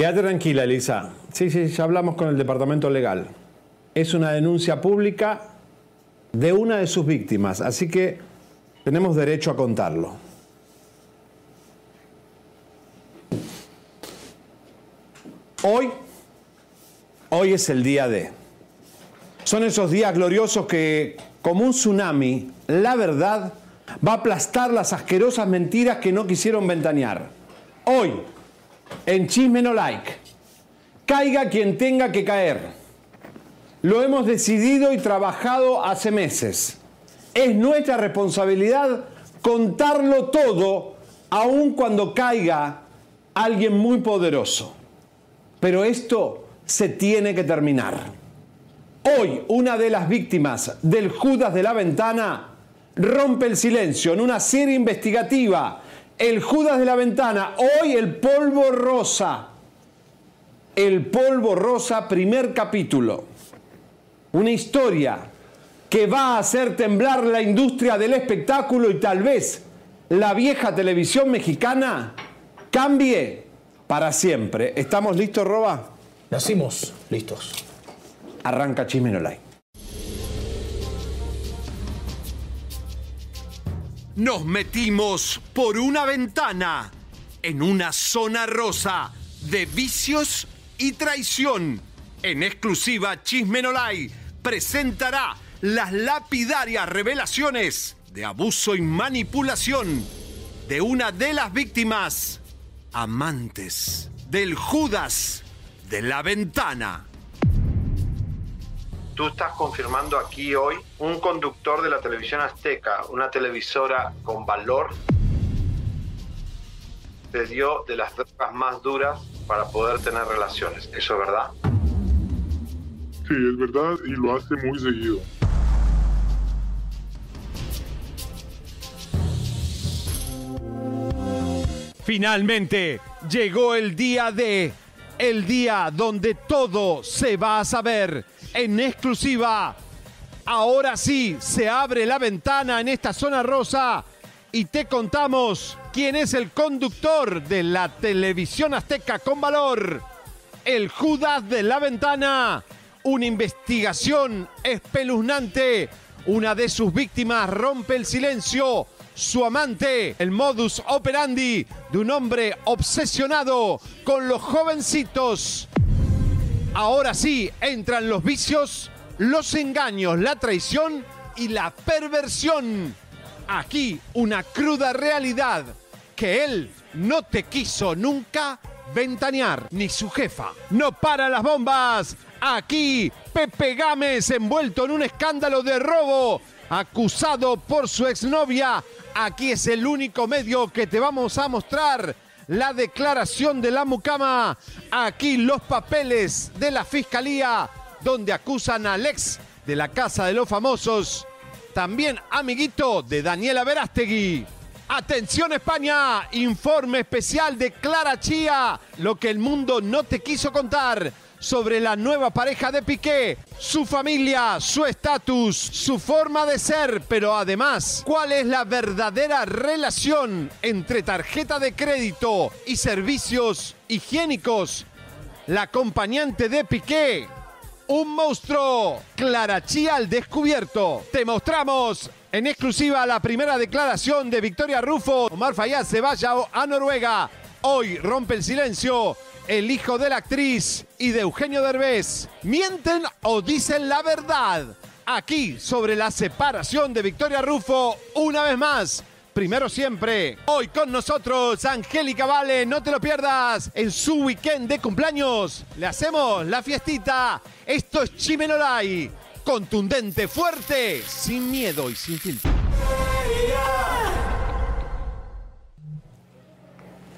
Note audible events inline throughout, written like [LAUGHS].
Quédate tranquila, Elisa. Sí, sí, ya hablamos con el departamento legal. Es una denuncia pública de una de sus víctimas, así que tenemos derecho a contarlo. Hoy, hoy es el día de. Son esos días gloriosos que, como un tsunami, la verdad va a aplastar las asquerosas mentiras que no quisieron ventanear. Hoy, en Chisme No Like. Caiga quien tenga que caer. Lo hemos decidido y trabajado hace meses. Es nuestra responsabilidad contarlo todo, aun cuando caiga alguien muy poderoso. Pero esto se tiene que terminar. Hoy una de las víctimas del Judas de la Ventana rompe el silencio en una serie investigativa el Judas de la Ventana, hoy el polvo rosa. El polvo rosa, primer capítulo. Una historia que va a hacer temblar la industria del espectáculo y tal vez la vieja televisión mexicana cambie para siempre. ¿Estamos listos, Roba? Nacimos listos. Arranca Chismenolay. Nos metimos por una ventana en una zona rosa de vicios y traición. En exclusiva Chismenolay presentará las lapidarias revelaciones de abuso y manipulación de una de las víctimas amantes del Judas de la ventana tú estás confirmando aquí hoy un conductor de la televisión azteca, una televisora con valor, te dio de las drogas más duras para poder tener relaciones. ¿Eso es verdad? Sí, es verdad y lo hace muy seguido. Finalmente llegó el día de, el día donde todo se va a saber en exclusiva. Ahora sí, se abre la ventana en esta zona rosa y te contamos quién es el conductor de la televisión azteca con valor. El Judas de la ventana. Una investigación espeluznante. Una de sus víctimas rompe el silencio. Su amante, el modus operandi de un hombre obsesionado con los jovencitos. Ahora sí, entran los vicios, los engaños, la traición y la perversión. Aquí una cruda realidad que él no te quiso nunca ventanear, ni su jefa. No para las bombas. Aquí Pepe Gámez envuelto en un escándalo de robo, acusado por su exnovia. Aquí es el único medio que te vamos a mostrar la declaración de la mucama. Aquí los papeles de la fiscalía, donde acusan a Alex de la Casa de los Famosos. También amiguito de Daniela Verástegui. Atención España, informe especial de Clara Chía, lo que el mundo no te quiso contar sobre la nueva pareja de Piqué, su familia, su estatus, su forma de ser, pero además, cuál es la verdadera relación entre tarjeta de crédito y servicios higiénicos. La acompañante de Piqué, un monstruo, Clara Chía al descubierto. Te mostramos en exclusiva la primera declaración de Victoria Rufo. Omar Fayad se vaya a Noruega. Hoy rompe el silencio el hijo de la actriz y de Eugenio Derbez, mienten o dicen la verdad. Aquí sobre la separación de Victoria Rufo, una vez más, primero siempre. Hoy con nosotros, Angélica Vale, no te lo pierdas. En su weekend de cumpleaños, le hacemos la fiestita. Esto es Chimenolay. Contundente, fuerte, sin miedo y sin filtro.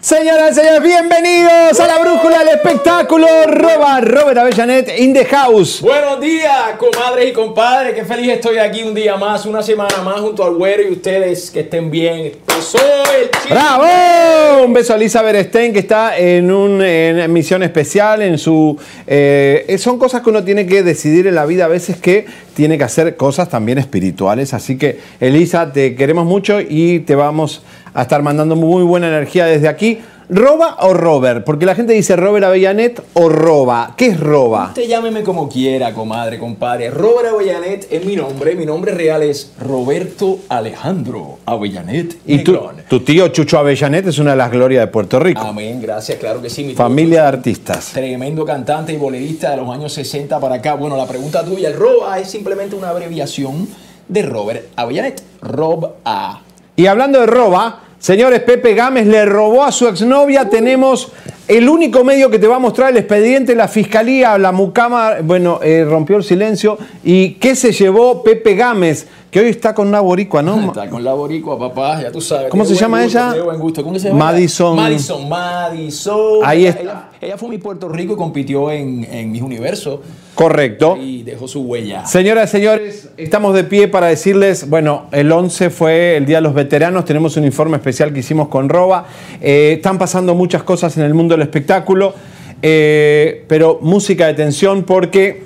Señoras y señores, bienvenidos a la brújula del espectáculo. Roba Robert Avellanet in the house. Buenos días, comadres y compadres. Qué feliz estoy aquí un día más, una semana más junto al güero y ustedes que estén bien. Soy el chico. ¡Bravo! Un beso a Elizabeth Stein que está en una misión especial. En su, eh, son cosas que uno tiene que decidir en la vida a veces que tiene que hacer cosas también espirituales. Así que, Elisa, te queremos mucho y te vamos a estar mandando muy buena energía desde aquí. ¿Roba o Robert? Porque la gente dice Robert Avellanet o Roba. ¿Qué es Roba? Usted llámeme como quiera, comadre, compadre. Robert Avellanet es mi nombre. Mi nombre real es Roberto Alejandro Avellanet. Y tu, tu tío Chucho Avellanet es una de las glorias de Puerto Rico. Amén, gracias, claro que sí. Mi tío Familia de artistas. Tremendo cantante y bolerista de los años 60 para acá. Bueno, la pregunta tuya, el ROBA es simplemente una abreviación de Robert Avellanet. Rob A. Y hablando de roba, señores, Pepe Gámez le robó a su exnovia. Tenemos el único medio que te va a mostrar el expediente, la fiscalía, la mucama, bueno, eh, rompió el silencio. ¿Y qué se llevó Pepe Gámez? Que hoy está con una boricua, ¿no? Está con la boricua, papá, ya tú sabes. ¿Cómo se llama gusto, ella? tiene buen gusto. ¿Cómo se llama? Madison. Madison, Madison. Ahí está. Ella, ella fue mi Puerto Rico y compitió en, en Mis Universo Correcto. y dejó su huella. Señoras y señores, estamos de pie para decirles, bueno, el 11 fue el Día de los Veteranos, tenemos un informe especial que hicimos con Roba, Eh, están pasando muchas cosas en el mundo del espectáculo, eh, pero música de tensión porque,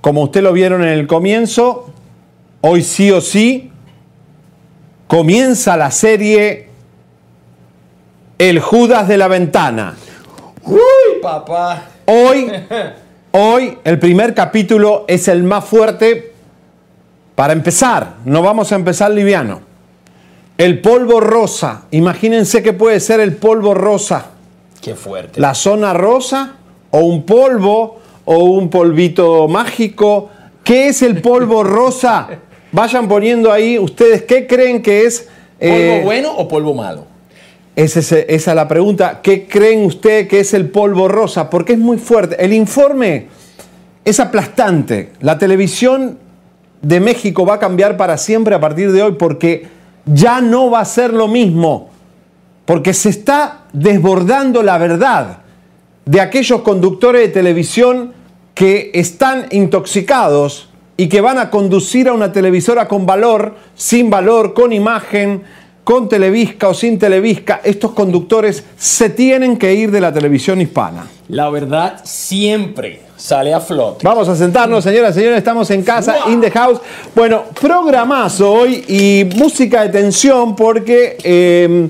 como usted lo vieron en el comienzo, hoy sí o sí comienza la serie El Judas de la Ventana. Uy, papá. Hoy, [LAUGHS] hoy el primer capítulo es el más fuerte para empezar. No vamos a empezar liviano. El polvo rosa. Imagínense que puede ser el polvo rosa. Qué fuerte. La zona rosa o un polvo o un polvito mágico. ¿Qué es el polvo [LAUGHS] rosa? Vayan poniendo ahí ustedes qué creen que es. ¿Polvo eh, bueno o polvo malo? esa es, esa es la pregunta. ¿Qué creen ustedes que es el polvo rosa? Porque es muy fuerte. El informe es aplastante. La televisión de México va a cambiar para siempre a partir de hoy porque ya no va a ser lo mismo. Porque se está desbordando la verdad de aquellos conductores de televisión que están intoxicados y que van a conducir a una televisora con valor, sin valor, con imagen, con televisca o sin televisca. Estos conductores se tienen que ir de la televisión hispana. La verdad siempre sale a flote. Vamos a sentarnos, señoras y señores, estamos en casa, in the house. Bueno, programazo hoy y música de tensión porque eh,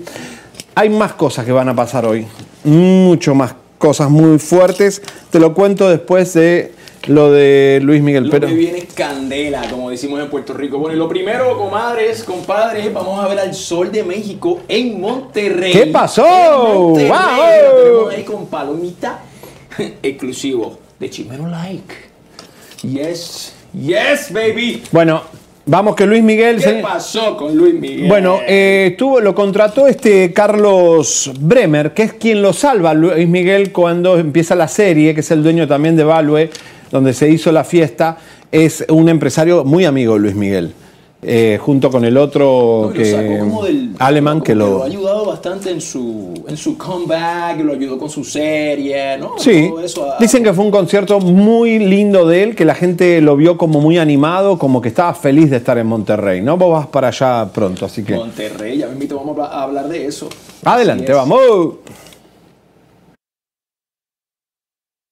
hay más cosas que van a pasar hoy. Mucho más cosas muy fuertes. Te lo cuento después de lo de Luis Miguel. Lo Pero que viene es candela, como decimos en Puerto Rico. Bueno, y lo primero, comadres, compadres, vamos a ver al Sol de México en Monterrey. ¿Qué pasó? Monterrey. ¡Wow! Lo tenemos ahí con palomita [LAUGHS] exclusivo de Chimero Like. Yes, yes, baby. bueno, vamos que Luis Miguel... ¿Qué se- pasó con Luis Miguel? Bueno, eh, lo contrató este Carlos Bremer, que es quien lo salva Luis Miguel cuando empieza la serie, que es el dueño también de Value, donde se hizo la fiesta. Es un empresario muy amigo de Luis Miguel, eh, junto con el otro No, lo que, del- alemán que lo... ha ayudado bastante en su, en su comeback, lo ayudó con su serie, ¿no? Sí, Todo eso. dicen que fue un concierto muy lindo de él, que la gente lo vio como muy animado, como que estaba feliz de estar en Monterrey, ¿no? Vos vas para allá pronto, así que... Monterrey, ya me invito, vamos a hablar de eso. Adelante, vamos.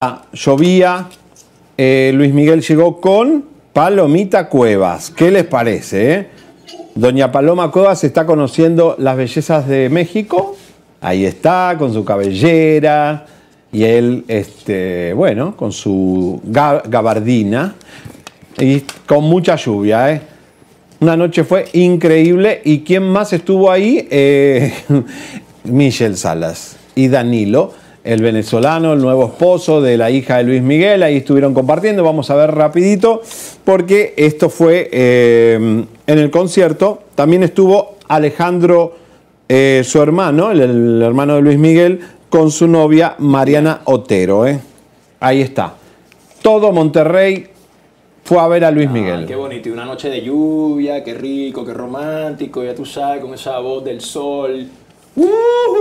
Ah, llovía. eh, Luis Miguel llegó con Palomita Cuevas. ¿Qué les parece? eh? Doña Paloma Cuevas está conociendo las bellezas de México. Ahí está, con su cabellera. Y él, este, bueno, con su ga- gabardina. Y con mucha lluvia, ¿eh? Una noche fue increíble. ¿Y quién más estuvo ahí? Eh, [LAUGHS] Michelle Salas y Danilo, el venezolano, el nuevo esposo de la hija de Luis Miguel. Ahí estuvieron compartiendo. Vamos a ver rapidito porque esto fue eh, en el concierto también estuvo Alejandro, eh, su hermano, el, el hermano de Luis Miguel, con su novia Mariana Otero. ¿eh? Ahí está. Todo Monterrey fue a ver a Luis Ah, Miguel. qué bonito. Y una noche de lluvia, qué rico, qué romántico. Ya tú sabes, con esa voz del sol.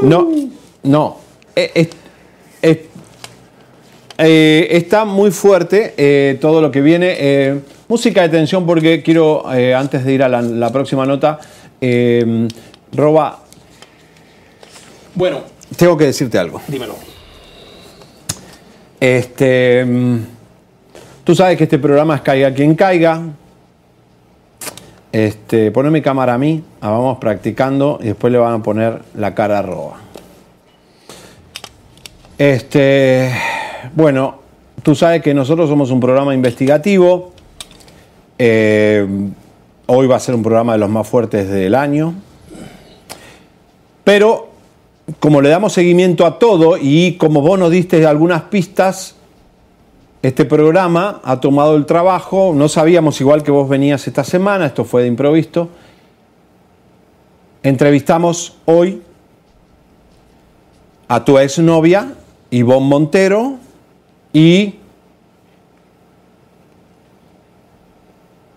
No, no. Es- eh, está muy fuerte eh, todo lo que viene. Eh, música de tensión porque quiero, antes de ir a la, la próxima nota, Roba, Bueno, tengo que decirte algo. dímelo. Este, mm, tú sabes que este programa es Caiga quien caiga. Este, ponme mi cámara a mí, ah, vamos practicando y después le van a poner la cara a Roba. Este, bueno, tú sabes que nosotros somos un programa investigativo. Eh, hoy va a ser un programa de los más fuertes del año. Pero como le damos seguimiento a todo y como vos nos diste algunas pistas, este programa ha tomado el trabajo, no sabíamos igual que vos venías esta semana, esto fue de improviso. Entrevistamos hoy a tu exnovia, Ivonne Montero, y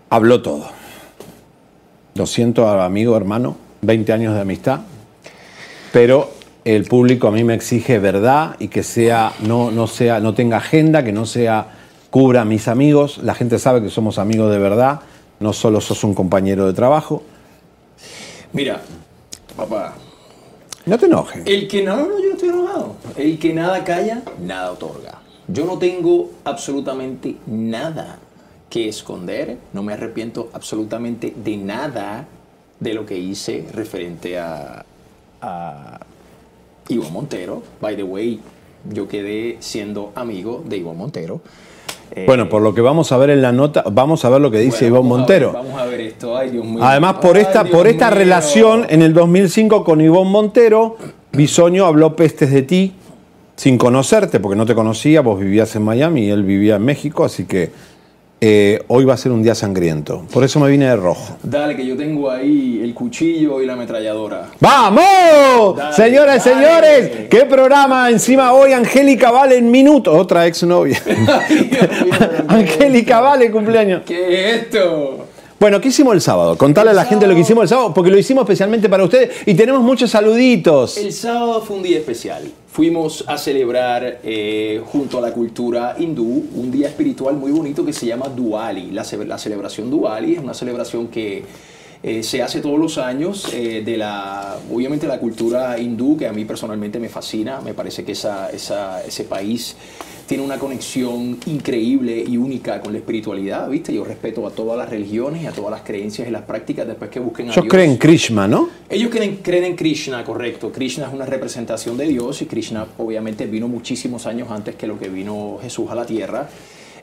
habló todo. Lo siento, amigo, hermano, 20 años de amistad, pero el público a mí me exige verdad y que sea no, no sea no tenga agenda que no sea cubra a mis amigos la gente sabe que somos amigos de verdad no solo sos un compañero de trabajo Mira, papá. No te enojes El que no, no, yo estoy enojado. El que nada calla, nada otorga. Yo no tengo absolutamente nada que esconder. No me arrepiento absolutamente de nada de lo que hice referente a, a Ivonne Montero. By the way, yo quedé siendo amigo de Ivonne Montero. Eh, bueno por lo que vamos a ver en la nota vamos a ver lo que dice bueno, a Montero ver, vamos a ver esto. Ay, Dios mío. además por Ay, esta Dios por esta mío. relación en el 2005 con Ivonne Montero Bisoño habló pestes de ti sin conocerte porque no te conocía vos vivías en Miami y él vivía en México así que eh, hoy va a ser un día sangriento por eso me vine de rojo Dale, que yo tengo ahí el cuchillo y la ametralladora. ¡Vamos! Dale, Señoras y dale. señores, ¿qué programa encima hoy? Angélica Vale en minutos. Otra exnovia. [LAUGHS] [LAUGHS] Angélica Vale, cumpleaños. ¿Qué es esto? Bueno, ¿qué hicimos el sábado? Contale a la gente lo que hicimos el sábado, porque lo hicimos especialmente para ustedes y tenemos muchos saluditos. El sábado fue un día especial. Fuimos a celebrar eh, junto a la cultura hindú un día espiritual muy bonito que se llama Diwali. La, ce- la celebración Diwali es una celebración que eh, se hace todos los años eh, de la, obviamente la cultura hindú que a mí personalmente me fascina. Me parece que esa, esa- ese país tiene una conexión increíble y única con la espiritualidad, ¿viste? Yo respeto a todas las religiones y a todas las creencias y las prácticas después que busquen a Ellos Dios. creen en Krishna, ¿no? Ellos creen, creen en Krishna, correcto. Krishna es una representación de Dios y Krishna obviamente vino muchísimos años antes que lo que vino Jesús a la tierra.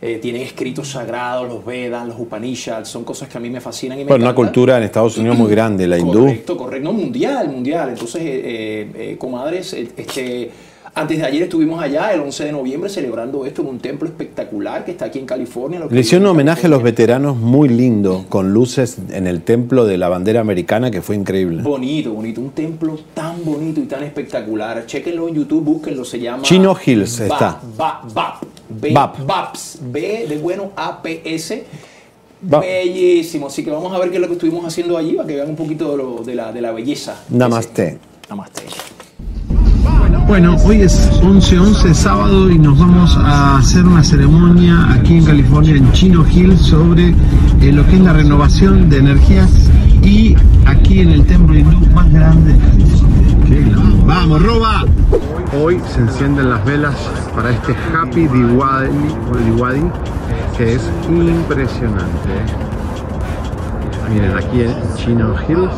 Eh, tienen escritos sagrados, los Vedas, los Upanishads, son cosas que a mí me fascinan y me Bueno, una cultura en Estados Unidos muy grande, la hindú. Correcto, correcto. No, mundial, mundial. Entonces, eh, eh, eh, comadres, este, antes de ayer estuvimos allá, el 11 de noviembre, celebrando esto en un templo espectacular que está aquí en California. Le hicieron un homenaje a los veteranos muy lindo, con luces en el templo de la bandera americana, que fue increíble. Bonito, bonito. Un templo tan bonito y tan espectacular. Chequenlo en YouTube, búsquenlo. Se llama. Chino Hills Ba- está. Ba- Bap. B, Bap. Baps. B de bueno, APS. Bap. Bellísimo. Así que vamos a ver qué es lo que estuvimos haciendo allí para que vean un poquito de, lo- de la, de la belleza. Namaste. Namaste. Bueno, hoy es 11-11 sábado y nos vamos a hacer una ceremonia aquí en California, en Chino Hill, sobre eh, lo que es la renovación de energías y aquí en el templo hindú más grande ¡Vamos, roba! Hoy se encienden las velas para este Happy Diwali, Diwali que es impresionante. ¿eh? Miren, aquí en Chino Hills,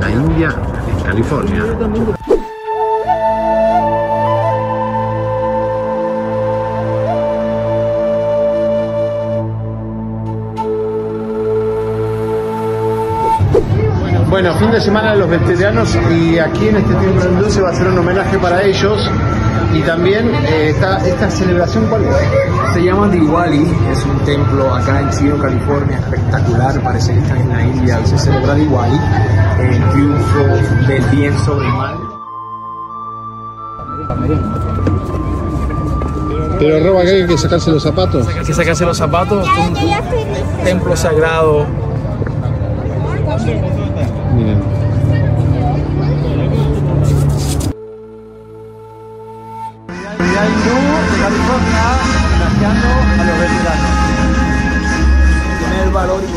la India California. Bueno, fin de semana de los veteranos y aquí en este templo hindú se va a hacer un homenaje para ellos Y también eh, esta, esta celebración, ¿cuál es? Se llama Diwali, es un templo acá en Chino, California, espectacular, parece que están en la India se celebra Diwali, el triunfo del bien sobre el mal. Pero roba que hay que sacarse los zapatos. Hay que sacarse los zapatos, un templo sagrado. Miren. Comunidad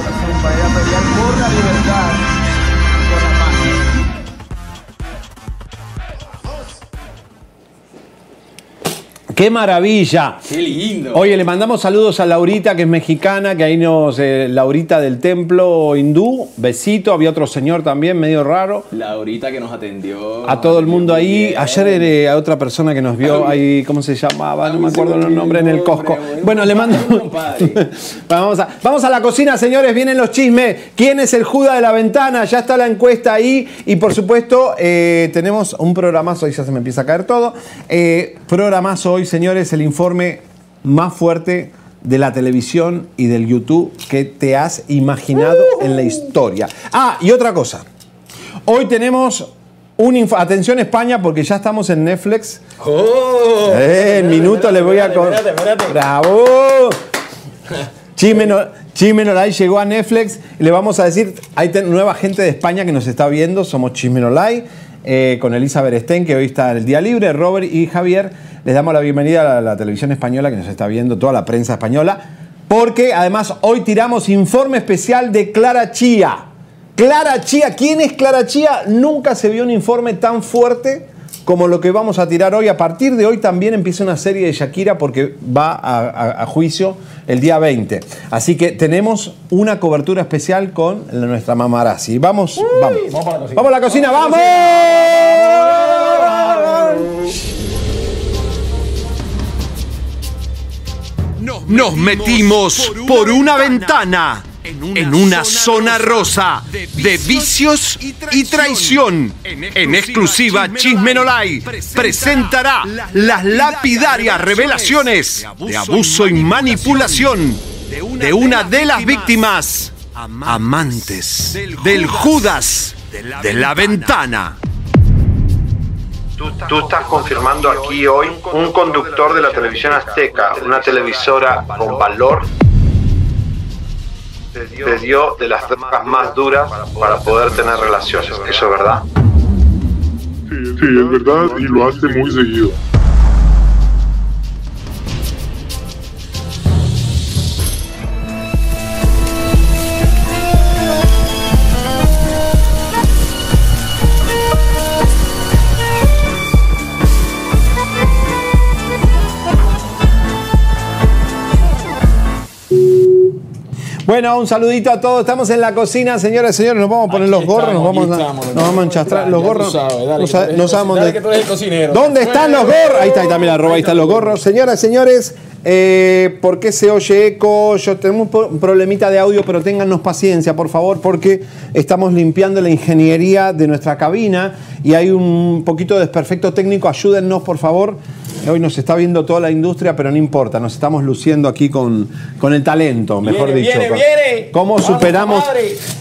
¡Qué maravilla! ¡Qué lindo! Oye, le mandamos saludos a Laurita, que es mexicana, que ahí nos. eh, Laurita del templo hindú. Besito. Había otro señor también, medio raro. Laurita que nos atendió. A todo el mundo ahí. Bien. Ayer eh, a otra persona que nos vio ahí, ¿cómo se llamaba? No me acuerdo los nombres en el Costco. Bueno, le mando. [LAUGHS] [LAUGHS] vamos, a, vamos a la cocina, señores. Vienen los chismes. ¿Quién es el Judas de la ventana? Ya está la encuesta ahí. Y por supuesto, eh, tenemos un programazo. Ahí ya se me empieza a caer todo. Programazo hoy, señores. El informe más fuerte de la televisión y del YouTube que te has imaginado en la historia. Ah, y otra cosa. Hoy tenemos un atención España porque ya estamos en Netflix. ¡Oh! Eh, en minutos les voy a con- Espérate, espérate. ¡Bravo! Chimenolay llegó a Netflix le vamos a decir, hay nueva gente de España que nos está viendo, somos Chimenolay, eh, con Elizabeth Stein, que hoy está en el día libre, Robert y Javier, les damos la bienvenida a la, la televisión española que nos está viendo, toda la prensa española, porque además hoy tiramos informe especial de Clara Chía. Clara Chía, ¿quién es Clara Chía? Nunca se vio un informe tan fuerte como lo que vamos a tirar hoy. A partir de hoy también empieza una serie de Shakira porque va a, a- a juicio el día 20. Así que tenemos una cobertura especial con la- nuestra mamarazzi. Vamos, vamos. Vamos a la cocina, vamos. Nos metimos por una ventana en una zona rosa de vicios y traición. En exclusiva, Chismenolay presentará las lapidarias revelaciones de abuso y manipulación de una de las víctimas amantes del Judas de la ventana. Tú estás confirmando aquí hoy un conductor de la televisión azteca, una televisora con valor, te dio de las drogas más duras para poder tener relaciones. ¿Eso es verdad? Sí, es verdad y lo hace muy seguido. Bueno, un saludito a todos. Estamos en la cocina, señoras y señores. Nos vamos a poner los gorros, nos vamos, a, nos vamos a enchastrar. Los gorros. no, sabemos dónde- dale que tú eres el cocinero. ¿Dónde están los gorros? Ahí está, ahí también la roba, ahí están los gorros. Señoras y señores, eh, ¿por qué se oye eco? Yo tengo un po- un problemita de audio, pero téngannos paciencia, por favor, porque estamos limpiando la ingeniería de nuestra cabina y hay un poquito de desperfecto técnico. Ayúdennos, por favor. Hoy nos está viendo toda la industria, pero no importa, nos estamos luciendo aquí con, con el talento, mejor Viene, dicho. viene, viene. ¿Cómo Vamos, superamos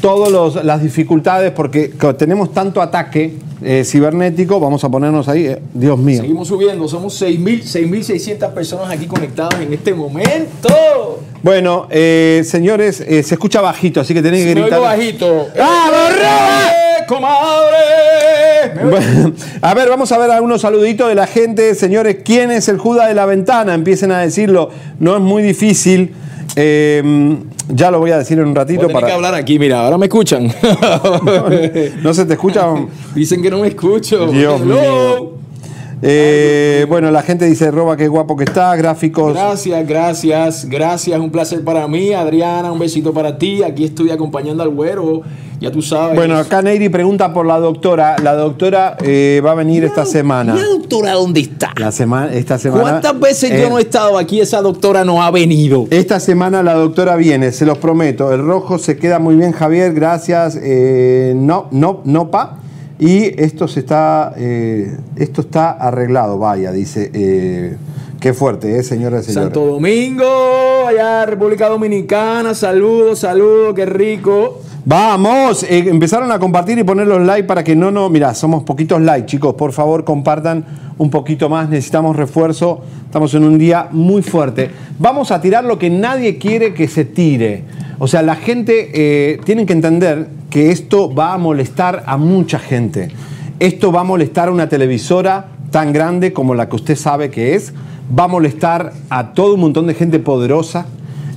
todas las dificultades? Porque tenemos tanto ataque eh, cibernético, vamos a ponernos ahí, eh, Dios mío. Seguimos subiendo, somos 6.000, 6.600 personas aquí conectadas en este momento. Bueno, eh, señores, se escucha bajito, así que tenéis que Me gritar. bajito. ¡Vamos, ¡Eh, comadre! Bueno, a ver, vamos a ver algunos saluditos de la gente. Señores, ¿quién es el Judas de la ventana? Empiecen a decirlo. No es muy difícil. Eh, ya lo voy a decir en un ratito. Para... que hablar aquí, mira, ahora me escuchan. [LAUGHS] ¿No se te escucha? Dicen que no me escucho. Dios Hello. mío. Eh, bueno, la gente dice, Roba, qué guapo que está. Gráficos. Gracias, gracias, gracias. Un placer para mí. Adriana, un besito para ti. Aquí estoy acompañando al güero. Ya tú sabes. Bueno, acá Neiri pregunta por la doctora. La doctora eh, va a venir esta semana. ¿La doctora dónde está? La semana, esta semana. ¿Cuántas veces eh, yo no he estado aquí? Esa doctora no ha venido. Esta semana la doctora viene, se los prometo. El rojo se queda muy bien, Javier, gracias. Eh, no, no, no, pa. Y esto se está, eh, esto está arreglado, vaya, dice. eh, qué fuerte, ¿eh, señoras y señores? Santo Domingo, allá República Dominicana, saludos, saludos, qué rico. Vamos, eh, empezaron a compartir y poner los likes para que no, no, mira, somos poquitos likes, chicos, por favor compartan un poquito más, necesitamos refuerzo, estamos en un día muy fuerte. Vamos a tirar lo que nadie quiere que se tire. O sea, la gente eh, tiene que entender que esto va a molestar a mucha gente. Esto va a molestar a una televisora tan grande como la que usted sabe que es, va a molestar a todo un montón de gente poderosa.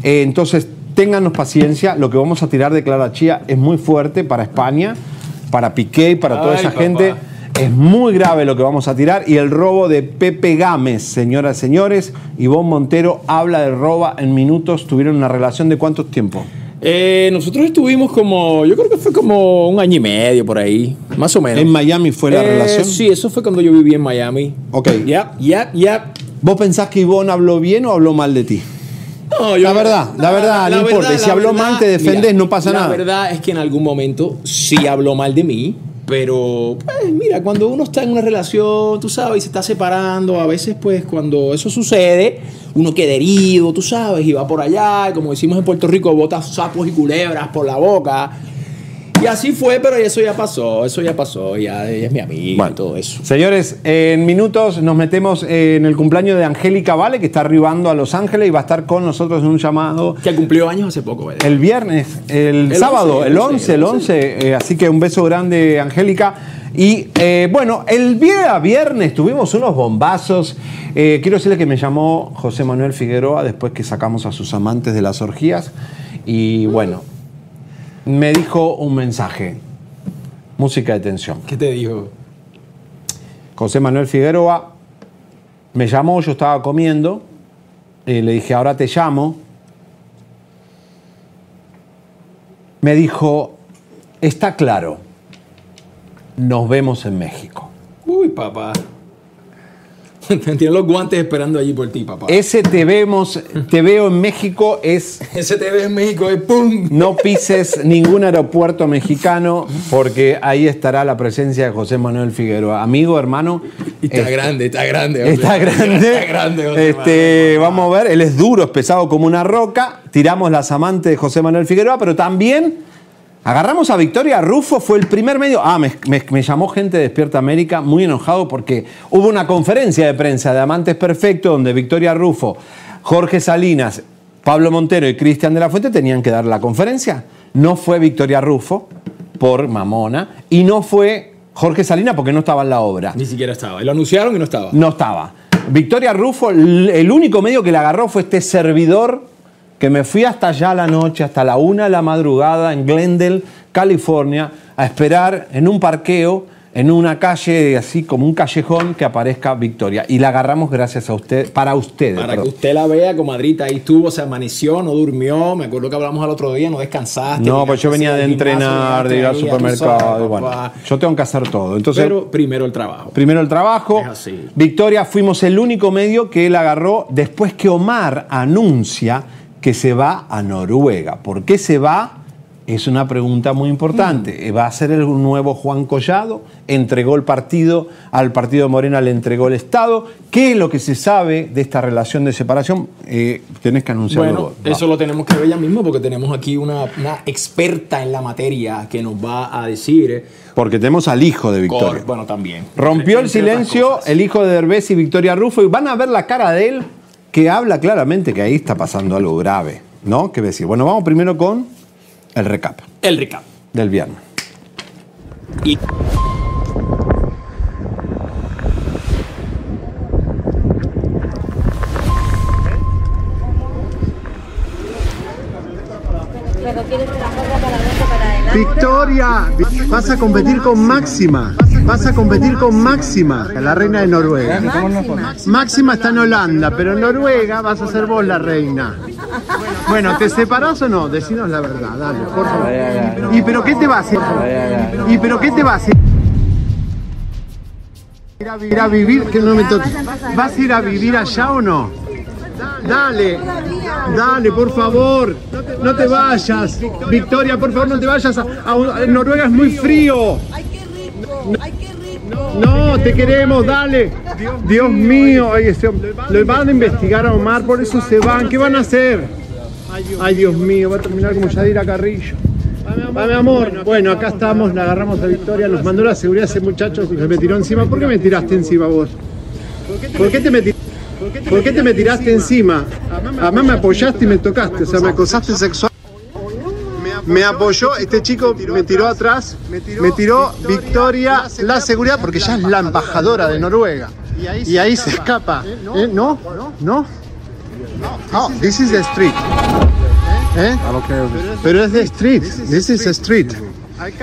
Eh, entonces, ténganos paciencia, lo que vamos a tirar de Clara Chía es muy fuerte para España, para Piqué y para toda Ay, esa papá. gente. Es muy grave lo que vamos a tirar y el robo de Pepe Gámez, señoras y señores. Ivonne Montero habla de roba en minutos. ¿Tuvieron una relación de cuánto tiempo? Eh, nosotros estuvimos como, yo creo que fue como un año y medio por ahí, más o menos. ¿En Miami fue la Eh, relación? Sí, eso fue cuando yo viví en Miami. Ok. Ya, ya, ya. ¿Vos pensás que Ivonne habló bien o habló mal de ti? No, La verdad, la verdad, no importa. Y si habló mal, te defendés, no pasa la nada. La verdad es que en algún momento sí habló mal de mí, pero pues mira, cuando uno está en una relación, tú sabes, y se está separando, a veces pues cuando eso sucede, uno queda herido, tú sabes, y va por allá, y como decimos en Puerto Rico, bota sapos y culebras por la boca. Y así fue, pero eso ya pasó, eso ya pasó, ya ella es mi amiga y todo eso. Señores, en minutos nos metemos en el cumpleaños de Angélica Vale, que está arribando a Los Ángeles y va a estar con nosotros en un llamado Que cumplió años hace poco, ¿verdad? el viernes, el, El sábado, 11, el 11, el 11. eh, así que un beso grande, Angélica. Y eh, bueno, el día viernes tuvimos unos bombazos. Eh, quiero decirle que me llamó José Manuel Figueroa después que sacamos a sus amantes de las orgías. Y bueno, me dijo un mensaje. Música de tensión. ¿Qué te dijo? José Manuel Figueroa me llamó, yo estaba comiendo, y le dije, ahora te llamo. Me dijo, está claro, nos vemos en México. Uy, papá. [LAUGHS] Tiene los guantes esperando allí por ti, papá. Ese te vemos, te veo en México es [LAUGHS] Ese TV en México es ¡pum! no pises ningún aeropuerto mexicano porque ahí estará la presencia de José Manuel Figueroa. Amigo, hermano. Y está este, grande, está grande. hombre. Está grande. [LAUGHS] Está grande, José este, vamos a ver, él es duro, es pesado como una roca. Tiramos las amantes de José Manuel Figueroa, pero también agarramos a Victoria Rufo, fue el primer medio. Ah, me, me- me llamó gente de Despierta América muy enojado porque hubo una conferencia de prensa de Amantes Perfecto donde Victoria Rufo, Jorge Salinas, Pablo Montero y Cristian de la Fuente tenían que dar la conferencia. No fue Victoria Rufo por mamona y no fue Jorge Salinas porque no estaba en la obra. Ni siquiera estaba. Lo anunciaron y no estaba. No estaba. Victoria Rufo, el único medio que la agarró fue este servidor que me fui hasta allá la noche, hasta la una de la madrugada en Glendale, California, a esperar en un parqueo, en una calle así como un callejón que aparezca Victoria. Y la agarramos gracias a usted, para ustedes. Para perdón. que usted la vea, comadrita, ahí estuvo, se amaneció, no durmió. Me acuerdo que hablamos al otro día, no descansaste. No, pues yo venía de entrenar, de ir al supermercado. sabes, bueno, yo tengo que hacer todo. Entonces, Pero primero el trabajo. Primero el trabajo. Es así. Victoria, fuimos el único medio que él agarró después que Omar anuncia que se va a Noruega. ¿Por qué se va? Es una pregunta muy importante. Mm. ¿Va a ser el nuevo Juan Collado? ¿Entregó el partido? ¿Al partido Morena le entregó el Estado? ¿Qué es lo que se sabe de esta relación de separación? Eh, tenés que anunciarlo. Bueno, vos. Eso lo tenemos que ver ya mismo porque tenemos aquí una, una experta en la materia que nos va a decir. Porque tenemos al hijo de Victoria. Cor- bueno, también. Rompió el silencio el hijo de Derbez y Victoria Rufo y van a ver la cara de él que habla claramente que ahí está pasando algo grave, ¿no? ¿Qué decir? Bueno, vamos primero con el recap El recap. del viernes. Y. Victoria, vas a competir con Máxima. Vas a competir con Máxima, la reina de Noruega. Máxima está en Holanda, pero en Noruega vas a ser vos la reina. Bueno, ¿te separás o no? Decinos la verdad, dale, por favor. ¿Y pero qué te va a hacer? ¿Y pero qué te va a hacer? Ir a vi- ir a vivir, que no me. ¿Vas a ir a vivir allá o no? Dale, dale, por favor, no te vayas. Victoria, por favor, no te vayas. A, a- Noruega es muy frío. No, te queremos, dale. Dios mío, hombre- le van a investigar a Omar, por eso se van. ¿Qué van a hacer? Ay, Dios mío, va a terminar como Yadira Carrillo. Va, mi amor. Bueno, acá estamos, la agarramos a Victoria, nos mandó la seguridad ese muchacho que se me tiró encima. ¿Por qué me tiraste encima vos? ¿Por qué te me, ti- ¿Por qué te me tiraste encima? Además me apoyaste y me tocaste, o sea, me acosaste sexual. Me apoyó, este chico me tiró atrás, me tiró Victoria, la seguridad, porque ya es la embajadora de Noruega. Y ahí se escapa. ¿Eh? ¿No? ¿No? Oh, this is the street. ¿Eh? Pero es the street. This is the street.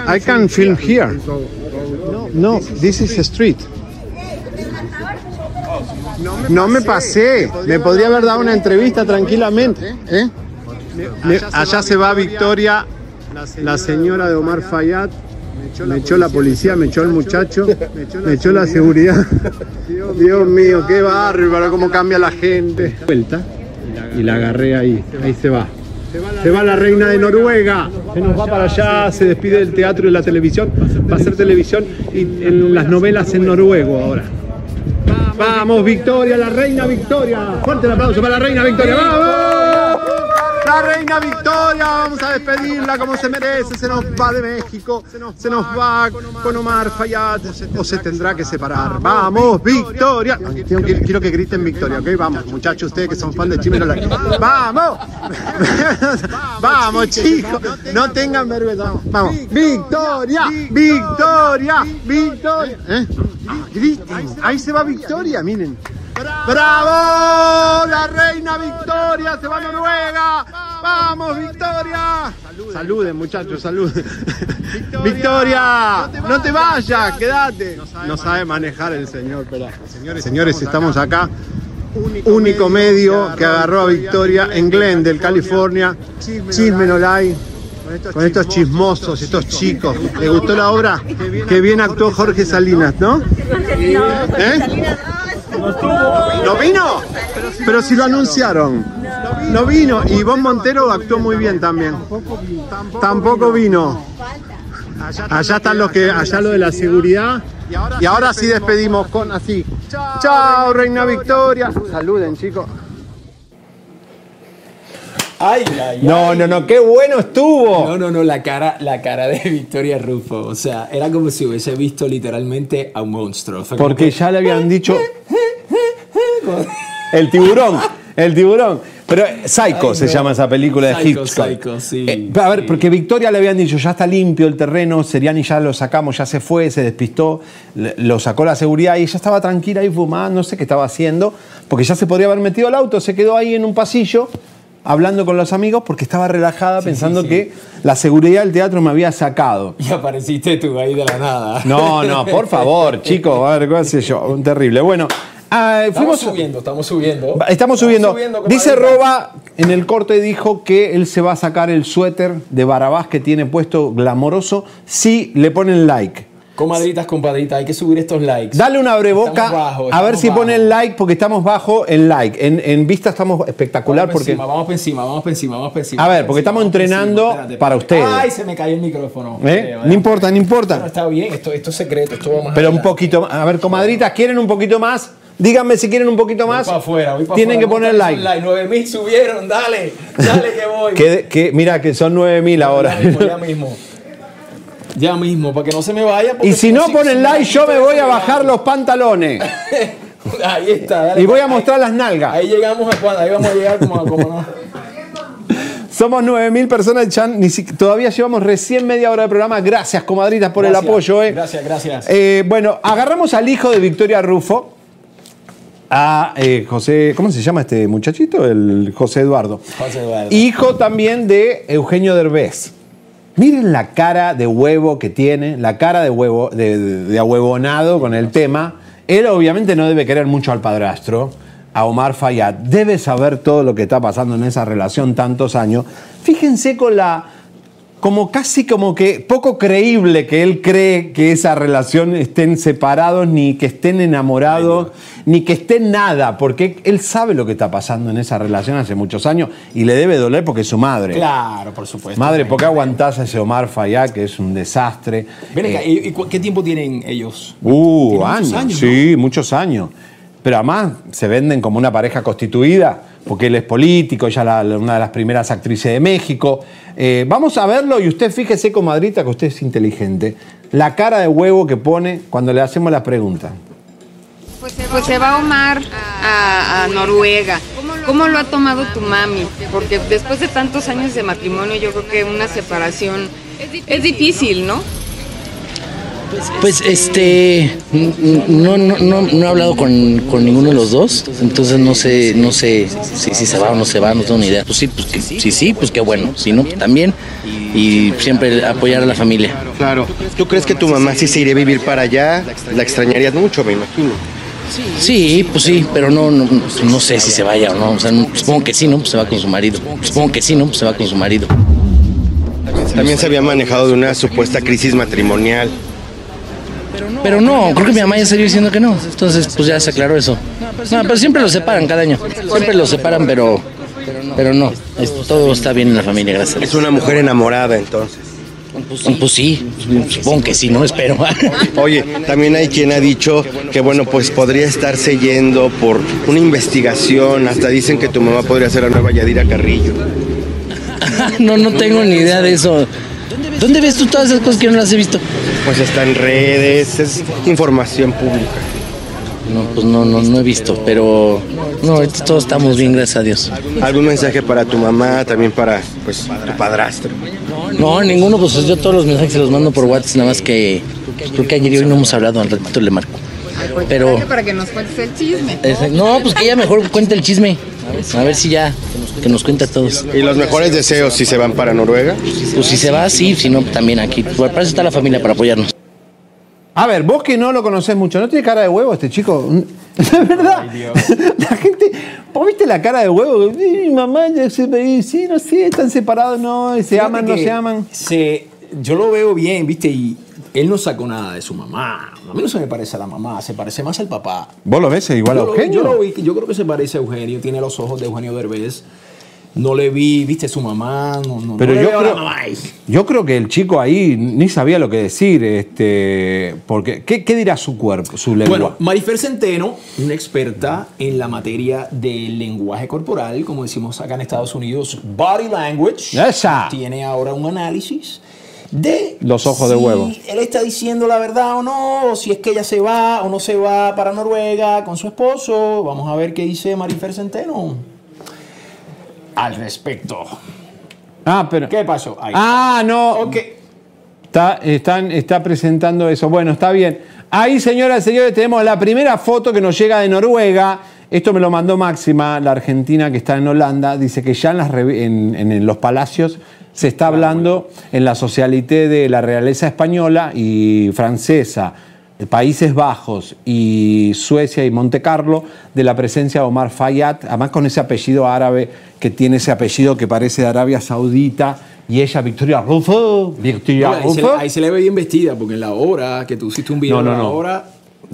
I can film here. No, this is the street. No me pasé. Me podría haber dado una entrevista tranquilamente. ¿eh? Allá se va Victoria, la señora de Omar Fayad. Me echó la policía, me echó el muchacho, me echó la seguridad. [LAUGHS] [LAUGHS] Dios mío, qué bárbaro, cómo cambia la gente. Vuelta y la agarré ahí, ahí se va. Se va la reina de Noruega, se nos va para allá, se despide del teatro y la televisión, va a ser televisión y en las novelas en noruego ahora. Vamos, Victoria, la reina Victoria. Fuerte el aplauso para la reina Victoria. ¡Vamos! La reina Victoria, vamos a despedirla como se merece. Se nos va de México, se nos va con Omar Fayad o se tendrá que separar. Vamos, Victoria. Quiero que, griten Victoria, ¿ok? Vamos, muchachos, ustedes que son fan de Chimero. ¡Vamos! [LAUGHS] Vamos, chicos, no tengan vergüenza. Vamos. Victoria, Victoria, Victoria. ¿Eh? Ah, griten. Ahí se va Victoria, miren. ¡Bravo! La reina Victoria se va a Noruega. ¡Vamos, Victoria! Saluden, muchachos, saluden. Victoria, no te vayas, quédate. No sabe manejar el señor, pero señores, estamos acá. Único medio que agarró a Victoria en Glendale, California. Chisme no la hay. Con estos chismosos, estos chicos. ¿Le gustó la obra? Qué bien actuó Jorge Salinas, ¿no? ¿Eh? ¿No vino? Pero si lo anunciaron. No vino. Y Ivonne Montero actuó muy bien también. Tampoco vino. Allá están los que, allá lo de la seguridad. Y ahora sí despedimos con así. Chao, Reina Victoria. Saluden, chicos. Ay, ay, No, ay. no, no, qué bueno estuvo. No, no, no, la cara, la cara de Victoria Rufo. O sea, era como si hubiese visto literalmente a un monstruo. Porque que- ya le habían dicho. El tiburón, el tiburón. Pero Psycho Ay, se no. llama esa película de Psycho, Hitchcock. Psycho, sí, Eh, a ver, porque Victoria le habían dicho, ya está limpio el terreno, Seriani ya lo sacamos, ya se fue, se despistó, lo sacó la seguridad y ella estaba tranquila ahí fumando, no sé qué estaba haciendo, porque ya se podría haber metido al auto, se quedó ahí en un pasillo hablando con los amigos porque estaba relajada pensando sí. que la seguridad del teatro me había sacado. Y apareciste tú ahí de la nada. No, no, por favor, [LAUGHS] chicos, a ver, qué sé yo, un terrible. Bueno, ah, Estamos subiendo, estamos subiendo. Estamos subiendo. Dice Roba, en el corte dijo que él se va a sacar el suéter de Barabás que tiene puesto glamoroso si le ponen like. Comadritas, compadritas, hay que subir estos likes. Dale una bajos, a ver si bajos. ponen like porque estamos bajo en like. En, en vista estamos espectacular Vamos porque... encima, vamos por encima, vamos por encima, vamos por encima. A ver, porque por estamos entrenando encima. Espérate, para ustedes. Ay, se me cayó el micrófono. ¿Eh? No importa, no Bueno, importa. está bien, esto, esto es secreto, esto va más Pero un poquito más. A ver, comadritas, ¿quieren un poquito más? Díganme si quieren un poquito más. para afuera, voy para Tienen que afuera. poner a like. un 9000 subieron, dale, dale que voy. Que, que- mira, que son 9000 ahora. Ya [LAUGHS] mismo, ya mismo. Ya mismo, para que no se me vaya. Y si no ponen like, yo me voy a bajar los pantalones. [LAUGHS] Ahí está, dale. Y voy a Ahí- mostrar las nalgas. Ahí llegamos a cuando, ahí vamos a llegar como, como no. [LAUGHS] Somos 9000 personas, Chan. Todavía llevamos recién media hora de programa. Gracias, comadritas, por Gracias, el apoyo. eh. Gracias, gracias. Eh, bueno, agarramos al hijo de Victoria Rufo, a eh, José, ¿cómo se llama este muchachito? El José Eduardo. José Eduardo. Hijo también de Eugenio Derbez. Miren la cara de huevo que tiene, la cara de huevo, de, de- de ahuevonado con el tema. Él obviamente no debe querer mucho al padrastro, a Omar Fayad. Debe saber todo lo que está pasando en esa relación tantos años. Fíjense con la como casi como que poco creíble que él cree que esa relación estén separados, ni que estén enamorados, ni que estén nada, porque él sabe lo que está pasando en esa relación hace muchos años y le debe doler porque es su madre. Claro, por supuesto. Madre, ¿por qué aguantás a ese Omar Fayad que es un desastre? Ven acá, Eh, ¿y- ¿qué tiempo tienen ellos? Uh, Tiene muchos años, años, sí, muchos años. Pero además se venden como una pareja constituida, porque él es político, ella la- una de las primeras actrices de México. Eh, vamos a verlo y usted fíjese, comadrita, que usted es inteligente, la cara de huevo que pone cuando le hacemos la pregunta. Pues se va Omar a, a Noruega. ¿Cómo lo ha tomado tu mami? Porque después de tantos años de matrimonio, yo creo que una separación es difícil, ¿no? Pues este no, no, no, no he hablado con, con ninguno de los dos, entonces no sé, no sé si, si se va o no se va, no tengo ni idea. Pues sí, pues que, sí, sí, pues qué bueno, si no, pues también. Y siempre apoyar a la familia. Claro. ¿Tú crees que tu mamá sí se iría a vivir para allá? La extrañarías mucho, me imagino. Sí, pues sí, pero no, no, no sé si se vaya o no. O sea, no- supongo que sí, ¿no? Pues se va con su marido. Supongo que sí, ¿no? Pues se va con su marido. También se había manejado de una supuesta crisis matrimonial. Pero no, creo que mi mamá ya salió diciendo que no. Entonces, pues ya se aclaró eso. No, pero siempre los separan cada año. Siempre los separan, pero, pero no. Es- todo está bien en la familia, gracias. Es una mujer enamorada, entonces. Pues sí, supongo que sí, no espero. [LAUGHS] Oye, también hay quien ha dicho que, bueno, pues podría estarse yendo por una investigación. Hasta dicen que tu mamá podría ser la nueva Yadira Carrillo. [LAUGHS] no, no tengo ni idea de eso. ¿Dónde ves tú todas esas cosas que yo no las he visto? Pues está en redes, es información pública. No, pues no, no, no he visto, pero no, todos estamos bien, gracias a Dios. ¿Algún mensaje para tu mamá, también para pues tu padrastro? No, ninguno, pues yo todos los mensajes se los mando por WhatsApp, nada más que pues, creo que ayer y hoy no hemos hablado, al ratito le marco. Pero Para que nos cuentes el chisme. no, pues que ella mejor cuente el chisme. A ver si ya que nos cuenta a todos. ¿Y los mejores deseos si se van para Noruega? Pues si se va, sí, si no, también aquí. Pues, para eso está la familia, para apoyarnos. A ver, vos que no lo conocés mucho, ¿no tiene cara de huevo este chico? [LAUGHS] La verdad, [LAUGHS] la gente, ¿vos viste la cara de huevo? Mi mamá ya se ve, sí, no sé, están separados, no, se Fíjate aman, no se aman. se- yo lo veo bien, ¿viste? Y él no sacó nada de su mamá. A mí no se me parece a la mamá, se parece más al papá. ¿Vos lo ves igual a Yo lo- Eugenio? Yo, lo vi, yo creo que se parece a Eugenio, tiene los ojos de Eugenio Derbez. No le vi, viste, su mamá, no, no, Pero no le yo a la creo, mamá yo creo que el chico ahí ni sabía lo que decir, este, porque ¿qué, qué dirá su cuerpo, su lengua? Bueno, Marifer Centeno, una experta en la materia del lenguaje corporal, como decimos acá en Estados Unidos, body language, Esa. tiene ahora un análisis de Los ojos de huevo. él está diciendo la verdad o no, o si es que ella se va o no se va para Noruega con su esposo. Vamos a ver qué dice Marifer Centeno al respecto. ah, pero, ¿Qué pasó? Ahí. ah, no, Ok. Está, están, está presentando eso. Bueno, está bien. Ahí, señoras y señores, tenemos la primera foto que nos llega de Noruega. Esto me lo mandó Máxima, la argentina que está en Holanda. Dice que ya en, las en los palacios se está hablando en la socialité de la realeza española y francesa, de Países Bajos y Suecia y Monte Carlo, de la presencia de Omar Fayad, además con ese apellido árabe que tiene ese apellido que parece de Arabia Saudita. Y ella, Victoria Rufo, Victoria No, ahí, se, Rufo. ahí se le ve bien vestida, porque en la hora que tú hiciste un video No, no, de la no. hora.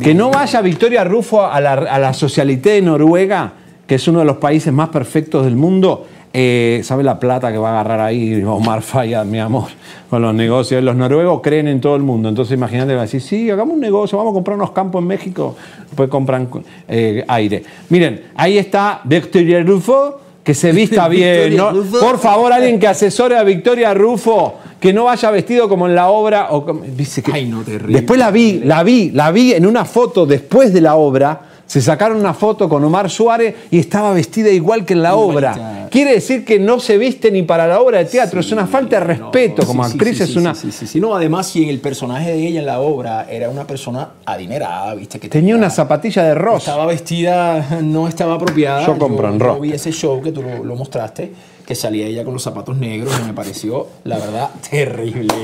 Que no vaya Victoria Rufo a la, a la Socialité de Noruega, que es uno de los países más perfectos del mundo. Eh, ¿Sabe la plata que va a agarrar ahí Omar Fayad, mi amor, con los negocios? Los noruegos creen en todo el mundo. Entonces imagínate, va a decir, sí, hagamos un negocio, vamos a comprar unos campos en México. Después compran eh, aire. Miren, ahí está Victoria Rufo, que se vista [LAUGHS] bien. Por favor, alguien que asesore a Victoria Rufo, que no vaya vestido como en la obra. O como- dice que, Ay, no, terrible. Después la vi, la vi, la vi en una foto después de la obra. Se sacaron una foto con Omar Suárez y estaba vestida igual que en la obra. Quiere decir que no se viste ni para la obra de teatro. es una falta de respeto. No, como sí, actriz sí, es sí, una. Sí, sí, sí. No, además, si en el personaje de ella en la obra era una persona adinerada, ¿viste? Que Tenía una zapatilla de Ross. Estaba vestida, [LAUGHS] no estaba apropiada. Yo compro en yo Ross. vi ese show que tú lo, lo mostraste, que salía ella con los zapatos negros y me pareció, la verdad, [LAUGHS] terrible.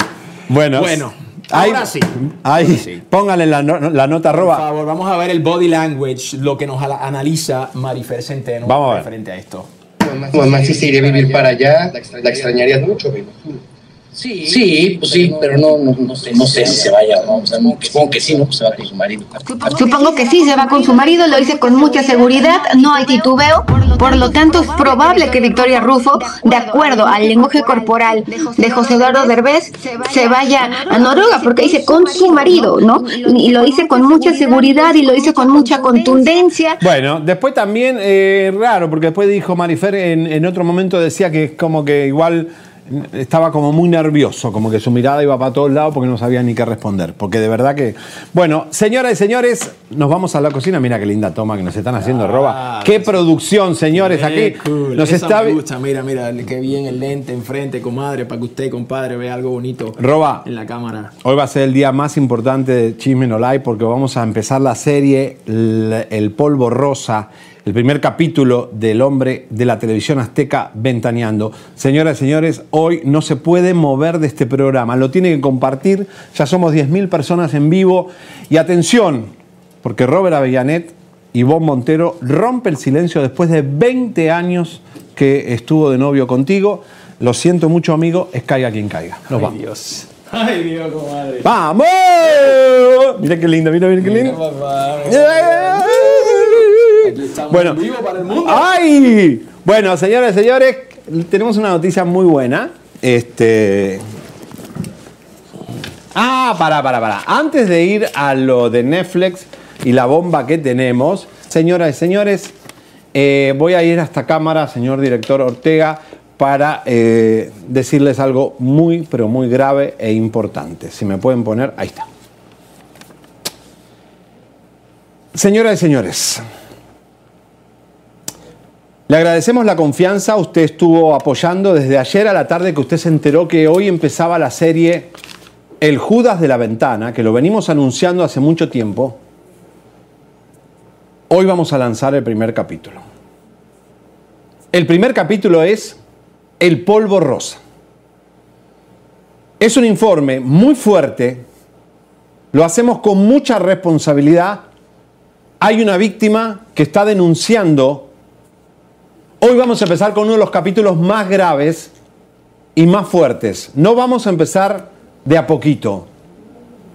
Bueno, Bueno, ahí- ahora sí. Ahí, Ahora sí. póngale la, no- la nota Por arroba. favor, vamos a ver el body language, lo que nos analiza Marifer Centeno Vamos a ver. referente a esto. Mamá sí se iría a vivir para allá. La extrañarías mucho, me imagino. Sí, pues sí, pero no, no, no sé, no sé si se vaya o no. O sea, no, supongo que sí, ¿no? Pues se va con su marido. Supongo que sí, se va con su marido, lo dice con mucha seguridad, no hay titubeo. Por lo tanto, es probable que Victoria Rufo, de acuerdo al lenguaje corporal de José Eduardo Derbez, se vaya a Noruega, porque dice con su marido, ¿no? Y lo dice con mucha seguridad y lo dice con mucha contundencia. Bueno, después también, eh, raro, porque después dijo Marifer, en, en otro momento decía que es como que igual estaba como muy nervioso, como que su mirada iba para todos lados porque no sabía ni qué responder. Porque de verdad que. Bueno, señoras y señores, nos vamos a la cocina. Mira qué linda toma que nos están haciendo, roba. Qué producción, señores, Qué aquí. cool. Nos Esa está. me gusta, mira, mira, qué bien el lente enfrente, comadre, para que usted, compadre, vea algo bonito Roba. en la cámara. Hoy va a ser el día más importante de Chisme No Lie porque vamos a empezar la serie El Polvo Rosa, el primer capítulo del hombre de la televisión azteca ventaneando. Señoras y señores, hoy no se puede mover de este programa, lo tiene que compartir, ya somos 10.000 personas en vivo y atención, porque Robert Avellanet y Bob Montero rompe el silencio después de 20 años que estuvo de novio contigo. Lo siento mucho, amigo, es caiga quien caiga. Nos Ay, vamos. Dios. Ay, Dios, comadre. ¡Vamos! Mira qué lindo, mira, mira qué lindo. Aquí estamos Bueno, en vivo para el mundo. ¡Ay! Bueno, señoras y señores, tenemos una noticia muy buena. Este. Ah, para, para, para. Antes de ir a lo de Netflix y la bomba que tenemos, señoras y señores, eh, voy a ir a esta cámara, señor director Ortega, para eh, decirles algo muy, pero muy grave e importante. Si me pueden poner, ahí está. Señoras y señores, le agradecemos la confianza. Usted estuvo apoyando desde ayer a la tarde que usted se enteró que hoy empezaba la serie El Judas de la Ventana, que lo venimos anunciando hace mucho tiempo. Hoy vamos a lanzar el primer capítulo. El primer capítulo es El polvo rosa. Es un informe muy fuerte. Lo hacemos con mucha responsabilidad. Hay una víctima que está denunciando Hoy vamos a empezar con uno de los capítulos más graves y más fuertes. No vamos a empezar de a poquito.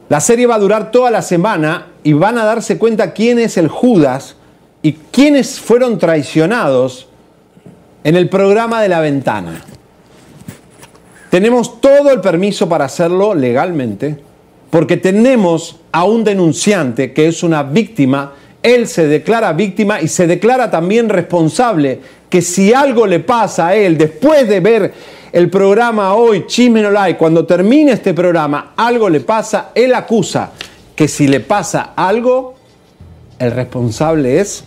La serie va a durar toda la semana y van a darse cuenta quién es el Judas y quiénes fueron traicionados en el programa de la ventana. Tenemos todo el permiso para hacerlo legalmente porque tenemos a un denunciante que es una víctima. Él se declara víctima y se declara también responsable que si algo le pasa a él después de ver el programa hoy, Chisme No cuando termine este programa, algo le pasa, él acusa que si le pasa algo, el responsable es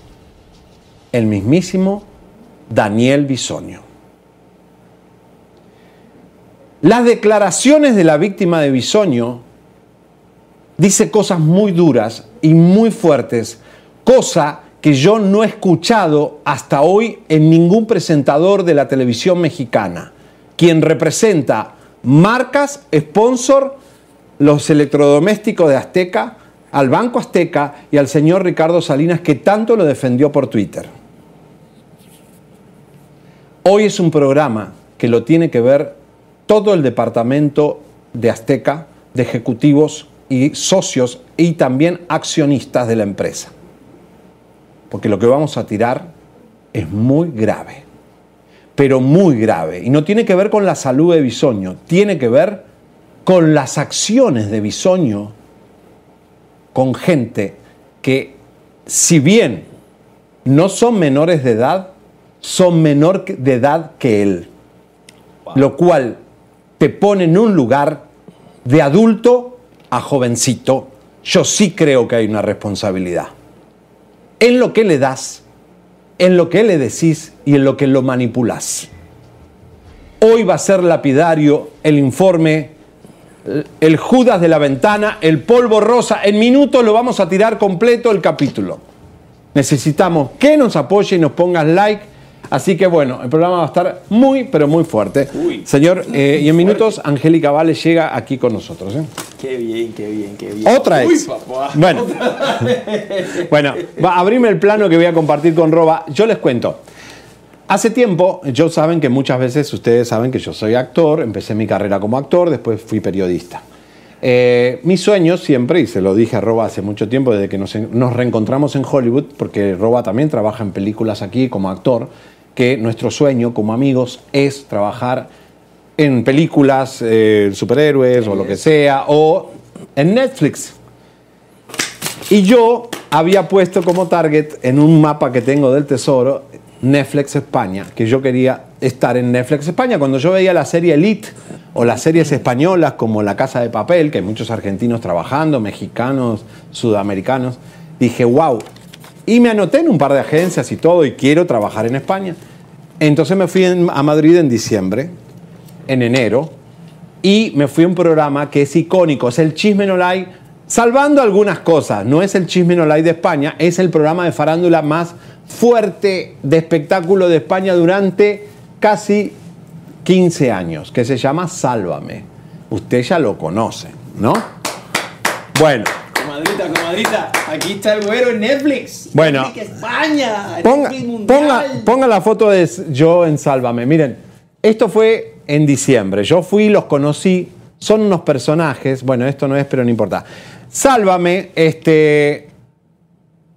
el mismísimo Daniel Bisonio. Las declaraciones de la víctima de Bisonio dice cosas muy duras y muy fuertes, cosa que yo no he escuchado hasta hoy en ningún presentador de la televisión mexicana, quien representa marcas, sponsor, los electrodomésticos de Azteca, al Banco Azteca y al señor Ricardo Salinas, que tanto lo defendió por Twitter. Hoy es un programa que lo tiene que ver todo el departamento de Azteca, de ejecutivos y socios y también accionistas de la empresa porque lo que vamos a tirar es muy grave, pero muy grave. Y no tiene que ver con la salud de Bisoño, tiene que ver con las acciones de Bisoño con gente que, si bien no son menores de edad, son menor de edad que él. Lo cual te pone en un lugar de adulto a jovencito. Yo sí creo que hay una responsabilidad en lo que le das, en lo que le decís y en lo que lo manipulás. Hoy va a ser lapidario el informe, el Judas de la ventana, el polvo rosa. En minutos lo vamos a tirar completo el capítulo. Necesitamos que nos apoye y nos pongas like. Así que bueno, el programa va a estar muy, pero muy fuerte. Señor, [LAUGHS] eh, y en minutos Angélica Vale llega aquí con nosotros. ¿eh? Qué bien, qué bien, qué bien. Otra Uy, ex. papá. Bueno. [LAUGHS] Bueno, va, abrime el plano que voy a compartir con Roba. Yo les cuento. Hace tiempo, yo saben que muchas veces ustedes saben que yo soy actor, empecé mi carrera como actor, después fui periodista. Eh, mi sueño siempre, y se lo dije a Roba hace mucho tiempo, desde que nos, nos reencontramos en Hollywood, porque Roba también trabaja en películas aquí como actor, que nuestro sueño como amigos es trabajar en películas, eh, superhéroes o lo que sea, o en Netflix. Y yo había puesto como target en un mapa que tengo del tesoro Netflix España, que yo quería estar en Netflix España. Cuando yo veía la serie Elite o las series españolas como La Casa de Papel, que hay muchos argentinos trabajando, mexicanos, sudamericanos, dije, wow. Y me anoté en un par de agencias y todo y quiero trabajar en España. Entonces me fui a Madrid en diciembre, en enero, y me fui a un programa que es icónico, es el Chisme No Lie, salvando algunas cosas. No es el Chisme No Lie de España, es el programa de farándula más fuerte de espectáculo de España durante casi 15 años, que se llama Sálvame. Usted ya lo conoce, ¿no? Bueno, Comadrita, comadrita, aquí está el güero en Netflix. Bueno. Netflix España. Ponga, Netflix ponga, ponga la foto de yo en Sálvame. Miren, esto fue en diciembre. Yo fui, los conocí. Son unos personajes. Bueno, esto no es, pero no importa. Sálvame, este.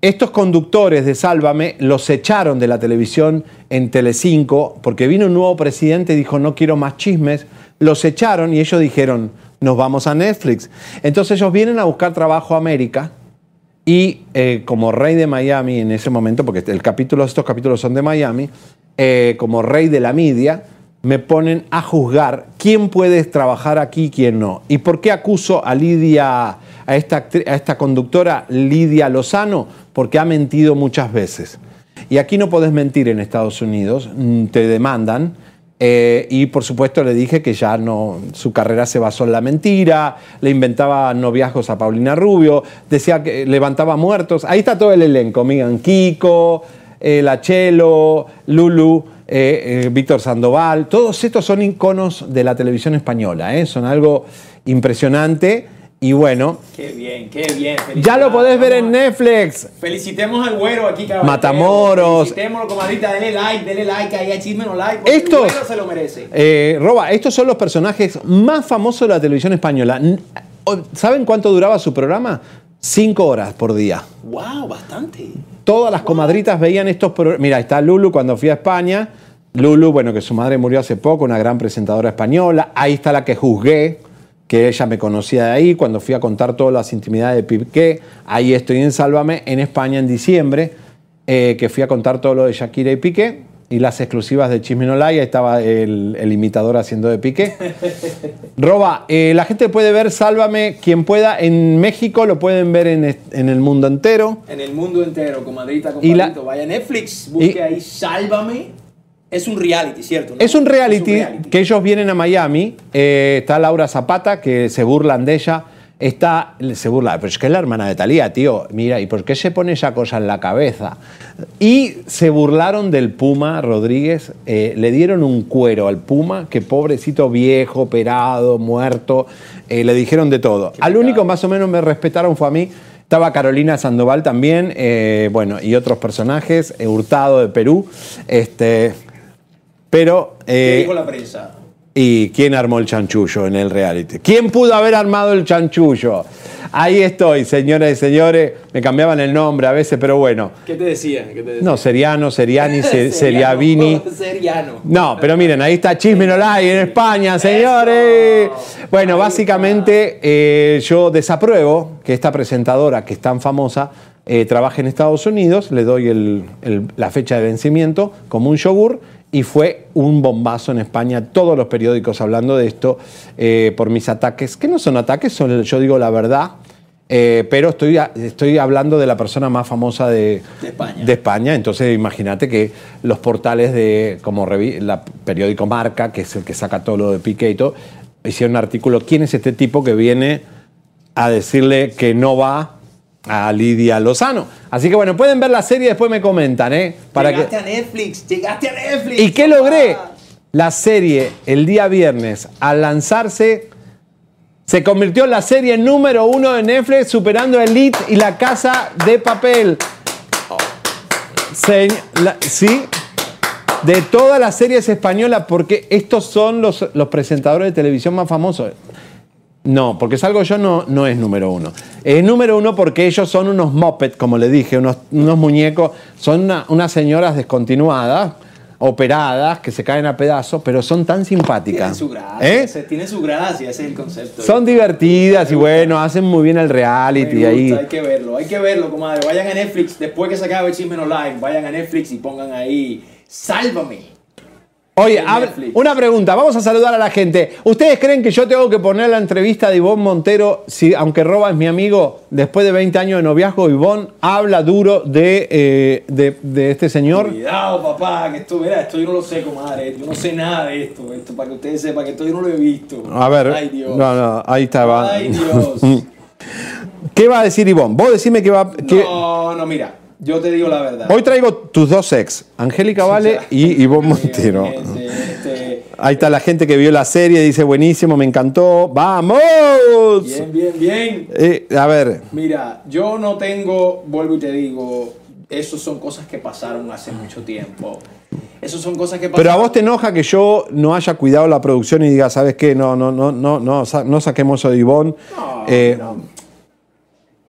Estos conductores de Sálvame los echaron de la televisión en Telecinco porque vino un nuevo presidente y dijo no quiero más chismes. Los echaron y ellos dijeron nos vamos a Netflix. Entonces ellos vienen a buscar trabajo a América y eh, como rey de Miami en ese momento, porque el capítulo, estos capítulos son de Miami, eh, como rey de la media, me ponen a juzgar quién puede trabajar aquí y quién no. ¿Y por qué acuso a Lidia, a esta, a esta conductora Lidia Lozano? Porque ha mentido muchas veces. Y aquí no podés mentir en Estados Unidos, mm, te demandan. Eh, y por supuesto le dije que ya no, su carrera se basó en la mentira, le inventaba noviazgos a Paulina Rubio, decía que levantaba muertos. Ahí está todo el elenco, Migan Kiko, eh, Lulu, eh, eh, Víctor Sandoval, todos estos son iconos de la televisión española, son algo impresionante y bueno, Qué bien, qué bien. ya lo podés ver en Netflix. Felicitemos al güero aquí, cabrón. Matamoros. Felicitémoslo, comadrita. Denle like, denle like ahí a Chisme No Like. Porque Estos- el güero se lo merece. Eh, Roba, estos son los personajes más famosos de la televisión española. ¿Saben cuánto duraba su programa? Cinco horas por día. Wow, bastante. Todas las comadritas veían estos programas. Mira, está Lulu cuando fui a España. Lulu, bueno, que su madre murió hace poco, una gran presentadora española. Ahí está la que juzgué, que ella me conocía de ahí cuando fui a contar todas las intimidades de Piqué. Ahí estoy en Sálvame, en España en diciembre, eh, que fui a contar todo lo de Shakira y Piqué. Y las exclusivas de Chisme No ahí estaba el, el imitador haciendo de Piqué. [LAUGHS] Roba, eh, la gente puede ver Sálvame, quien pueda, en México, lo pueden ver en, en el mundo entero. En el mundo entero, comadrita, Y la- compadrito. Vaya a Netflix, busque Y- ahí Sálvame. Es un reality, ¿cierto? no? Es un reality, que ellos vienen a Miami. eh, está Laura Zapata, que se burlan de ella. Está, se burla, pero es que es la hermana de Talía, tío. Mira, ¿y por qué se pone esa cosa en la cabeza? Y se burlaron del Puma Rodríguez. eh, le dieron un cuero al Puma, que pobrecito viejo, operado, muerto. eh, le dijeron de todo. Al único más o menos me respetaron fue a mí. Estaba Carolina Sandoval también, eh, bueno, y otros personajes, Hurtado de Perú. Este, pero. ¿Qué eh, dijo la prensa? ¿Y quién armó el chanchullo en el reality? ¿Quién pudo haber armado el chanchullo? Ahí estoy, señoras y señores. Me cambiaban el nombre a veces, pero bueno. ¿Qué te decía? ¿Qué te decía? No, Seriano, Seriani, [LAUGHS] Se- Seriavini. [LAUGHS] Seriano. No, pero miren, ahí está Chisme No en España, señores. Bueno, básicamente eh, yo desapruebo que esta presentadora, que es tan famosa, eh, trabaje en Estados Unidos. Le doy el- el- la fecha de vencimiento como un yogur. Y fue un bombazo en España, todos los periódicos hablando de esto eh, por mis ataques, que no son ataques, son, yo digo la verdad, eh, pero estoy, estoy hablando de la persona más famosa de, De España. de España. Entonces, imagínate que los portales de, como la periódico Marca, que es el que saca todo lo de Piqué y todo, hicieron un artículo. ¿Quién es este tipo que viene a decirle que no va a Lidia Lozano? Así que bueno, pueden ver la serie y después me comentan, ¿eh? Para que, llegaste a Netflix, llegaste a Netflix. ¿Y qué logré? La serie, el día viernes, al lanzarse, se convirtió en la serie número uno de Netflix, superando Elite y La Casa de Papel. Se- la- ¿Sí? de todas las series españolas, porque estos son los, los presentadores de televisión más famosos. No, porque salgo yo no, no es número uno. Es número uno porque ellos son unos mopeds, como le dije, unos, unos muñecos, son una- unas señoras descontinuadas, operadas, que se caen a pedazos, pero son tan Tiene simpáticas. su gracia, ¿Eh? tiene su gracia, ese es el concepto. Son divertidas y bueno, hacen muy bien el reality gusta, ahí. Hay que verlo, hay que verlo, comadre. Vayan a Netflix, después que se acabe el chisme no live, vayan a Netflix y pongan ahí, sálvame. Oye, una pregunta, vamos a saludar a la gente. ¿Ustedes creen que yo tengo que poner la entrevista de Ivonne Montero, si, aunque Roba es mi amigo, después de 20 años de noviazgo, Ivonne habla duro de, eh, de, de este señor? Cuidado, papá, que esto, mira, esto yo no lo sé, comadre. Yo no sé nada de esto, esto para que ustedes sepan que esto yo no lo he visto. A ver, Ay, Dios. no, no, ahí está. va. Ay, Dios. [LAUGHS] ¿Qué va a decir Ivonne? Vos decime que va... No, no, mira, yo te digo la verdad. Hoy traigo tus dos ex, Angélica Vale y Ivonne [LAUGHS] Montero. Este, Ahí está la gente que vio la serie, dice buenísimo, me encantó. ¡Vamos! bien, bien, bien. Eh, a ver, Mira, yo no tengo, vuelvo y te digo, eso son cosas que pasaron hace mucho tiempo. Eso son cosas que pasaron. Pero a vos te enoja que yo no haya cuidado la producción y diga, ¿sabes qué? No, no, no, no, no, no saquemos eso de Ivonne. Eh,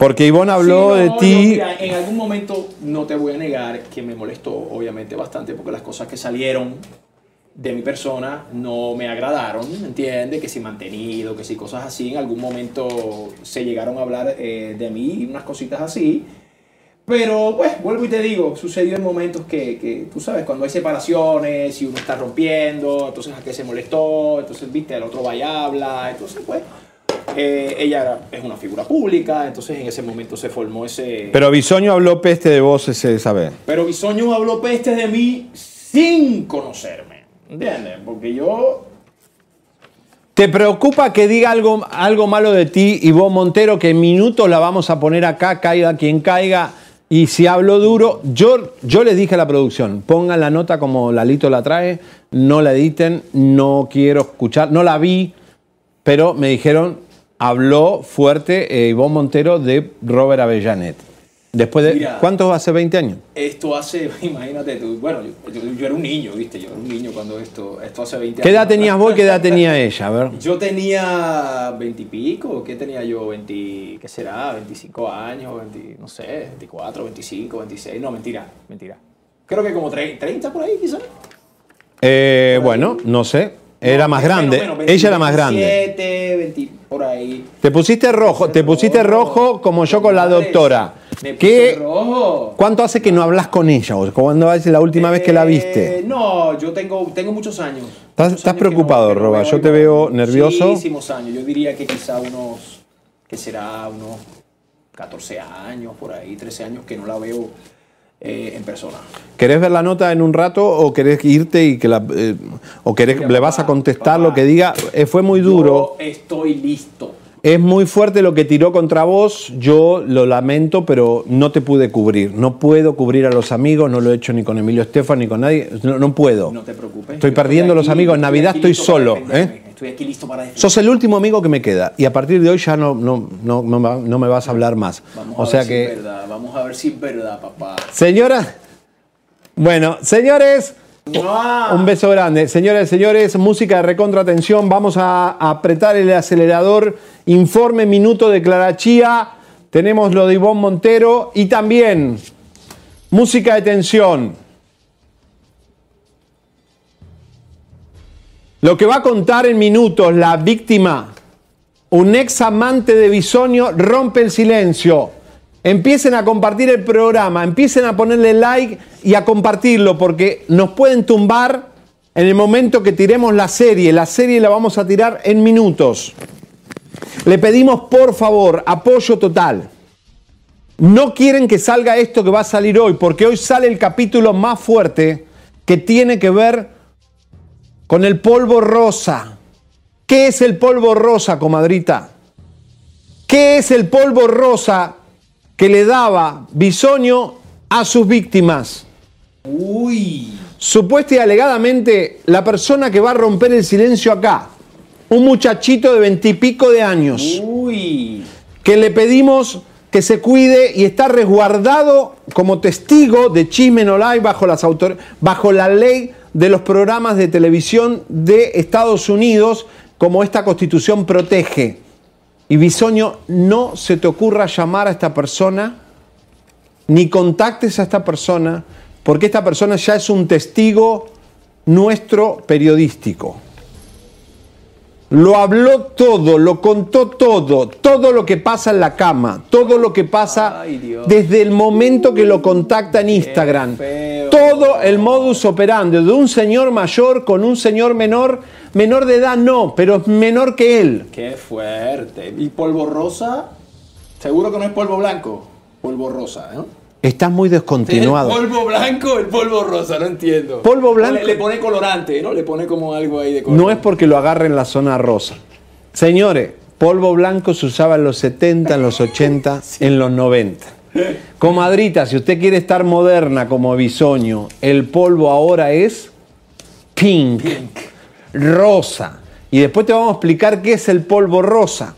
Porque Ivonne habló Sí, de no, ti. yo, mira, en algún momento no te voy a negar que me molestó, obviamente, bastante, porque las cosas que salieron de mi persona no me agradaron, ¿entiendes? Que si mantenido, que si cosas así, en algún momento se llegaron a hablar eh, de mí y unas cositas así. Pero, pues, vuelvo y te digo, sucedió en momentos que, que, tú sabes, cuando hay separaciones y uno está rompiendo, entonces a qué se molestó, entonces, viste, el otro va y habla, entonces, pues, eh, ella era- es una figura pública, entonces en ese momento se formó ese... Pero Bisoño habló peste de vos ese saber. Pero Bisoño habló peste de mí sin conocerme, ¿entiendes? Porque yo... ¿Te preocupa que diga algo, algo malo de ti y vos, Montero, que en minutos la vamos a poner acá, caiga quien caiga? Y si hablo duro, yo, yo les dije a la producción, pongan la nota como Lalito la trae, no la editen, no quiero escuchar, no la vi, pero me dijeron, habló fuerte eh, Ivonne Montero de Robert Avellanet. Después de, Mira. ¿cuántos hace 20 años? Esto hace, [LAUGHS] imagínate tú, bueno, yo, yo- yo era un niño, ¿viste? Yo era un niño cuando esto, esto hace 20 años. ¿Qué edad tenías vos y qué edad tenía ella? A ver. Yo tenía 20 y pico, ¿qué tenía yo? 20, ¿qué será? 25 años, 20, no sé, 24, 25, 26, no, mentira, mentira. Creo que como 30, 30 por ahí quizás. Eh, bueno, no sé. Era más grande. Ella era más grande. 27, 20, por ahí. Te pusiste rojo, te pusiste rojo como yo con la doctora. Me ¿Qué, rojo. ¿Cuánto hace que no hablas con ella? ¿O ¿Cuándo es la última vez que la viste? Eh, no, yo tengo, tengo muchos años. ¿Estás, estás preocupado, Roba? Yo te veo nervioso. Muchísimos años. Yo diría que quizá unos, que será unos 14 años, por ahí, 13 años que no la veo eh, en persona. ¿Querés ver la nota en un rato o querés irte y que la, eh, o querés, Mira, le vas a papá, contestar lo que diga? Eh, fue muy duro. Yo estoy listo. Es muy fuerte lo que tiró contra vos, yo lo lamento, pero no te pude cubrir. No puedo cubrir a los amigos, no lo he hecho ni con Emilio Estefan ni con nadie, no, no puedo. No te preocupes. Estoy perdiendo los aquí- amigos, en Navidad estoy solo. ¿eh? Estoy aquí listo para defender. Sos el último amigo que me queda y a partir de hoy ya no, no, no, no, me vas a hablar más. Vamos O a sea ver si es que, verdad. Vamos a ver si es verdad, papá. señora, bueno, señores, un beso grande. Señoras y señores, música de recontra atención. Vamos a apretar el acelerador. Informe minuto de Clarachía. Tenemos lo de Ivonne Montero y también música de tensión. Lo que va a contar en minutos la víctima, un ex amante de Bisonio, rompe el silencio. Empiecen a compartir el programa, empiecen a ponerle like y a compartirlo porque nos pueden tumbar en el momento que tiremos la serie. La serie la vamos a tirar en minutos. Le pedimos por favor apoyo total. No quieren que salga esto que va a salir hoy porque hoy sale el capítulo más fuerte que tiene que ver con el polvo rosa. ¿Qué es el polvo rosa, comadrita? ¿Qué es el polvo rosa que le daba Bisoño a sus víctimas? Uy. Supuesta y alegadamente, la persona que va a romper el silencio acá, un muchachito de veintipico de años, Uy. que le pedimos que se cuide y está resguardado como testigo de Chisme No Live bajo, las autor- bajo la ley de los programas de televisión de Estados Unidos, como esta constitución protege. Y Bisoño, no se te ocurra llamar a esta persona, ni contactes a esta persona, porque esta persona ya es un testigo nuestro periodístico. Lo habló todo, lo contó todo, todo lo que pasa en la cama, todo lo que pasa desde el momento que lo contacta en Instagram. Todo el modus operandi de un señor mayor con un señor menor, menor de edad no, pero es menor que él. Qué fuerte. ¿Y polvo rosa? Seguro que no es polvo blanco. Polvo rosa, ¿no? Estás muy descontinuado. [LAUGHS] ¿El polvo blanco el polvo rosa? No entiendo. Polvo blanco. Le, le pone colorante, ¿no? Le pone como algo ahí de color. No es porque lo agarre en la zona rosa. Señores, polvo blanco se usaba en los 70, en los 80, en los 90. Comadrita, si usted quiere estar moderna como bisoño, el polvo ahora es pink, rosa. Y después te vamos a explicar qué es el polvo rosa.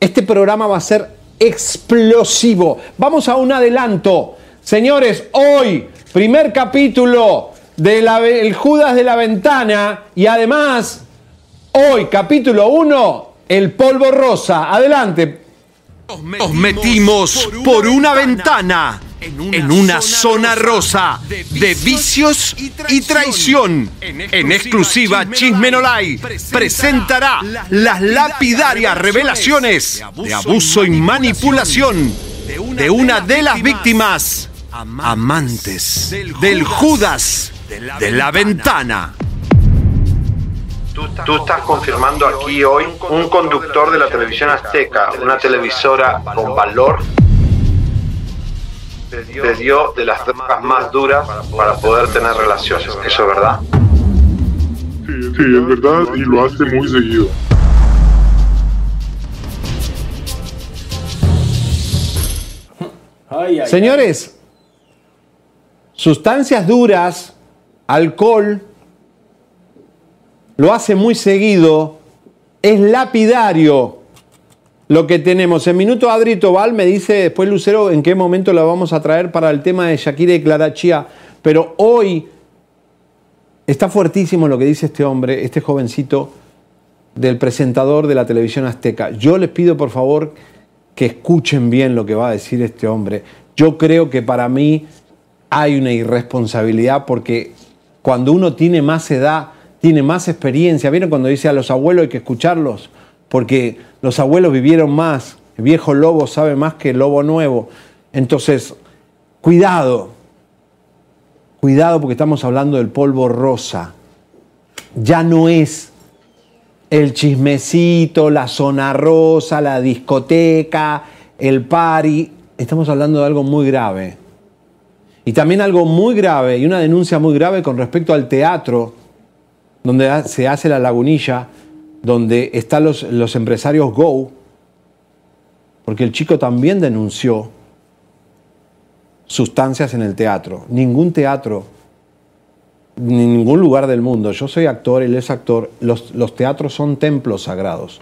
Este programa va a ser explosivo. Vamos a un adelanto. Señores, hoy, primer capítulo del Judas de la Ventana y además, hoy, capítulo 1, el polvo rosa. Adelante. Nos metimos por una ventana en una zona rosa de vicios y traición. En exclusiva Chismenolay presentará las lapidarias revelaciones de abuso y manipulación de una de las víctimas amantes del Judas de la ventana. Tú estás confirmando aquí hoy un conductor de la televisión azteca, una televisora con valor, te dio de las drogas más duras para poder tener relaciones. ¿Eso es verdad? Sí, sí, es verdad y lo hace muy seguido. Ay, ay, Señores, sustancias duras, alcohol, lo hace muy seguido, es lapidario lo que tenemos. En minuto Adri Tobal me dice después Lucero en qué momento la vamos a traer para el tema de Shakira y Clara Chía, pero hoy está fuertísimo lo que dice este hombre, este jovencito del presentador de la televisión azteca. Yo les pido por favor que escuchen bien lo que va a decir este hombre. Yo creo que para mí hay una irresponsabilidad porque cuando uno tiene más edad, tiene más experiencia, ¿vieron cuando dice a los abuelos hay que escucharlos? Porque los abuelos vivieron más, el viejo lobo sabe más que el lobo nuevo. Entonces, cuidado, cuidado porque estamos hablando del polvo rosa. Ya no es el chismecito, la zona rosa, la discoteca, el party. Estamos hablando de algo muy grave. Y también algo muy grave y una denuncia muy grave con respecto al teatro, donde se hace la lagunilla, donde están los, los empresarios Go, porque el chico también denunció sustancias en el teatro. Ningún teatro, ni ningún lugar del mundo, yo soy actor, él es actor, los, los teatros son templos sagrados.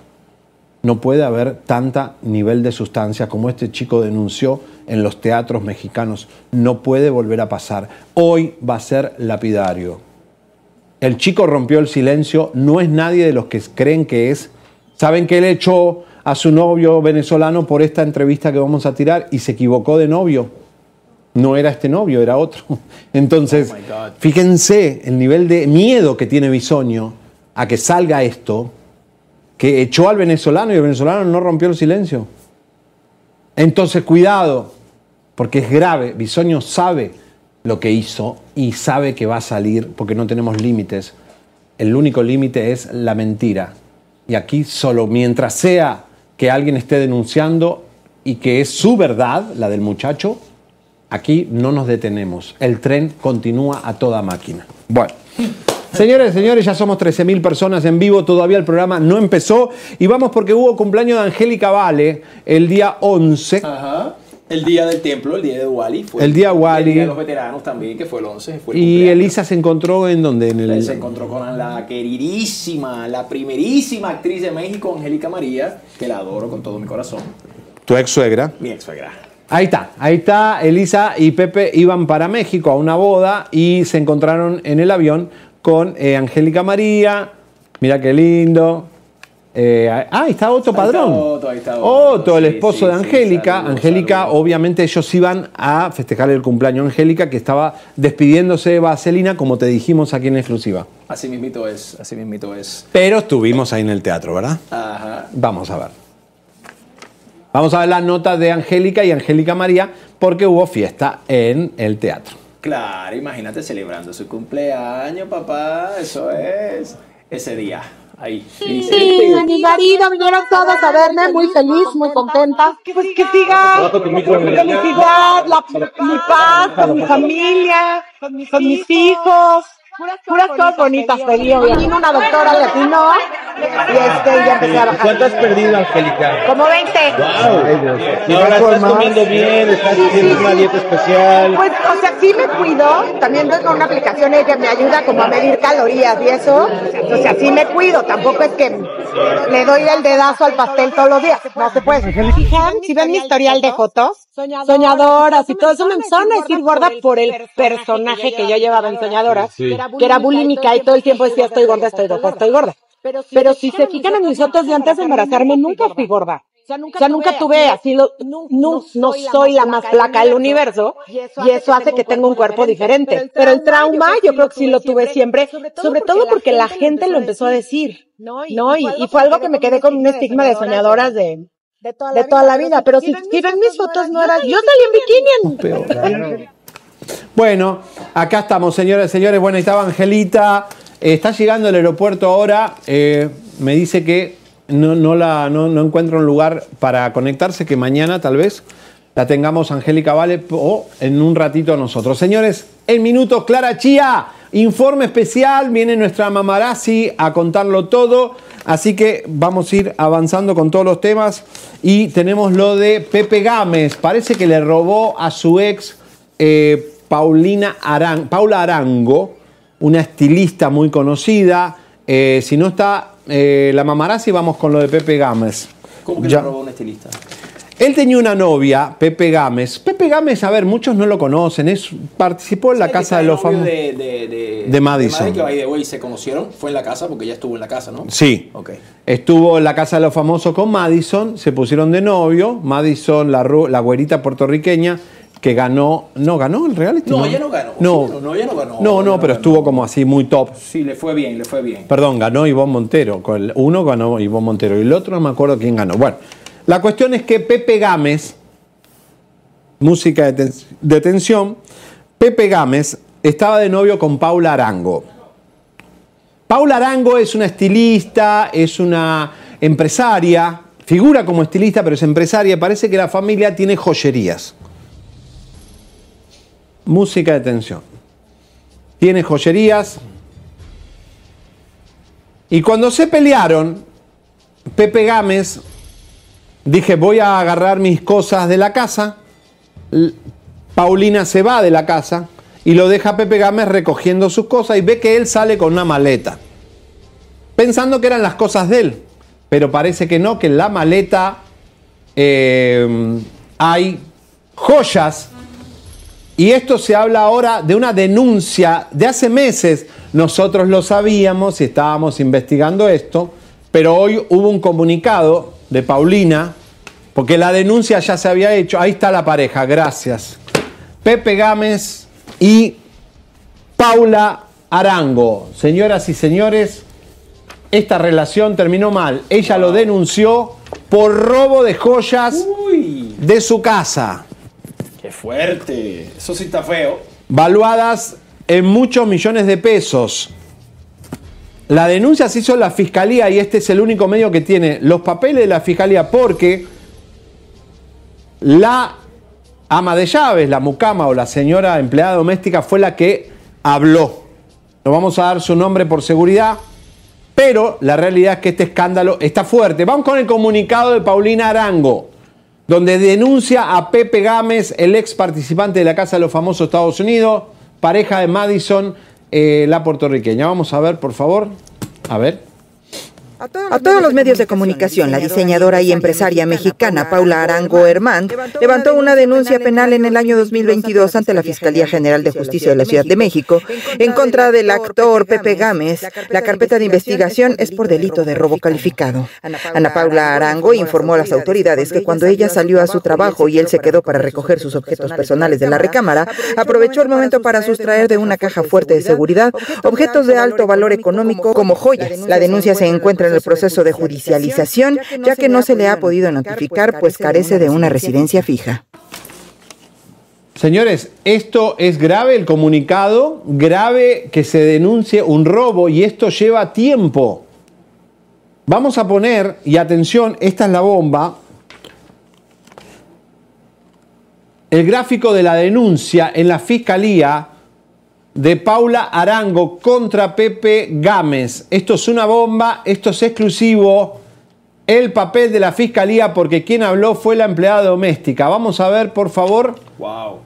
No puede haber tanta nivel de sustancia como este chico denunció en los teatros mexicanos. No puede volver a pasar. Hoy va a ser lapidario. El chico rompió el silencio, no es nadie de los que creen que es. Saben que él echó a su novio venezolano por esta entrevista que vamos a tirar y se equivocó de novio. No era este novio, era otro. [LAUGHS] Entonces, fíjense el nivel de miedo que tiene Bisoño a que salga esto, que echó al venezolano y el venezolano no rompió el silencio. Entonces, cuidado, porque es grave. Bisoño sabe lo que hizo y sabe que va a salir porque no tenemos límites. El único límite es la mentira. Y aquí solo mientras sea que alguien esté denunciando y que es su verdad, la del muchacho, aquí no nos detenemos. El tren continúa a toda máquina. Bueno. Señores, señores, ya somos 13.000 personas en vivo, todavía el programa no empezó y vamos porque hubo cumpleaños de Angélica Vale el día 11. Ajá. El día del templo, el día de Wally. Fue El día Wally. El día de los veteranos también, que fue el 11. Fue el Y. Elisa se encontró en donde en el Se encontró con la queridísima, la primerísima actriz de México, Angélica María, que la adoro con todo mi corazón. tu ex suegra. Mi ex suegra. Ahí está, ahí está. Elisa y Pepe iban para México a una boda y se encontraron en el avión con eh, Angélica María. Mira qué lindo. Eh, ah, ahí está Otto Padrón. Ahí está Otto, ahí está Otto, el esposo sí, de sí, Angélica. saludos, Angélica, obviamente ellos iban a festejar el cumpleaños de Angélica, que estaba despidiéndose de Vaselina, como te dijimos aquí en exclusiva. Así mismito es, así mismito es. Pero estuvimos ahí en el teatro, ¿verdad? Ajá. Vamos a ver. Vamos a ver la nota de Angélica y Angélica María, porque hubo fiesta en el teatro. Claro, imagínate celebrando su cumpleaños, papá. Eso es ese día. Ahí. Dice- Sí, mi marido, vinieron todos a verme, muy feliz, muy contenta. Pues que siga. Felicidad, la, mi paz, con mi familia, con mis hijos. Puras cosas bonitas pedí. Vino una doctora que atinó y este, ya empecé a bajar. ¿Cuánto has perdido, Angélica? Como 20. Wow. Y ahora estás comiendo bien, estás haciendo una dieta especial. Pues, o sea, sí me cuido. También tengo una aplicación que me ayuda como a medir calorías y eso. O sea, sí me cuido. Tampoco es que le doy el dedazo al pastel todos los días. No se puede. Fijan, si ven mi historial de fotos, soñadoras y todo eso, me empezaron a decir gorda por el personaje que yo llevaba en soñadoras, Sí. Que era bulímica y todo el tiempo decía estoy gorda, estoy gorda, estoy gorda. Pero si se fijan en mis fotos de antes de embarazarme, nunca fui gorda. O sea, nunca tuve así, lo, no, no soy la más flaca del universo y eso hace que tenga un cuerpo diferente. Pero el trauma yo creo que sí lo tuve siempre, sobre todo porque la gente lo empezó a decir. ¿no? Y, y fue algo que me quedé con un estigma de soñadoras de, de toda la vida. Pero si, si ven mis fotos, no era, yo salí en bikini. Bueno, acá estamos, señores y señores. Bueno, ahí estaba Angelita. Eh, está llegando al aeropuerto ahora. Eh, me dice que no, la, no encuentra un lugar para conectarse, que mañana tal vez la tengamos Angélica Vale o en un ratito nosotros. Señores, en minutos, Clara Chía, informe especial. Viene nuestra mamarazzi a contarlo todo. Así que vamos a ir avanzando con todos los temas. Y tenemos lo de Pepe Gámez. Parece que le robó a su ex eh, Paulina Aran- Paula Arango, una estilista muy conocida. Eh, si no está eh, la mamarazzi, vamos con lo de Pepe Gámez. ¿Cómo que Ya. robó un estilista? Él tenía una novia, Pepe Gámez. Pepe Gámez, a ver, muchos no lo conocen. Es, participó en la casa de los famosos. de, de, de, De Madison. way se conocieron, fue en la casa porque ella estuvo en la casa, ¿no? Sí. Ok. Estuvo en la casa de los famosos con Madison, se pusieron de novio. Madison, la, la güerita puertorriqueña, que ganó. ¿No ganó el reality? No, ella no ganó. No, Sí, no, no, no ganó. no, no, pero estuvo como así muy top. Sí, le fue bien, le fue bien. Perdón, ganó Ivonne Montero. Con el- Uno ganó Ivonne Montero y el otro no me acuerdo quién ganó. Bueno, la cuestión es que Pepe Gámez, música de, ten- de tensión, Pepe Gámez estaba de novio con Paula Arango. Paula Arango es una estilista, es una empresaria, figura como estilista, pero es empresaria. Parece que la familia tiene joyerías. Música de tensión. Tiene joyerías. Y cuando se pelearon, Pepe Gámez, dije, voy a agarrar mis cosas de la casa. Paulina se va de la casa y lo deja Pepe Gámez recogiendo sus cosas y ve que él sale con una maleta. Pensando que eran las cosas de él. Pero parece que no, que en la maleta eh, hay joyas. Y esto se habla ahora de una denuncia de hace meses. Nosotros lo sabíamos y estábamos investigando esto, pero hoy hubo un comunicado de Paulina, porque la denuncia ya se había hecho. Ahí está la pareja, gracias. Pepe Gámez y Paula Arango. Señoras y señores, esta relación terminó mal. Ella lo denunció por robo de joyas de su casa. Fuerte. Eso sí está feo. Valuadas en muchos millones de pesos. La denuncia se hizo en la fiscalía y este es el único medio que tiene los papeles de la fiscalía porque la ama de llaves, la mucama o la señora empleada doméstica fue la que habló. No vamos a dar su nombre por seguridad, pero la realidad es que este escándalo está fuerte. Vamos con el comunicado de Paulina Arango, donde denuncia a Pepe Gámez, el ex participante de la Casa de los Famosos Estados Unidos, pareja de Madison, eh, la puertorriqueña. Vamos a ver, por favor. A ver. A todos los medios de comunicación, la diseñadora y empresaria mexicana Paula Arango Hermán levantó una denuncia penal en el año 2022 ante la Fiscalía General de Justicia de la Ciudad de México en contra del actor Pepe Gámez. La carpeta de investigación es por delito de robo calificado. Ana Paula Arango informó a las autoridades que cuando ella salió a su trabajo y él se quedó para recoger sus objetos personales de la recámara, aprovechó el momento para sustraer de una caja fuerte de seguridad objetos de alto valor económico como joyas. La denuncia se encuentra en el proceso de judicialización, ya que no se le ha podido notificar, pues carece de una residencia fija. Señores, esto es grave el comunicado, grave que se denuncie un robo y esto lleva tiempo. Vamos a poner, y atención, esta es la bomba, el gráfico de la denuncia en la fiscalía de Paula Arango contra Pepe Gámez. Esto es una bomba, esto es exclusivo. El papel de la fiscalía, porque quien habló fue la empleada doméstica. Vamos a ver, por favor. Wow.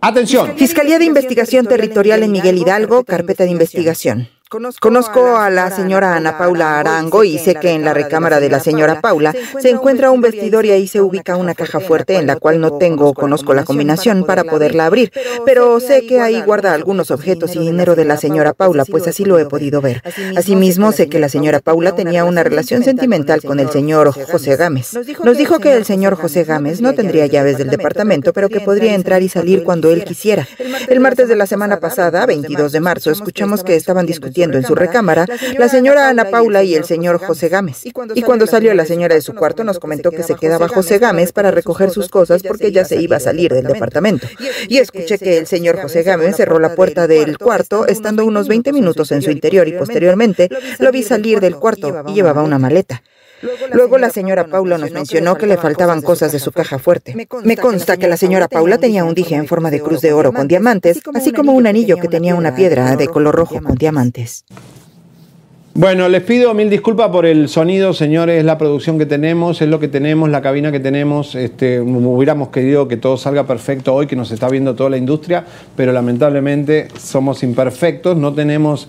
Atención. Fiscalía de Investigación Territorial en Miguel Hidalgo, carpeta de investigación. Conozco a la señora Ana Paula Arango y sé que en la recámara de la señora Paula se encuentra un vestidor y ahí se ubica una caja fuerte en la cual no tengo o conozco la combinación para poderla abrir, pero sé que ahí guarda algunos objetos y dinero de la señora Paula, pues así lo he podido ver. Asimismo, sé que la señora Paula tenía una relación sentimental con el señor José Gámez. Nos dijo que el señor José Gámez no tendría llaves del departamento, pero que podría entrar y salir cuando él quisiera. El martes de la semana pasada, 22 de marzo, escuchamos que estaban discutiendo en su recámara la señora Ana Paula y el señor José Gámez. Y cuando salió la señora de su cuarto nos comentó que se quedaba José Gámez para recoger sus cosas porque ya se iba a salir del departamento. Y escuché que el señor José Gámez cerró la puerta del cuarto estando unos 20 minutos en su interior y posteriormente lo vi salir del cuarto y llevaba una maleta. Luego la señora Paula nos mencionó que le faltaban cosas de su caja fuerte. Me consta que la señora Paula tenía un dije en forma de cruz de oro con diamantes, así como un anillo que tenía una piedra de color rojo con diamantes. Bueno, les pido mil disculpas por el sonido, señores, es la producción que tenemos, es lo que tenemos, la cabina que tenemos. Este, hubiéramos querido que todo salga perfecto hoy, que nos está viendo toda la industria, pero lamentablemente somos imperfectos, no tenemos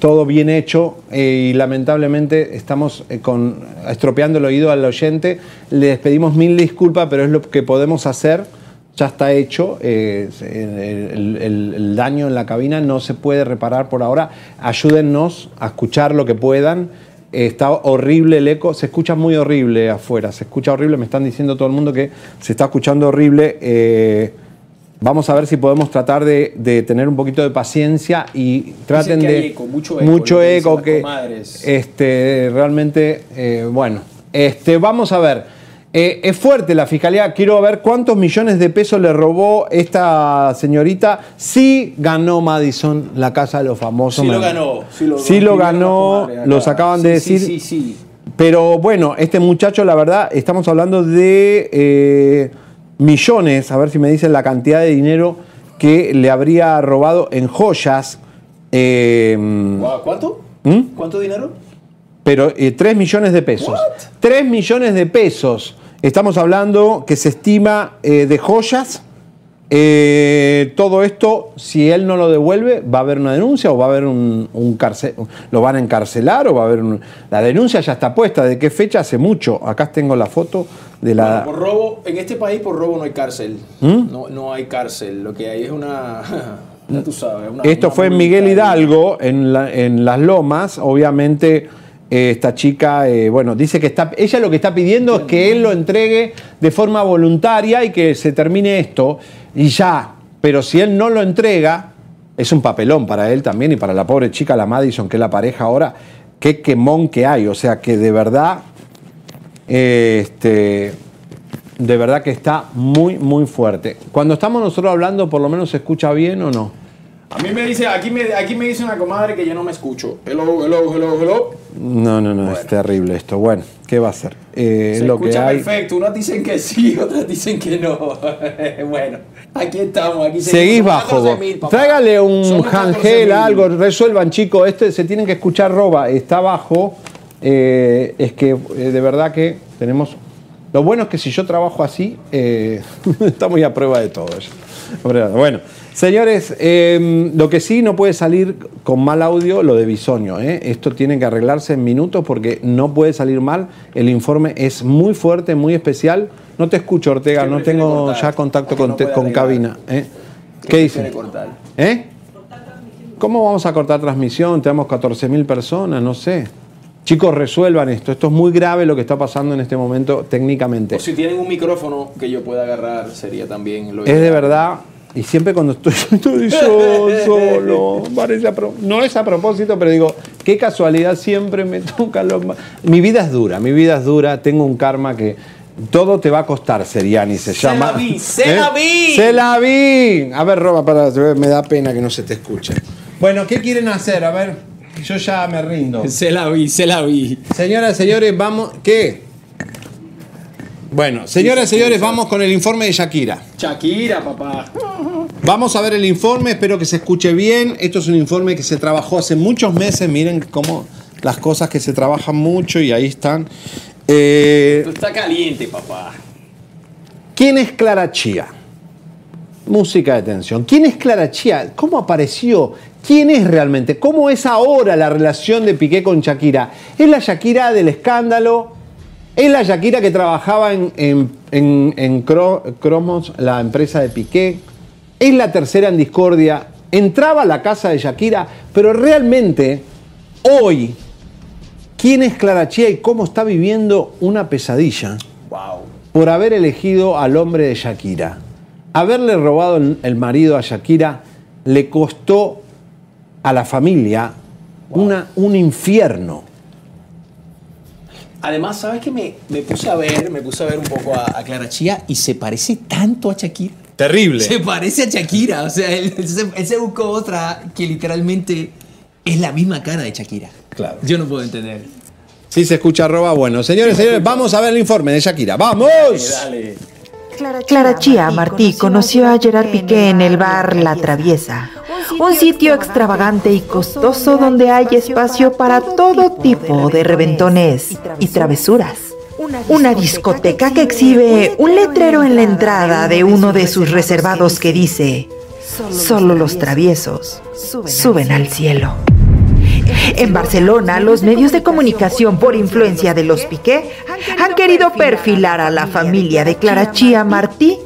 todo bien hecho eh, y lamentablemente estamos eh, con, estropeando el oído al oyente. Les pedimos mil disculpas, pero es lo que podemos hacer. Ya está hecho. eh, el, el- daño en la cabina no se puede reparar por ahora. Ayúdennos a escuchar lo que puedan. Está horrible el eco. Se escucha muy horrible afuera. Se escucha horrible. Me están diciendo todo el mundo que se está escuchando horrible. Vamos a ver si podemos tratar de, de tener un poquito de paciencia y traten que de hay eco, mucho eco, mucho eco que este realmente eh, bueno este vamos a ver Eh, es fuerte la fiscalía quiero ver cuántos millones de pesos le robó esta señorita sí ganó Madison la casa de los famosos Sí lo ganó. Sí lo, Sí lo ganó, los acaban de decir. Sí, sí, sí. Pero bueno, este muchacho, la verdad, estamos hablando de eh, millones, a ver si me dicen la cantidad de dinero que le habría robado en joyas. eh, Guau, ¿Cuánto? ¿Mm? ¿Cuánto dinero? pero eh, 3 millones de pesos. 3 millones de pesos. Estamos hablando que se estima eh, de joyas. Eh, todo esto, si él no lo devuelve, va a haber una denuncia o va a haber un, un cárcel, lo van a encarcelar o va a haber un- la denuncia ya está puesta. ¿De qué fecha? Hace mucho. Acá tengo la foto de la. Bueno, por robo, en este país por robo no hay cárcel. ¿Mm? No, no hay cárcel. Lo que hay es una. [LAUGHS] ya tú sabes. Una, Esto una fue en Miguel. Hidalgo, en, la- en Las Lomas. Obviamente, eh, esta chica, eh, bueno, dice que está. Ella lo que está pidiendo es que él lo entregue de forma voluntaria y que se termine esto y ya. Pero si él no lo entrega, es un papelón para él también y para la pobre chica, la Madison, que es la pareja ahora. Qué quemón que hay. O sea que de verdad. este, de verdad que está muy, muy fuerte. Cuando estamos nosotros hablando, por lo menos se escucha bien o no. A mí me dice, aquí me, aquí me dice una comadre que yo no me escucho. Hello, hello, hello, hello. No, no, no, es terrible esto. Bueno, ¿qué va a ser? Eh, Se lo que escucha hay. perfecto. Unos dicen que sí, [LAUGHS] otros dicen que no. [LAUGHS] bueno, aquí estamos. Aquí Seguís bajo. Vos. 14.000, papá. Tráigale un 14.000. algo, resuelvan, chicos. Este se tienen que escuchar roba, está bajo. Eh, es que eh, de verdad que tenemos. Lo bueno es que si yo trabajo así, eh, [LAUGHS] estamos ya a prueba de todo. ya. Bueno, señores, eh, lo que sí no puede salir con mal audio, lo de Bisoño. ¿eh? Esto tiene que arreglarse en minutos porque no puede salir mal. El informe es muy fuerte, muy especial. No te escucho, Ortega, no tengo cortar, ya contacto con, no te- puede con arreglar. cabina. ¿eh? ¿Qué ¿Qué cortar? ¿Eh? ¿Cómo vamos a cortar transmisión? Tenemos 14.000 personas, no sé. Chicos, resuelvan esto. Esto es muy grave lo que está pasando en este momento técnicamente. O si tienen un micrófono que yo pueda agarrar, sería también lo Es de verdad, y siempre cuando estoy, [LAUGHS] estoy yo solo, parece a pro- no es a propósito, pero digo, qué casualidad siempre me [LAUGHS] toca los... ma- Mi vida es dura, mi vida es dura, tengo un karma que todo te va a costar, Seriani se Se llama. ¿Eh? la vi, se la vi. ¡Se la vi! A ver, Roba, para, me da pena que no se te escuche. Bueno, ¿qué quieren hacer? A ver, yo ya me rindo. Se la vi, se la vi. Señoras, señores, vamos. ¿Qué? Bueno, señoras y señores, vamos con el informe de Shakira. Shakira, papá. Vamos a ver el informe, espero que se escuche bien. Esto es un informe que se trabajó hace muchos meses. Miren cómo las cosas que se trabajan mucho y ahí están. Eh, Esto está caliente, papá. ¿Quién es Clara Chía? Música de tensión. ¿Quién es Clara Chía? ¿Cómo apareció? ¿Quién es realmente? ¿Cómo es ahora la relación de Piqué con Shakira? ¿Es la Shakira del escándalo? ¿Es la Shakira que trabajaba en, en, en- en Cro- Cromos, la empresa de Piqué? ¿Es la tercera en discordia? ¿Entraba a la casa de Shakira? Pero realmente, hoy, ¿quién es Clara Chía y cómo está viviendo una pesadilla? Wow. por haber elegido al hombre de Shakira. Haberle robado el, el marido a Shakira le costó a la familia una, un infierno. Además, ¿sabes qué? Me, me puse a ver, me puse a ver un poco a, a Clara Chía y se parece tanto a Shakira. Terrible. Se parece a Shakira. O sea, él, él se, él se buscó otra que literalmente es la misma cara de Shakira. Claro. Yo no puedo entender. Si se escucha arroba, bueno. Señores, señores, vamos a ver el informe de Shakira. ¡Vamos! Dale. Clara Chía Martí conoció a Gerard Piqué en el bar La Traviesa, un sitio extravagante y costoso donde hay espacio para todo tipo de reventones y travesuras. Una discoteca que exhibe un letrero en la entrada de uno de sus reservados que dice, solo los traviesos suben al cielo. En Barcelona, los medios de comunicación por influencia de los Piqué han querido perfilar a la familia de Clara Chía Martí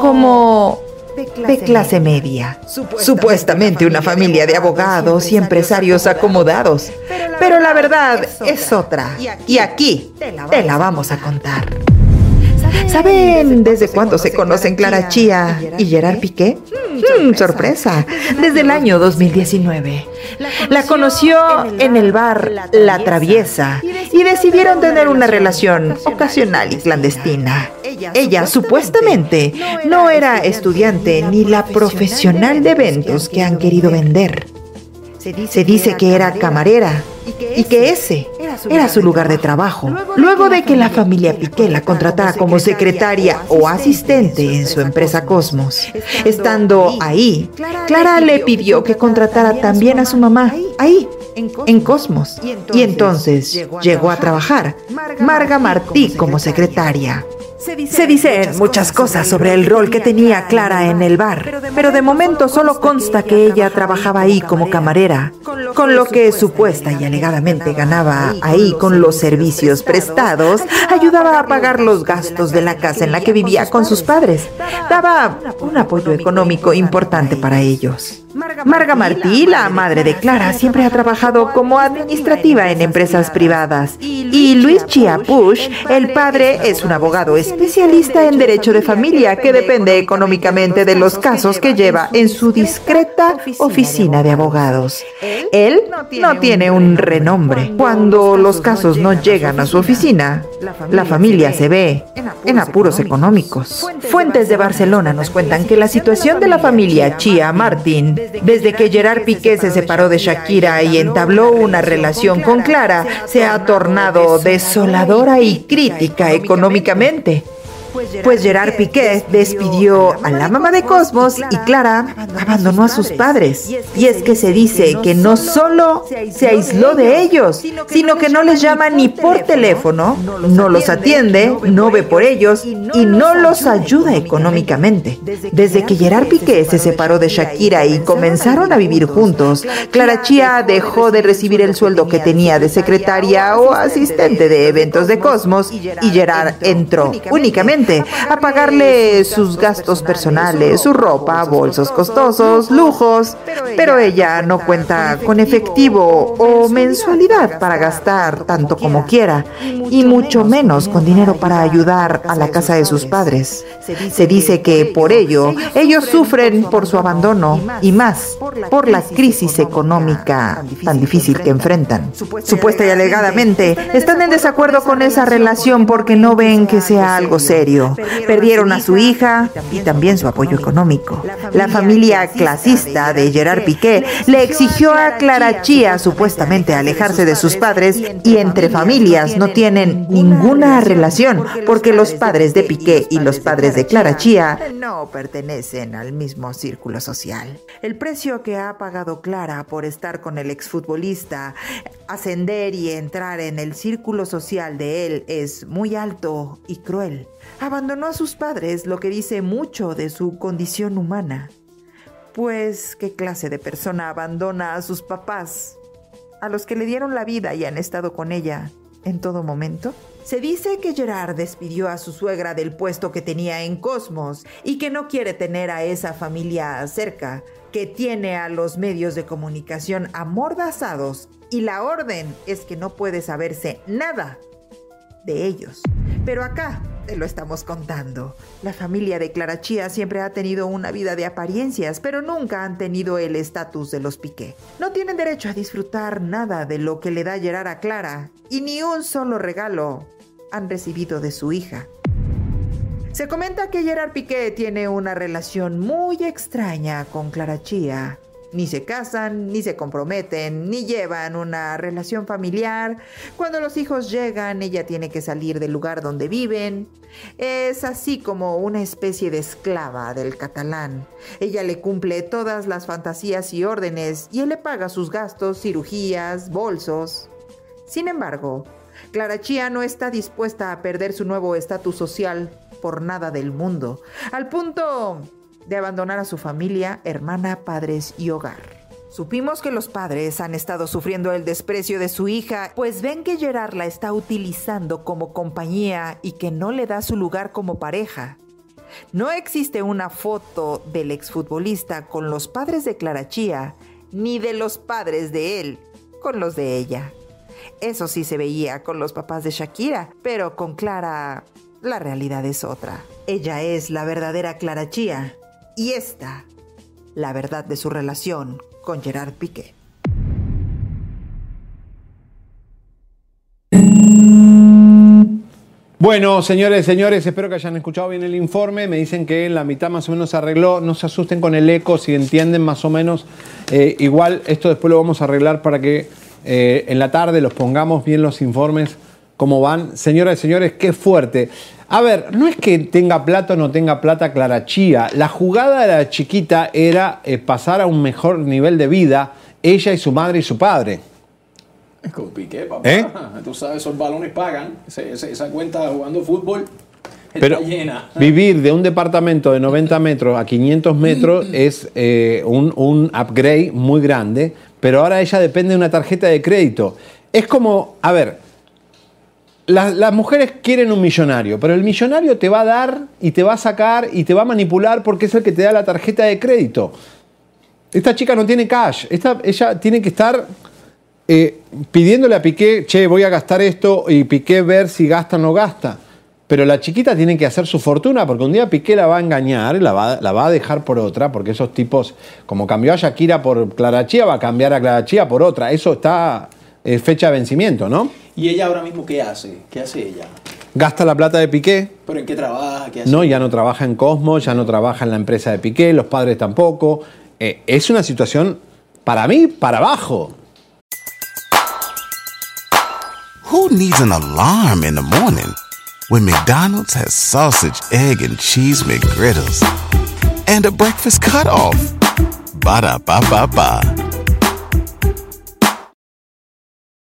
como de clase media. Supuestamente una familia de abogados y empresarios acomodados. Pero la verdad es otra. Y aquí te la vamos a contar. ¿Saben desde cuándo se conocen Clara Chía y Gerard Piqué? Hmm, sorpresa, desde el año 2019. La conoció en el bar La Traviesa y decidieron tener una relación ocasional y clandestina. Ella supuestamente no era estudiante ni la profesional de eventos que han querido vender. Se dice que era camarera y que ese era su lugar de trabajo. Luego de que la familia Piqué la contratara como secretaria o asistente en su empresa Cosmos, estando ahí, Clara le pidió que contratara también a su mamá. Ahí, en Cosmos. Y entonces llegó a trabajar Marga Martí como secretaria. Se dicen muchas cosas sobre el rol que tenía Clara en el bar, pero de momento solo consta que ella trabajaba ahí como camarera, con lo que supuesta y alegadamente ganaba ahí con los servicios prestados, ayudaba a pagar los gastos de la casa en la que vivía con sus padres, daba un apoyo económico importante para ellos. Marga Martí, la madre de Clara, siempre ha trabajado como administrativa en empresas privadas. Y Luis Chiapush, el padre, es un abogado especialista en derecho de familia que depende económicamente de los casos que lleva en su discreta oficina de abogados. Él no tiene un renombre. Cuando los casos no llegan a su oficina, la familia se ve en apuros económicos. Fuentes de Barcelona nos cuentan que la situación de la familia Chia Martín, desde que Gerard Piqué se separó de Shakira y entabló una relación con Clara, se ha tornado desoladora y crítica económicamente pues Gerard Piqué despidió a la mamá de Cosmos y Clara abandonó a sus padres. Y es que se dice que no solo se aisló de ellos, sino que no les llama ni por teléfono, no los atiende, no ve por ellos y no los ayuda económicamente. Desde que Gerard Piqué se separó de Shakira y comenzaron a vivir juntos, Clara Chia dejó de recibir el sueldo que tenía de secretaria o asistente de eventos de Cosmos y Gerard entró únicamente a pagarle sus gastos personales, su ropa, bolsos costosos, lujos, pero ella no cuenta con efectivo o mensualidad para gastar tanto como quiera, y mucho menos con dinero para ayudar a la casa de sus padres. Se dice que por ello ellos sufren por su abandono y más por la crisis económica tan difícil que enfrentan. Supuesta y alegadamente están en desacuerdo con esa relación porque no ven que sea algo serio Perdieron a su hija y también su apoyo económico. La familia clasista de Gerard Piqué le exigió a Clara Chía supuestamente alejarse de sus padres y entre familias no tienen ninguna relación porque los padres de Piqué y los padres de Clara Chía no pertenecen al mismo círculo social. El precio que ha pagado Clara por estar con el exfutbolista, ascender y entrar en el círculo social de él es muy alto y cruel. Abandonó a sus padres, lo que dice mucho de su condición humana. Pues, ¿qué clase de persona abandona a sus papás? A los que le dieron la vida y han estado con ella en todo momento. Se dice que Gerard despidió a su suegra del puesto que tenía en Cosmos y que no quiere tener a esa familia cerca, que tiene a los medios de comunicación amordazados y la orden es que no puede saberse nada de ellos. Pero acá, te lo estamos contando. La familia de Clara Chía siempre ha tenido una vida de apariencias, pero nunca han tenido el estatus de los Piqué. No tienen derecho a disfrutar nada de lo que le da Gerard a Clara, y ni un solo regalo han recibido de su hija. Se comenta que Gerard Piqué tiene una relación muy extraña con Clara Chía ni se casan, ni se comprometen, ni llevan una relación familiar. Cuando los hijos llegan, ella tiene que salir del lugar donde viven. Es así como una especie de esclava del catalán. Ella le cumple todas las fantasías y órdenes y él le paga sus gastos, cirugías, bolsos. Sin embargo, Clara Chía no está dispuesta a perder su nuevo estatus social por nada del mundo, al punto de abandonar a su familia, hermana, padres y hogar. Supimos que los padres han estado sufriendo el desprecio de su hija, pues ven que Gerard la está utilizando como compañía y que no le da su lugar como pareja. No existe una foto del exfutbolista con los padres de Clara Chía, ni de los padres de él con los de ella. Eso sí se veía con los papás de Shakira, pero con Clara la realidad es otra. Ella es la verdadera Clara Chía y esta, la verdad de su relación con Gerard Piqué. Bueno, señores, señores, espero que hayan escuchado bien el informe. Me dicen que la mitad más o menos se arregló. No se asusten con el eco, si entienden más o menos. Eh, igual esto después lo vamos a arreglar para que eh, en la tarde los pongamos bien los informes, cómo van. Señoras y señores, qué fuerte. A ver, no es que tenga plata o no tenga plata Clara Chía. La jugada de la chiquita era eh, pasar a un mejor nivel de vida, ella y su madre y su padre. Es como Piqué, papá. ¿Eh? Tú sabes, esos balones pagan. Esa, cuenta jugando fútbol está Pero llena. vivir de un departamento de 90 metros a 500 metros [CLEARS THROAT] es eh, un, un upgrade muy grande, pero ahora ella depende de una tarjeta de crédito. Es como, a ver, las, mujeres quieren un millonario, pero el millonario te va a dar y te va a sacar y te va a manipular porque es el que te da la tarjeta de crédito. Esta chica no tiene cash, esta, ella tiene que estar eh, pidiéndole a Piqué, che, voy a gastar esto y Piqué ver si gasta o no gasta. Pero la chiquita tiene que hacer su fortuna porque un día Piqué la va a engañar, la va, la va a dejar por otra, porque esos tipos, como cambió a Shakira por Clara Chía, va a cambiar a Clara Chía por otra. Eso está, es fecha de vencimiento, ¿no? ¿Y ella ahora mismo qué hace? ¿Qué hace ella? Gasta la plata de Piqué. ¿Pero en qué trabaja? ¿Qué hace? No, ya no trabaja en Cosmos, ya no trabaja en la empresa de Piqué, los padres tampoco. Eh, es una situación, para mí, para abajo. Who needs an alarm in the morning when McDonald's has sausage, egg, and cheese McGriddles and a breakfast cutoff? Ba da ba ba ba.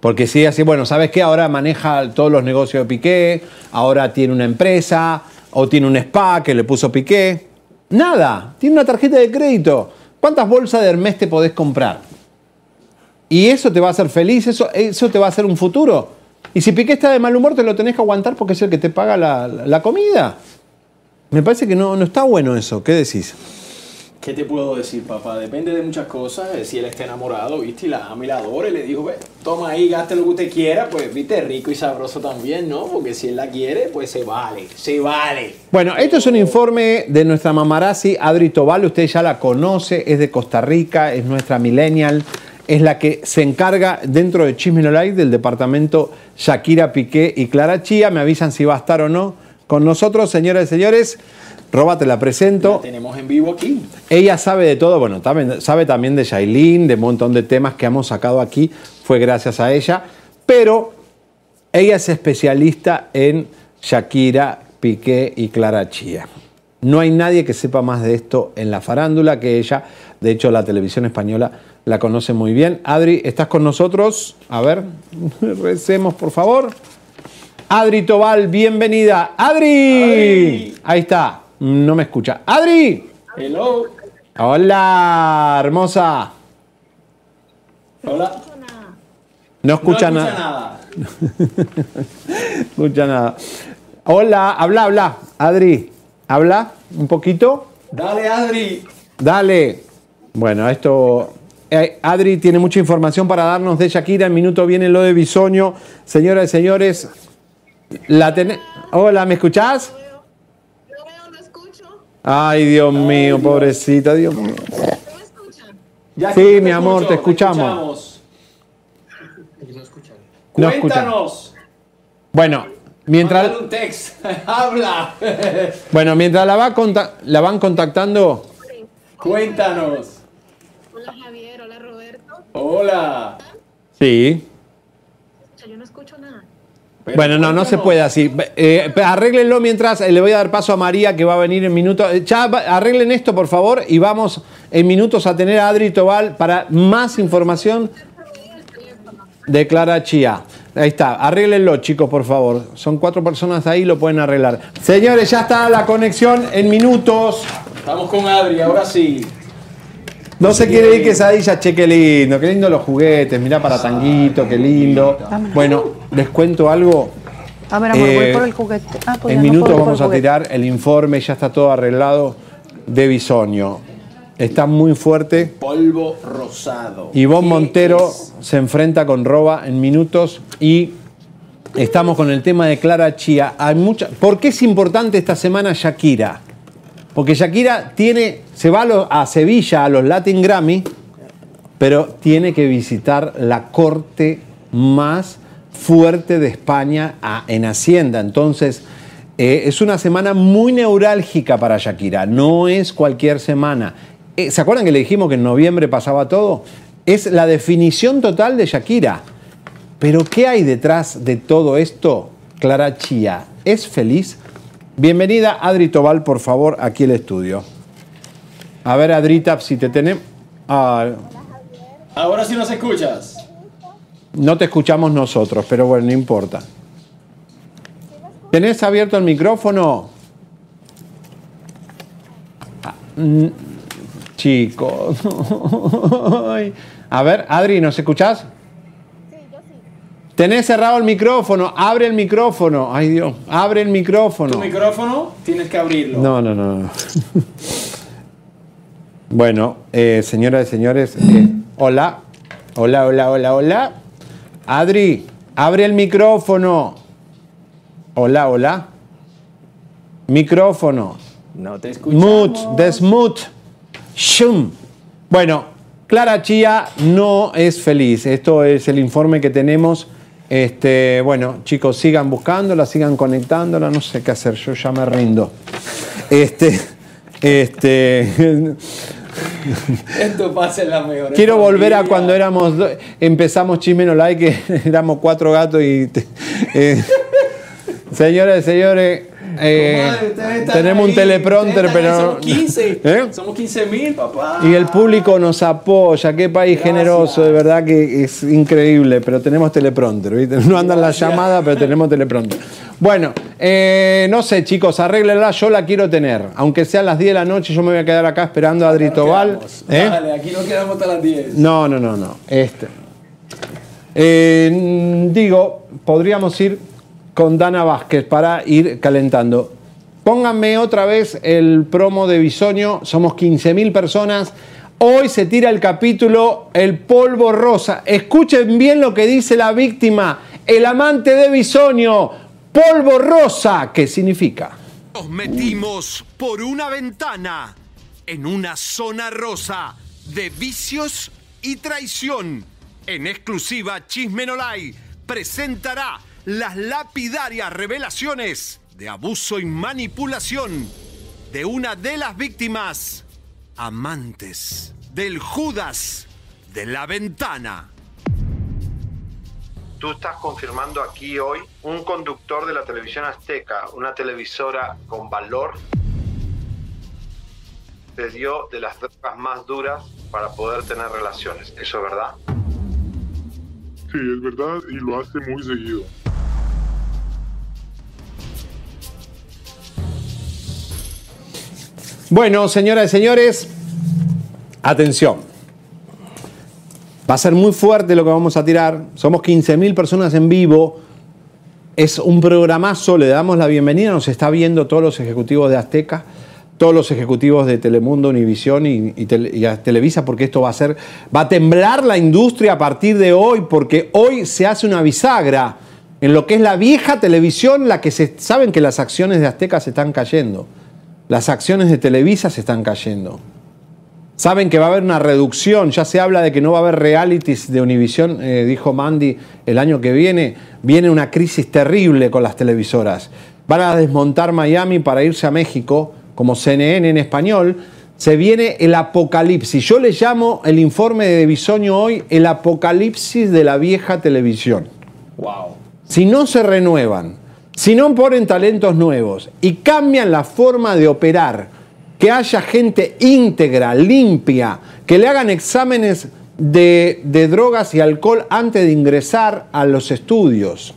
Porque si así, bueno, ¿sabes qué? Ahora maneja todos los negocios de Piqué, ahora tiene una empresa, o tiene un spa que le puso Piqué. Nada, tiene una tarjeta de crédito. ¿Cuántas bolsas de Hermes te podés comprar? Y eso te va a hacer feliz, eso, eso te va a hacer un futuro. Y si Piqué está de mal humor, te lo tenés que aguantar porque es el que te paga la, la comida. Me parece que no, no está bueno eso. ¿Qué decís? ¿Qué te puedo decir, papá? Depende de muchas cosas. eh, Si él está enamorado, ¿viste? Y la ama y la adora. Y le dijo, toma ahí, gaste lo que usted quiera. Pues, ¿viste? Rico y sabroso también, ¿no? Porque si él la quiere, pues se vale. Se vale. Bueno, esto es un informe de nuestra mamarazzi Adri Tobal. Usted ya la conoce, es de Costa Rica, es nuestra millennial. Es la que se encarga dentro de Chisme No Like del departamento Shakira Piqué y Clara Chía. Me avisan si va a estar o no con nosotros, señoras y señores. Roba, te la presento. La tenemos en vivo aquí. Ella sabe de todo, bueno, también- sabe también de Shailene, de un montón de temas que hemos sacado aquí, fue gracias a ella, pero ella es especialista en Shakira, Piqué y Clara Chía. No hay nadie que sepa más de esto en la farándula que ella, de hecho la televisión española la conoce muy bien. Adri, ¿estás con nosotros? A ver, [LAUGHS] recemos por favor. Adri Tobal, bienvenida. Adri. Ahí está, no me escucha. Adri. Hello. Hola, hermosa. Hola. No escucha no nada. escucha nada. [LAUGHS] escucha nada. Hola, habla, habla. Adri, habla un poquito. Dale, Adri. Dale. Bueno, esto. eh, Adri tiene mucha información para darnos de Shakira. En minuto viene lo de Bisoño. Señoras y señores, la ten... Hola, ¿me escuchás? Ay, Dios mío, pobrecita, Dios mío. Ya Sí, mi amor, escucho, te escuchamos. No. Cuéntanos. Bueno, mientras, un text. [LAUGHS] Habla. [LAUGHS] bueno, mientras la, va la van contactando, Cuéntanos. Hola Javier, hola Roberto. Hola. sí. Yo no escucho nada. Bueno, no, no se puede así. Eh, arréglenlo mientras eh, le voy a dar paso a María que va a venir en minutos. Eh, Ya arreglen esto, por favor, y vamos en minutos a tener a Adri Tobal para más información de Clara Chía. Ahí está, arréglenlo, chicos, por favor. Son cuatro personas ahí, lo pueden arreglar. Señores, ya está la conexión en minutos. Estamos con Adri, ahora sí. No se quiere ir quesadilla, che, qué lindo, qué lindo los juguetes, mirá para tanguito, qué lindo. Bueno, les cuento algo. A ver, amor, voy Eh, por el juguete. Ah, pues En no minutos vamos a tirar el informe, ya está todo arreglado de Bisoño. Está muy fuerte. Polvo rosado. Ivonne Montero se enfrenta con Roba en minutos y estamos con el tema de Clara Chía. Hay mucha... ¿Por qué es importante esta semana Shakira? Porque Shakira tiene, se va a, Sevilla a los Latin Grammy, pero tiene que visitar la corte más fuerte de España en Hacienda. Entonces, eh, es una semana muy neurálgica para Shakira, no es cualquier semana. Eh, ¿Se acuerdan que le dijimos que en noviembre pasaba todo? Es la definición total de Shakira. Pero ¿qué hay detrás de todo esto? Clara Chía, ¿es feliz? Bienvenida Adri Tobal, por favor, aquí al estudio. A ver, Adrita, si te tenemos... Ah, Ahora sí nos escuchas. no te escuchamos nosotros, pero bueno, no importa. ¿Tenés abierto el micrófono? Ah, Chicos. [LAUGHS] A ver, Adri, ¿nos escuchás? Tenés cerrado el micrófono, abre el micrófono. Ay Dios, abre el micrófono. Tu micrófono tienes que abrirlo. No, no, no. no. [LAUGHS] bueno, eh, señoras y señores, eh, hola, hola, hola, hola, hola. Adri, abre el micrófono. Hola, hola. Micrófono. No te escuchamos. Mute, desmute. Shum. Bueno, Clara Chía no es feliz. Esto es el informe que tenemos. Este, bueno, chicos, sigan buscándola, sigan conectándola. No sé qué hacer, yo ya me rindo. Este, este. [LAUGHS] Esto pasa en la mejor. Quiero volver a cuando éramos empezamos Chimeno Like, que [LAUGHS] éramos cuatro gatos y eh, señoras [LAUGHS] y señores, eh, Comadre, tenemos un teleprompter, pero Somos 15. [LAUGHS] ¿Eh? Somos 15 mil, papá. y el público nos apoya, qué país generoso, de verdad que es increíble, pero tenemos teleprompter, ¿viste? No andan las llamadas, pero tenemos teleprompter. Bueno, eh, no sé, chicos, arréglenla, yo la quiero tener. Aunque sean las 10 de la noche, yo me voy a quedar acá esperando a Adri Tobal. Dale, aquí nos quedamos hasta las 10. No, no, no, no. Este. Digo, podríamos ir con Dana Vázquez para ir calentando. Pónganme otra vez el promo de Bisoño. Somos 15.000 personas. Hoy se tira el capítulo El polvo rosa. Escuchen bien lo que dice la víctima, el amante de Bisoño. Polvo rosa, ¿qué significa? Nos metimos por una ventana en una zona rosa de vicios y traición. En exclusiva, Chismenolay presentará las lapidarias revelaciones de abuso y manipulación de una de las víctimas, amantes del Judas de la ventana. Tú estás confirmando aquí hoy un conductor de la televisión azteca, una televisora con valor, te dio de las drogas más duras para poder tener relaciones. ¿Eso es verdad? Sí, es verdad y lo hace muy seguido. Bueno, señoras y señores, atención. Va a ser muy fuerte lo que vamos a tirar. Somos 15.000 personas en vivo. Es un programazo. Le damos la bienvenida. Nos está viendo todos los ejecutivos de Azteca, todos los ejecutivos de Telemundo, Univisión y, y Televisa, porque esto va a ser. Va a temblar la industria a partir de hoy, porque hoy se hace una bisagra en lo que es la vieja televisión, la que se saben que las acciones de Azteca se están cayendo. Las acciones de Televisa se están cayendo. Saben que va a haber una reducción, ya se habla de que no va a haber realities de Univisión, eh, dijo Mandy el año que viene. Viene una crisis terrible con las televisoras. Van a desmontar Miami para irse a México, como CNN en español. Se viene el apocalipsis. Yo le llamo el informe de Bisoño hoy el apocalipsis de la vieja televisión. Wow. Si no se renuevan, si no ponen talentos nuevos y cambian la forma de operar, que haya gente íntegra, limpia, que le hagan exámenes de, de drogas y alcohol antes de ingresar a los estudios.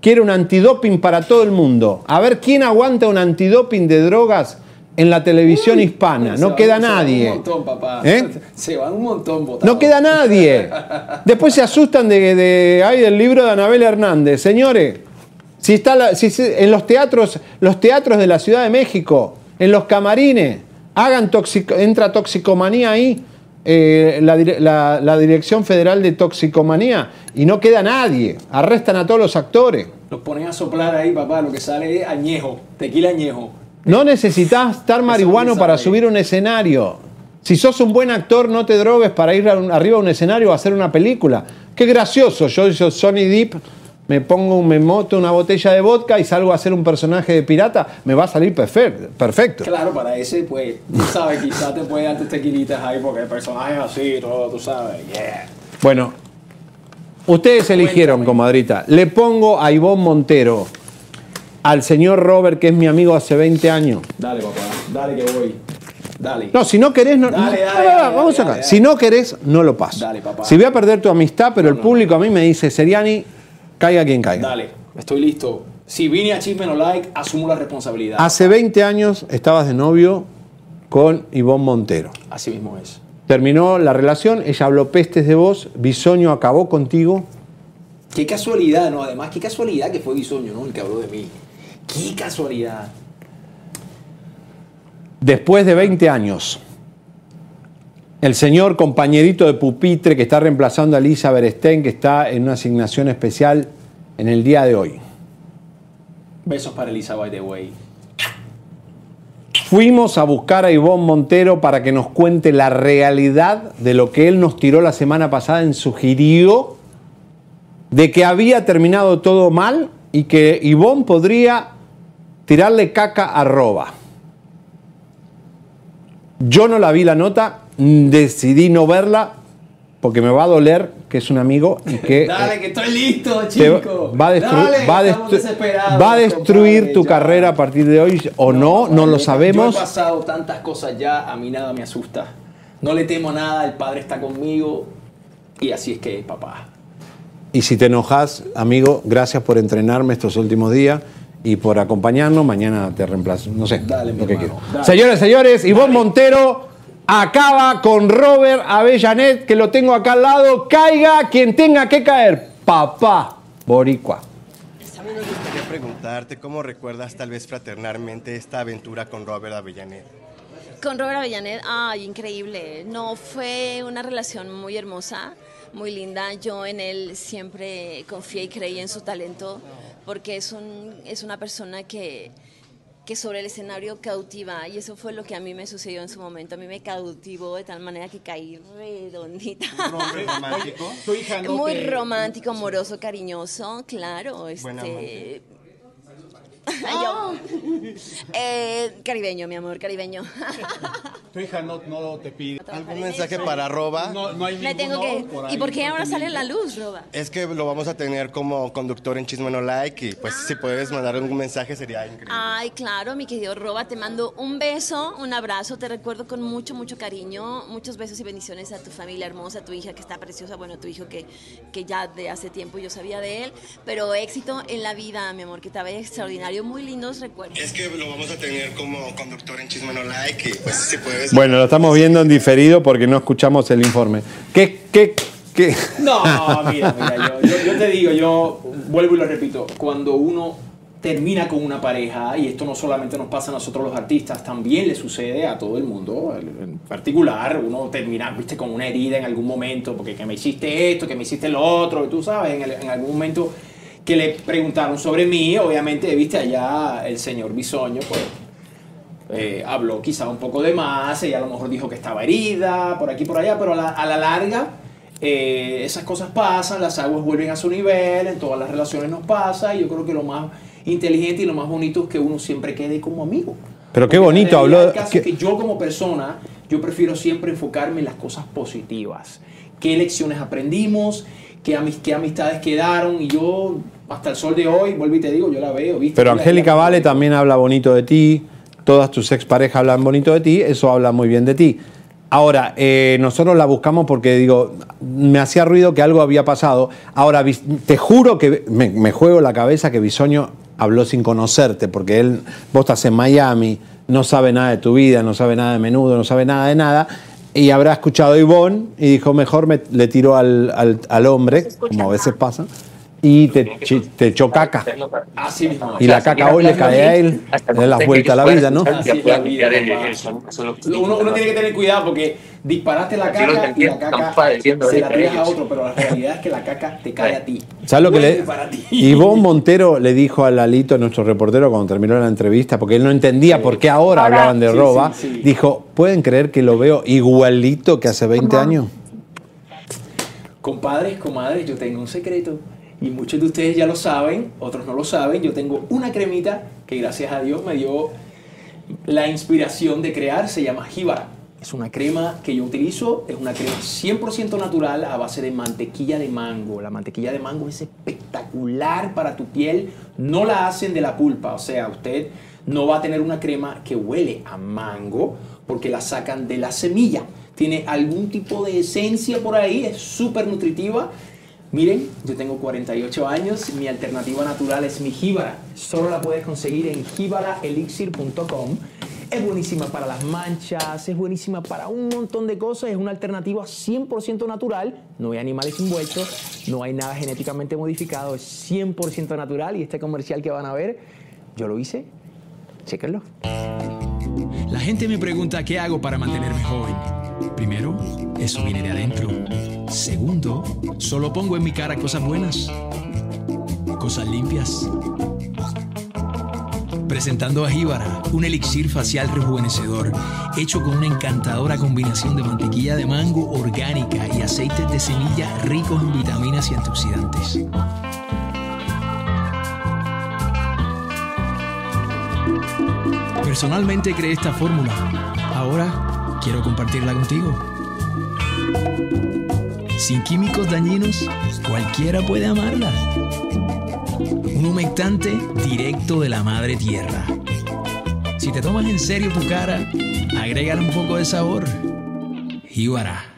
Quiere un antidoping para todo el mundo. A ver quién aguanta un antidoping de drogas en la televisión hispana. No queda se van nadie. un montón, papá. ¿Eh? Se van un montón botados. No queda nadie. [LAUGHS] Después se asustan de, de- ay, del libro de Anabel Hernández. Señores, si está la- si se- en los teatros, los teatros de la Ciudad de México, en los camarines, hagan toxico, entra toxicomanía ahí, eh, la, la- la Dirección Federal de Toxicomanía, y no queda nadie. Arrestan a todos los actores. Los ponen a soplar ahí, papá. Lo que sale es añejo. Tequila añejo. No necesitas estar marihuano para subir un escenario. Si sos un buen actor, no te drogues para ir arriba a un escenario o hacer una película. Qué gracioso. Yo, yo Sonny Deep, me pongo, me moto una botella de vodka y salgo a hacer un personaje de pirata, me va a salir perfecto. Claro, para ese, pues, tú sabes, quizás te puede dar tus tequilitas ahí porque el personaje es así, todo, tú sabes. Yeah. Bueno, ustedes eligieron, comadrita. Le pongo a Ivonne Montero, al señor Robert, que es mi amigo hace 20 años. Dale, papá. Dale que voy. Dale. No, si no querés, no. Dale, no, dale, no, no, dale, vamos acá. Si no querés, no lo paso. Dale, papá. Si voy a perder tu amistad, pero el público a mí me dice, Seriani, caiga quien caiga. Dale, estoy listo. Si vine a Chisme No Like, asumo la responsabilidad. Hace 20 años estabas de novio con Ivonne Montero. Así mismo es. Terminó la relación, ella habló pestes de vos, Bisoño acabó contigo. Qué casualidad, ¿no? Además, qué casualidad que fue Bisoño, ¿no? El que habló de mí. Qué casualidad. Después de 20 años, el señor compañerito de pupitre que está reemplazando a Lisa Berestein, que está en una asignación especial en el día de hoy. Besos para Elisa, by the way. Fuimos a buscar a Ivonne Montero para que nos cuente la realidad de lo que él nos tiró la semana pasada en sugirió de que había terminado todo mal y que Ivonne podría tirarle caca a Roba. Yo no la vi la nota, decidí no verla porque me va a doler que es un amigo y que [LAUGHS] Dale, que estoy listo, chico. va a, destru- Dale, va a destru- va a destruir compadre, tu ya. carrera a partir de hoy o no, no lo Yo sabemos. he pasado tantas cosas ya, a mí nada me asusta. No le temo nada, el padre está conmigo y así es que papá. Y si te enojas, amigo, gracias por entrenarme estos últimos días y por acompañarnos. Mañana te reemplazo. No sé Dale, lo que hermano, dale. Señores, señores, Ivonne Montero acaba con Robert Avellanet, que lo tengo acá al lado. Caiga quien tenga que caer. Papá Boricua. me gustaría preguntarte cómo recuerdas tal vez fraternalmente esta aventura con Robert Avellanet. Con Robert Avellanet, ay, increíble. No, fue una relación muy hermosa, muy linda. Yo en él siempre confié y creí en su talento, porque es, un, es una persona que, que sobre el escenario cautiva, y eso fue lo que a mí me sucedió en su momento. A mí me cautivó de tal manera que caí redondita. hombre romántico? Tu hija no Muy te- romántico, amoroso, cariñoso, claro. Este, [LAUGHS] Yo- [LAUGHS] Eh, caribeño, mi amor, caribeño. [LAUGHS] Tu hija no, no te pide. ¿Algún mensaje para Roba? No, no hay Le tengo que. por ahí ¿Y por qué ahora sale a la luz, Roba? Es que lo vamos a tener como conductor en Chisme No Like y pues si puedes mandar algún mensaje sería increíble. Ay, claro, mi querido Roba, te mando un beso, un abrazo, te recuerdo con mucho, mucho cariño, muchos besos y bendiciones a tu familia hermosa, a tu hija que está preciosa, bueno, tu hijo que, que ya de hace tiempo yo sabía de él, pero éxito en la vida, mi amor, que te vaya extraordinario, muy lindos recuerdos. Es que lo vamos a tener como conductor en Chisme No Like y pues si puedes... Bueno, lo estamos viendo en diferido porque no escuchamos el informe. ¿Qué, qué, qué? [LAUGHS] No, mira, mira, yo, yo- yo te digo, yo vuelvo y lo repito, cuando uno termina con una pareja, y esto no solamente nos pasa a nosotros los artistas, también le sucede a todo el mundo, en particular, uno termina, viste, con una herida en algún momento, porque que me hiciste esto, que me hiciste lo otro, tú sabes, en, el- en algún momento que le preguntaron sobre mí, obviamente, viste, allá el señor Bisoño, pues, eh, habló quizá un poco de más, ella a lo mejor dijo que estaba herida, por aquí, por allá, pero a la, a la larga eh, esas cosas pasan, las aguas vuelven a su nivel, en todas las relaciones nos pasa, y yo creo que lo más inteligente y lo más bonito es que uno siempre quede como amigo. Pero qué Porque bonito habló. es que yo como persona, yo prefiero siempre enfocarme en las cosas positivas. ¿Qué lecciones aprendimos? ¿Qué, amis- qué amistades quedaron? Y yo, hasta el sol de hoy, vuelvo y te digo, yo la veo, ¿viste? Pero Angélica Vale también habla bonito de ti, todas tus exparejas hablan bonito de ti, eso habla muy bien de ti. Ahora, eh, nosotros la buscamos porque digo, me hacía ruido que algo había pasado. Ahora, te juro que me, me juego la cabeza que Bisoño habló sin conocerte, porque él, vos estás en Miami, no sabe nada de tu vida, no sabe nada de menudo, no sabe nada de nada, y habrá escuchado a Ivonne y dijo, mejor me, le tiro al, al- al hombre, como a veces pasa, y te, te echó caca. Así mismo. Y la caca hoy le cae a él, le la vuelta a la vida, ¿no? Uno, uno tiene que tener cuidado porque disparaste la caca y la caca se la tiras a otro, pero la realidad es que la caca te cae a ti. ¿Sabes lo que le.? [LAUGHS] Ivonne Montero le dijo a Lalito, nuestro reportero, cuando terminó la entrevista, porque él no entendía por qué ahora, hablaban de roba, dijo: ¿Pueden creer que lo veo igualito que hace 20 años? Compadres, comadres, yo tengo un secreto y muchos de ustedes ya lo saben, otros no lo saben. Yo tengo una cremita que gracias a Dios me dio la inspiración de crear, se llama Jíbara. Es una crema que yo utilizo, es una crema 100% natural a base de mantequilla de mango. La mantequilla de mango es espectacular para tu piel, no la hacen de la pulpa, o sea, usted no va a tener una crema que huele a mango porque la sacan de la semilla. Tiene algún tipo de esencia por ahí, es súper nutritiva. Miren, yo tengo 48 años, mi alternativa natural es mi jíbara. Solo la puedes conseguir en jibaraelixir.com. Es buenísima para las manchas, es buenísima para un montón de cosas, es una alternativa 100% natural, no hay animales envueltos, no hay nada genéticamente modificado, es 100% natural y este comercial que van a ver, yo lo hice, chéquenlo. La gente me pregunta qué hago para mantenerme joven. Primero, eso viene de adentro. Segundo, solo pongo en mi cara cosas buenas, cosas limpias. Presentando a Jíbara, un elixir facial rejuvenecedor, hecho con una encantadora combinación de mantequilla de mango orgánica y aceites de semilla ricos en vitaminas y antioxidantes. Personalmente creé esta fórmula. Ahora quiero compartirla contigo. Sin químicos dañinos, cualquiera puede amarla. Un humectante directo de la madre tierra. Si te tomas en serio tu cara, agrégale un poco de sabor. Jíbara.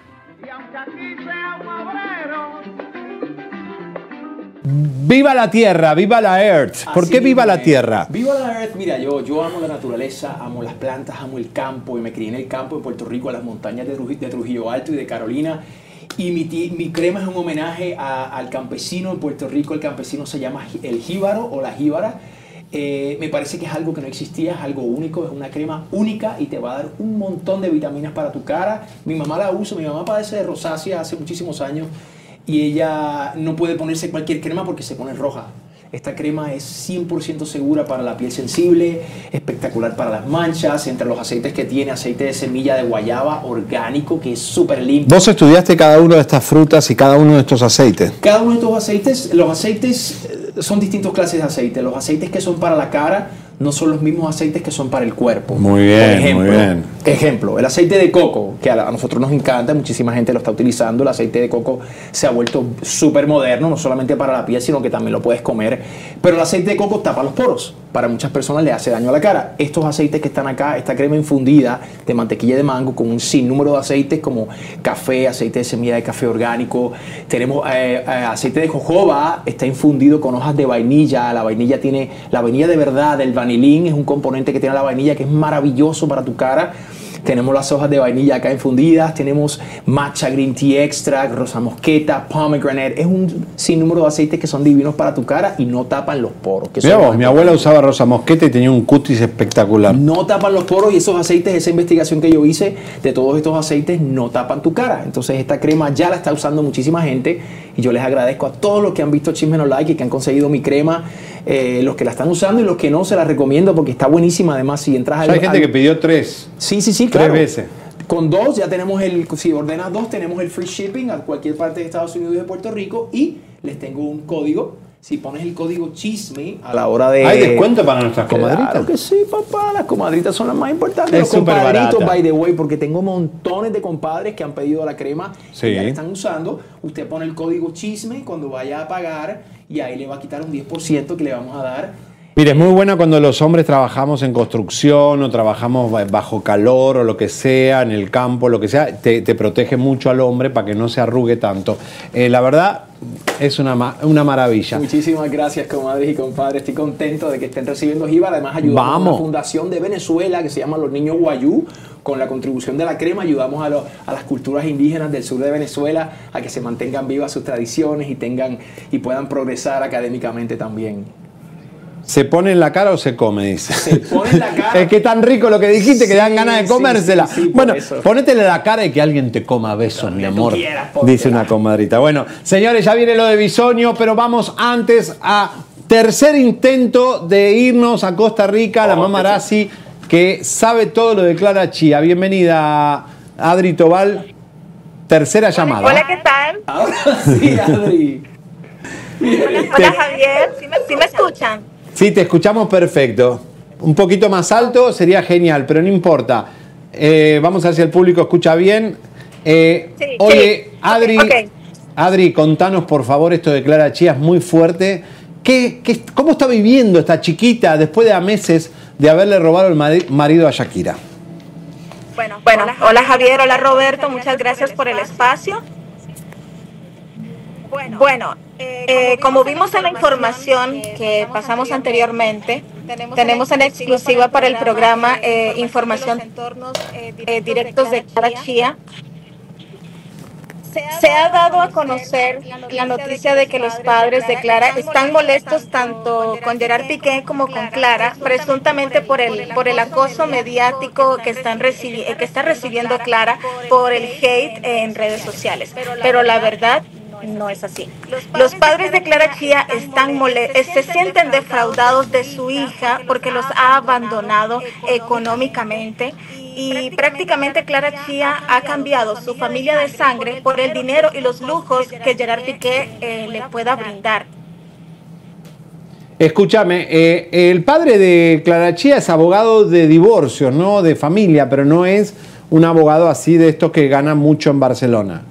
Viva la tierra, viva la earth. ¿Por Así qué viva la tierra? Viva la earth. Mira, yo, yo amo la naturaleza, amo las plantas, amo el campo y me crié en el campo de Puerto Rico, a las montañas de, Truji- de Trujillo Alto y de Carolina. Y mi, mi crema es un homenaje a- al campesino en Puerto Rico. El campesino se llama el jíbaro o la jíbara. Eh, me parece que es algo que no existía, es algo único, es una crema única y te va a dar un montón de vitaminas para tu cara. Mi mamá la usa, mi mamá padece de rosácea hace muchísimos años y ella no puede ponerse cualquier crema porque se pone roja. Esta crema es 100% segura para la piel sensible, espectacular para las manchas, entre los aceites que tiene, aceite de semilla de guayaba orgánico, que es súper limpio. Vos estudiaste cada una de estas frutas y cada uno de estos aceites. Cada uno de estos aceites, los aceites eh, son distintas clases de aceite. Los aceites que son para la cara no son los mismos aceites que son para el cuerpo. Muy bien, Por ejemplo, muy bien. Ejemplo, el aceite de coco, que a, nosotros nos encanta, muchísima gente lo está utilizando. El aceite de coco se ha vuelto súper moderno, no solamente para la piel, sino que también lo puedes comer. Pero el aceite de coco tapa los poros. Para muchas personas le hace daño a la cara. Estos aceites que están acá, esta crema infundida de mantequilla de mango con un sinnúmero de aceites como café, aceite de semilla de café orgánico. Tenemos eh, eh, aceite de jojoba, está infundido con hojas de vainilla. La vainilla tiene, la vainilla de verdad, el es un componente que tiene la vainilla que es maravilloso para tu cara. Tenemos las hojas de vainilla acá infundidas, tenemos matcha green tea extract, rosa mosqueta, pomegranate. Es un sinnúmero de aceites que son divinos para tu cara y no tapan los poros. que Mira vos, mi abuela usaba rosa mosqueta y tenía un cutis espectacular. no tapan los poros y esos aceites, esa investigación que yo hice de todos estos aceites no tapan tu cara. Entonces esta crema ya la está usando muchísima gente y yo les agradezco a todos los que han visto Chisme No Like y que han conseguido mi crema, eh, los que la están usando y los que no se la recomiendo porque está buenísima. Además, si entras Ya al... hay gente al- que pidió tres. Sí, sí, sí, Tres claro. veces. Con dos ya tenemos el, si ordenas dos, tenemos el free shipping a cualquier parte de Estados Unidos y de Puerto Rico y les tengo un código. Si pones el código chisme a la hora de... ¿Hay descuento para nuestras Claro comadritas? que sí, papá. Las comadritas son las más importantes. Es Los compadritos, barata. by the way, porque tengo montones de compadres que han pedido la crema Sí. y ya la están usando. Usted pone el código chisme cuando vaya a pagar y ahí le va a quitar un 10% que le vamos a dar. Mire, es muy buena cuando los hombres trabajamos en construcción o trabajamos ba- bajo calor o lo que sea, en el campo, lo que sea, te, te protege mucho al hombre para que no se arrugue tanto. Eh, la verdad, es una, una maravilla. Muchísimas gracias, comadres y compadres. Estoy contento de que estén recibiendo Jiva. Además, ayudamos a una fundación de Venezuela que se llama Los Niños Guayú. Con la contribución de la crema, ayudamos a, los- a las culturas indígenas del sur de Venezuela a que se mantengan vivas sus tradiciones y, tengan, y puedan progresar académicamente también. ¿Se pone en la cara o se come? Dice. Se pone en la [LAUGHS] cara. Es que tan rico lo que dijiste que Sí, dan ganas de comérsela. sí, bueno, ponétele la cara y que alguien te coma besos, mi amor. quieras, dice una comadrita. Bueno, señores, ya viene lo de Bisonio, pero vamos antes a tercer intento de irnos a Costa Rica, Oh, la mamá Arasi, que sabe todo lo de Clara Chía. Bienvenida, Adri Tobal. Tercera llamada. Hola, ¿qué tal? Ahora sí, Adri. Hola, Javier. ¿Sí me, sí me escuchan? Sí, te escuchamos perfecto. Un poquito más alto sería genial, pero no importa. Eh, vamos a ver si el público escucha bien. Eh, Sí, oye, sí. Adri. Adri, contanos por favor esto de Clara Chía, es muy fuerte. ¿Qué, qué- cómo está viviendo esta chiquita después de a meses de haberle robado el mari- marido a Shakira? Bueno, bueno, hola Javier, hola Roberto, muchas gracias por el espacio. Bueno, eh, como vimos en la información que pasamos anteriormente, Tenemos en exclusiva para el programa eh, información eh, directos de Clara Chía. Se ha dado a conocer la noticia de que los padres de Clara están molestos tanto con Gerard Piqué como con Clara, presuntamente por el, por el acoso mediático que está recibiendo Clara por el hate en redes sociales. Pero la verdad no es así. Los padres de Clara Chía están molestos, se sienten defraudados de su hija porque los ha abandonado económicamente y prácticamente Clara Chía ha cambiado su familia de sangre por el dinero y los lujos que Gerard Piqué eh, le pueda brindar. Escúchame, eh, el padre de Clara Chía es abogado de divorcio, no de familia, pero no es un abogado así de estos que ganan mucho en Barcelona.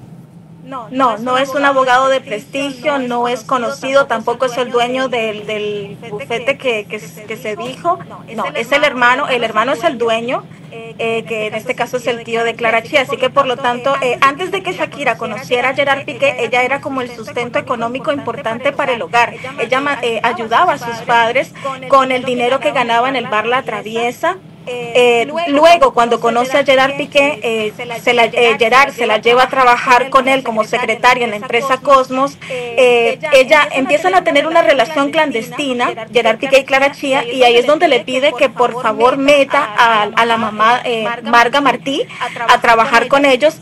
No, no es un abogado de prestigio, no es conocido, tampoco es el dueño del, del bufete que, que, se dijo. No, es el hermano, el hermano es el dueño, eh, que en este caso es el tío de Clara Chía. Así que por lo tanto, eh, antes de que Shakira conociera a Gerard Piqué, ella era como el sustento económico importante para el hogar. Ella eh, ayudaba a sus padres con el dinero que ganaba en el bar La Traviesa. Eh, luego, cuando conoce a Gerard Piqué, eh, se la, eh, Gerard se la lleva a trabajar con él como secretaria en la empresa Cosmos. ella empiezan a tener una relación clandestina, Gerard Piqué y Clara Chía, y ahí es donde le pide que por favor meta a, la mamá Marga Martí a trabajar con ellos.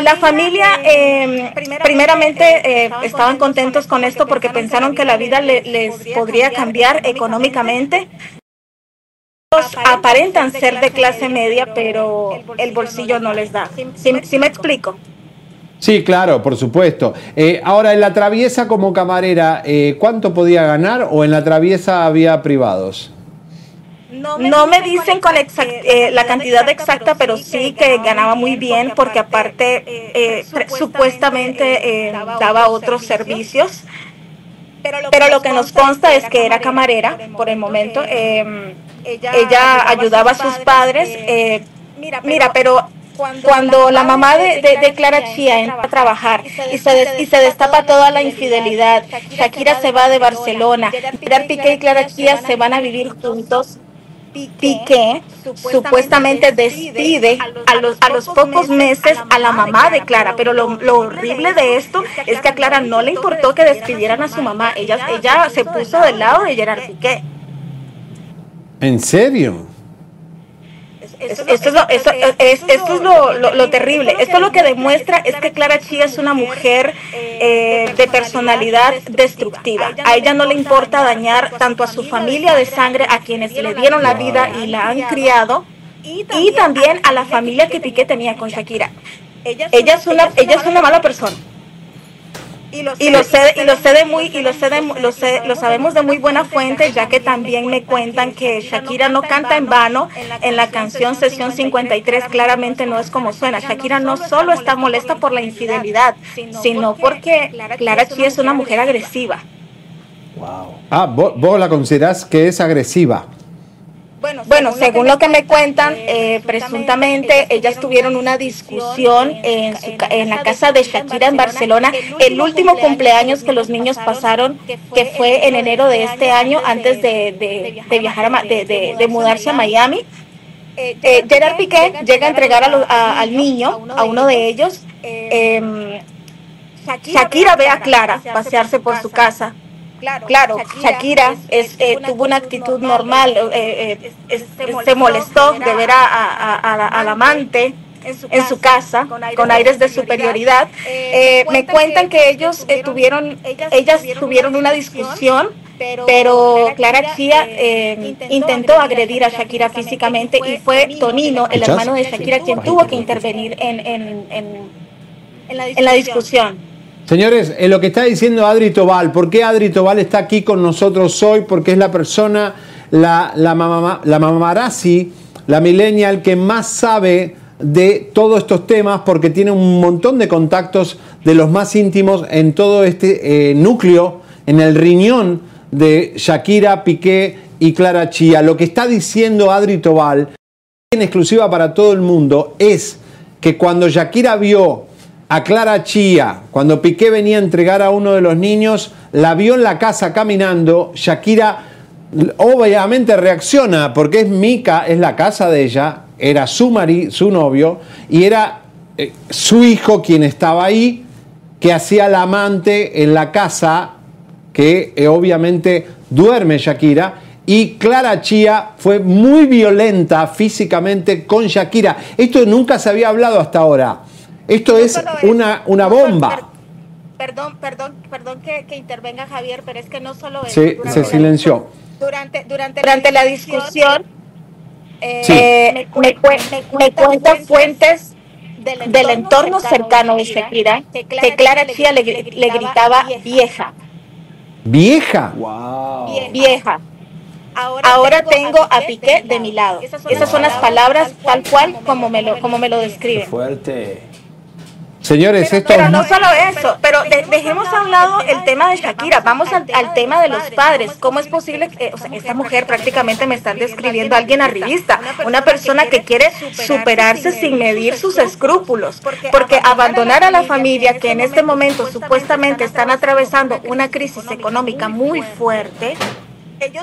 La familia, primeramente, estaban contentos con esto porque pensaron que la vida les podría cambiar económicamente aparentan ser de clase media, pero el bolsillo no les da. ¿Sí, me explico? Sí, claro, por supuesto. Eh, ahora, en la traviesa como camarera, eh, ¿cuánto podía ganar o en la traviesa había privados? No me, dicen con eh, la cantidad exacta, pero sí que ganaba muy bien porque aparte supuestamente daba otros servicios. Pero lo que nos consta es que era camarera por el momento. Ella ayudaba a sus padres. Eh, mira, pero cuando la mamá de, Clara Chía entra a trabajar y se, y se destapa toda la infidelidad, Shakira se va de Barcelona, Gerard Piqué y Clara Chía se van a vivir juntos. Piqué supuestamente despide a los, a los pocos meses a la mamá de Clara, pero lo, lo, horrible de esto es que a Clara no le importó que despidieran a su mamá, ella, ella se puso del lado de Gerard Piqué. ¿En serio? Esto es, lo, esto, es lo, terrible. Esto lo que demuestra es que Clara Chía es una mujer eh, de personalidad destructiva. A ella no le importa dañar tanto a su familia de sangre, a quienes le dieron la vida y la han criado, y también a la familia que Piqué tenía con Shakira. Ella es una, ella es una mala persona y lo sé, y lo sé de muy y lo sé lo, sé, lo sabemos de muy buena fuente ya que también me cuentan que Shakira no canta en vano en la canción Sesión 53 claramente no es como suena. Shakira no solo está molesta por la infidelidad sino porque Clara Chi es una mujer agresiva. wow. ah vos, vos la considerás que es agresiva bueno, según lo que me cuentan, eh, presuntamente ellas tuvieron una discusión en, en la casa de Shakira en Barcelona, el último cumpleaños que los niños pasaron, que fue en enero de este año, antes de, viajar, a, de, mudarse a Miami. Eh, Gerard Piqué llega a entregar al niño, a uno de ellos. Em, Shakira ve a Clara pasearse por su casa Claro, Shakira, eh, tuvo una actitud normal, eh, eh, se molestó de ver a, al amante en su casa, con aires de superioridad. me cuentan que ellos tuvieron, ellas tuvieron una discusión, pero Clara Chía intentó agredir a Shakira físicamente y fue Tonino, el hermano de Shakira, quien tuvo que intervenir en, en la discusión. Señores, en lo que está diciendo Adri Tobal, ¿por qué Adri Tobal está aquí con nosotros hoy? Porque es la persona, la, la, la mamarazzi, la millennial que más sabe de todos estos temas porque tiene un montón de contactos de los más íntimos en todo este eh, núcleo, en el riñón de Shakira, Piqué y Clara Chía. Lo que está diciendo Adri Tobal, en exclusiva para todo el mundo, es que cuando Shakira vio a Clara Chía, cuando Piqué venía a entregar a uno de los niños, la vio en la casa caminando, Shakira obviamente reacciona porque es Mica, es la casa de ella, era su mari, su novio y era eh, su hijo quien estaba ahí, que hacía la amante en la casa que eh, obviamente duerme Shakira y Clara Chía fue muy violenta físicamente con Shakira. Esto nunca se había hablado hasta ahora. Esto es una, una bomba. Perdón, perdón, perdón que, que intervenga Javier, pero es que no solo eso. Se, durante se silenció. la- Durante, durante, durante la discusión, eh, me, me cuen- me cuentan fuentes del entorno cercano de Shakira que Clara Chía le, le gritaba vieja, Vieja. vieja. Ahora tengo a Piqué de mi lado. Esas son las palabras tal cual como me lo, como me lo describen. Fuerte. Señores, esto Pero no solo eso, pero de- dejemos a un lado el tema de Shakira, vamos al, al tema de los padres. ¿Cómo es posible que, o sea, esta mujer prácticamente me está describiendo a alguien arribista, una persona que quiere superarse sin medir sus escrúpulos? Porque abandonar a la familia que en este momento supuestamente están atravesando una crisis económica muy fuerte,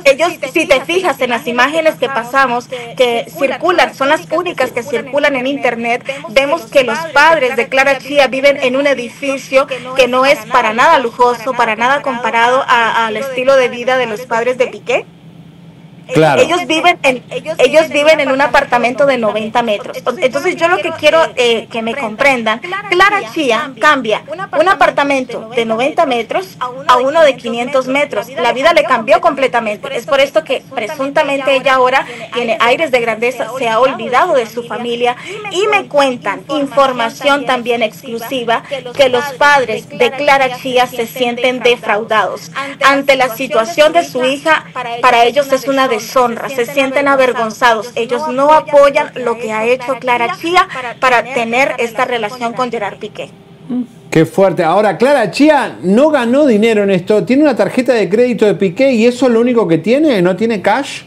ellos, si te fijas en las imágenes que pasamos, que circulan, son las únicas que circulan en internet, vemos que los padres de Clara Chía viven en un edificio que no es para nada lujoso, para nada comparado al estilo de vida de los padres de Piqué. Claro. Ellos viven en ellos viven en un apartamento de 90 metros. Entonces yo lo que quiero eh, que me comprendan, Clara Chía cambia un apartamento de 90 metros a uno de 500 metros. La vida le cambió completamente. Es por esto que presuntamente ella ahora tiene aires de grandeza, se ha olvidado de su familia y me cuentan información también exclusiva que los padres de Clara Chía se sienten defraudados ante la situación de su hija. Para ellos es una deshonra, se sienten avergonzados. Ellos no apoyan lo que ha hecho Clara Chía para tener esta relación con Gerard Piqué. Qué fuerte. Ahora, Clara Chía no ganó dinero en esto. Tiene una tarjeta de crédito de Piqué y eso es lo único que tiene. ¿No tiene cash?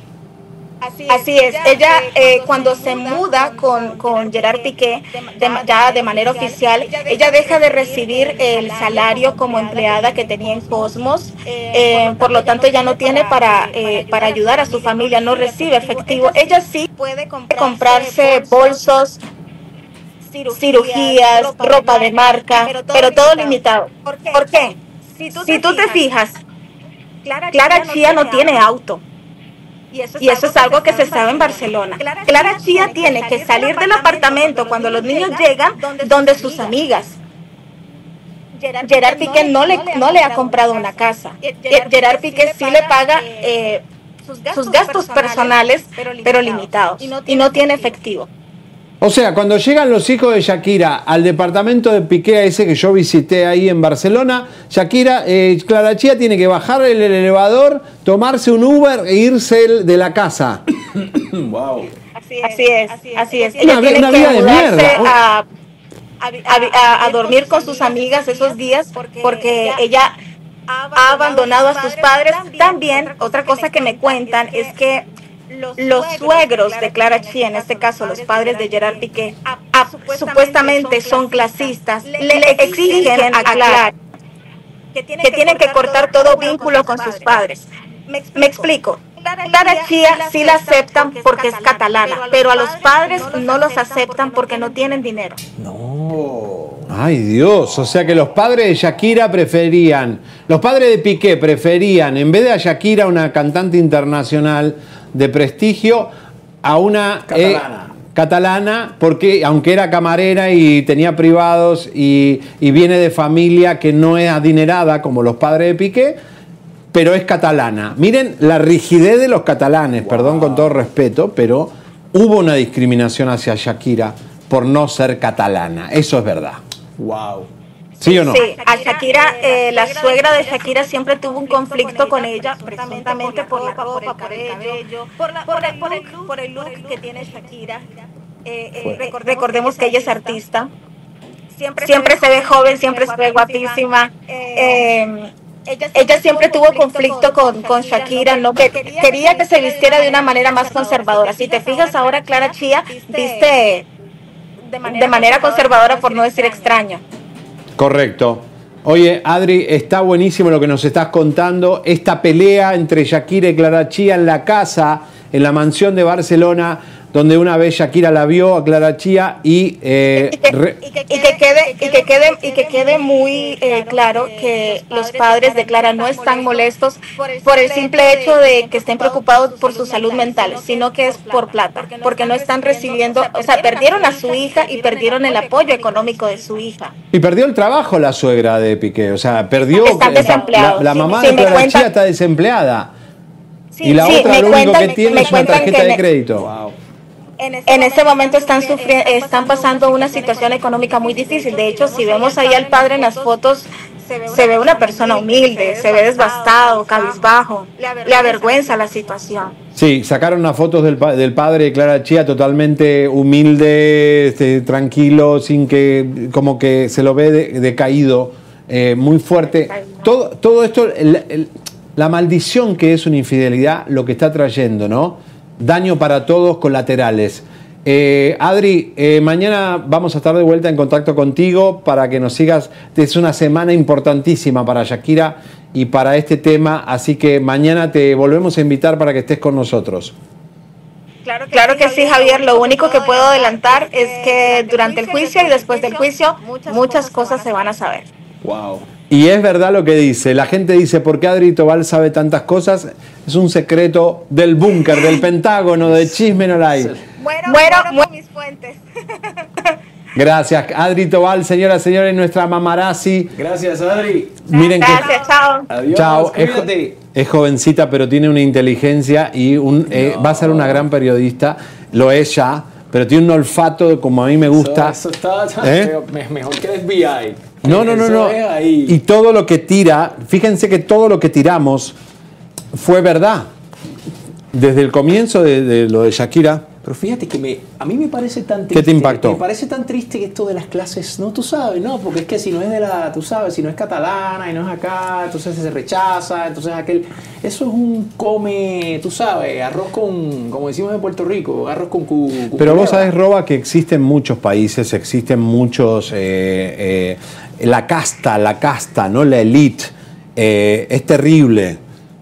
Así es, ella eh, cuando se muda con, con Gerard Piqué, de ya de manera oficial, ella deja de recibir el salario como empleada que tenía en Cosmos, eh, por lo tanto ella no tiene para, eh, para ayudar a su familia, no recibe efectivo. Ella sí puede comprarse bolsos, cirugías, ropa de marca, pero todo limitado. ¿Por qué? Si tú te fijas, Clara Chía no tiene auto. Y eso es algo que se sabe en Barcelona. Clara Chía tiene que salir del apartamento cuando los niños llegan donde sus amigas. Gerard Piqué no le, no le ha comprado una casa. Gerard Piqué sí le paga eh, sus gastos personales, pero limitados. Y no tiene efectivo. O sea, cuando llegan los hijos de Shakira al departamento de Piqué, ese que yo visité ahí en Barcelona, Shakira, eh, Clara Chía tiene que bajar el elevador, tomarse un Uber e irse el- de la casa. [COUGHS] wow. Así es, así es. Una Ella vi- tiene una que vida de mierda. a, a- a- a dormir con sus amigas esos días porque ella ha abandonado a sus padres. También, otra cosa que me cuentan es que los suegros de Clara Chía, en este caso los padres de Gerard Piqué, ah, supuestamente son clasistas, le exigen a Clara que tienen que cortar todo vínculo con sus padres. Me explico. Clara Chía sí la aceptan porque es catalana, pero a los padres no los aceptan porque no tienen dinero. Ay Dios, o sea que los padres de Shakira preferían, los padres de Piqué preferían, en vez de a Shakira, una cantante internacional de prestigio, a una eh, Catalana. porque aunque era camarera y tenía privados y, y viene de familia que no es adinerada como los padres de Piqué, pero es catalana. Miren la rigidez de los catalanes, perdón con todo respeto, pero hubo una discriminación hacia Shakira por no ser catalana, eso es verdad. Wow. ¿Sí o no? Sí, a Shakira, eh, la suegra de Shakira siempre tuvo un conflicto con ella, precisamente por la ropa, por el cabello, por, la- por el, por el look, por el look que tiene Shakira. Eh, eh, recor- recordemos que ella es artista. Siempre se ve joven, siempre se ve guapísima. Eh, ella siempre tuvo conflicto con, con Shakira, ¿no? Que quería que se vistiera de una manera más conservadora. Si te fijas ahora, Clara Chía viste de manera conservadora, por no decir extraño. Correcto. Oye, Adri, está buenísimo lo que nos estás contando. Esta pelea entre Shakira y Clara Chía en la casa, en la mansión de Barcelona, donde una vez Shakira la vio a Clara Chía y... eh, y que quede y que quede y que quede muy eh, claro que los padres de Clara no están molestos por el simple hecho de que estén preocupados por su salud mental, sino que es por plata, porque no están recibiendo, o sea, perdieron a su hija y perdieron el apoyo económico de su hija. y perdió el trabajo la suegra de Piqué, o sea, perdió... La- La, mamá sí, de Clara cuentan- Chía está desempleada. y la sí, otra lo único que tiene es una tarjeta de me- crédito. En este momento están sufriendo, están pasando una situación económica muy difícil. De hecho, si vemos ahí al padre en las fotos, se ve una persona humilde, se ve desbastado, cabizbajo. Le avergüenza la situación. Sí, sacaron unas fotos del, del padre de Clara Chía totalmente humilde, este, tranquilo, sin que, como que se lo ve de- decaído, eh, muy fuerte. Todo, todo esto, el- el- la maldición que es una infidelidad, lo que está trayendo, ¿no? Daño para todos, colaterales. Eh, Adri, eh, mañana vamos a estar de vuelta en contacto contigo para que nos sigas. Es una semana importantísima para Shakira y para este tema, así que mañana te volvemos a invitar para que estés con nosotros. Claro que sí, Javier. Lo único que puedo adelantar es que durante el juicio y después del juicio muchas cosas se van a saber. Wow. Y es verdad lo que dice. La gente dice, ¿por qué Adri Tobal sabe tantas cosas? Es un secreto del búnker, del Pentágono, de Chisme no la hay. Muero, muero, muero mis fuentes. [LAUGHS] Gracias, Adri Tobal, señoras y señores, nuestra mamarazzi. Gracias, Adri. Miren que Gracias, chao. Adiós, Chao, es, jo- cuídate. es jovencita, pero tiene una inteligencia y un, eh, va a ser una gran periodista. Lo es ya, pero tiene un olfato como a mí me gusta. Eso, eso está ¿Eh? me- mejor que el FBI. No, no, no, no. Y todo lo que tira, fíjense que todo lo que tiramos fue verdad. Desde el comienzo de, de lo de Shakira. Pero fíjate que me, a mí me parece tan triste. ¿Qué te impactó? Me parece tan triste que esto de las clases, no, tú sabes, no, porque es que si no es de la, tú sabes, si no es catalana y no es acá, entonces se rechaza, entonces aquel, eso es un come, tú sabes, arroz con, como decimos en Puerto Rico, arroz con cu, cu- Pero vos sabés, Roba, que existen muchos países, existen muchos. eh, eh, la casta, la casta, ¿no? La elite. eh, es terrible,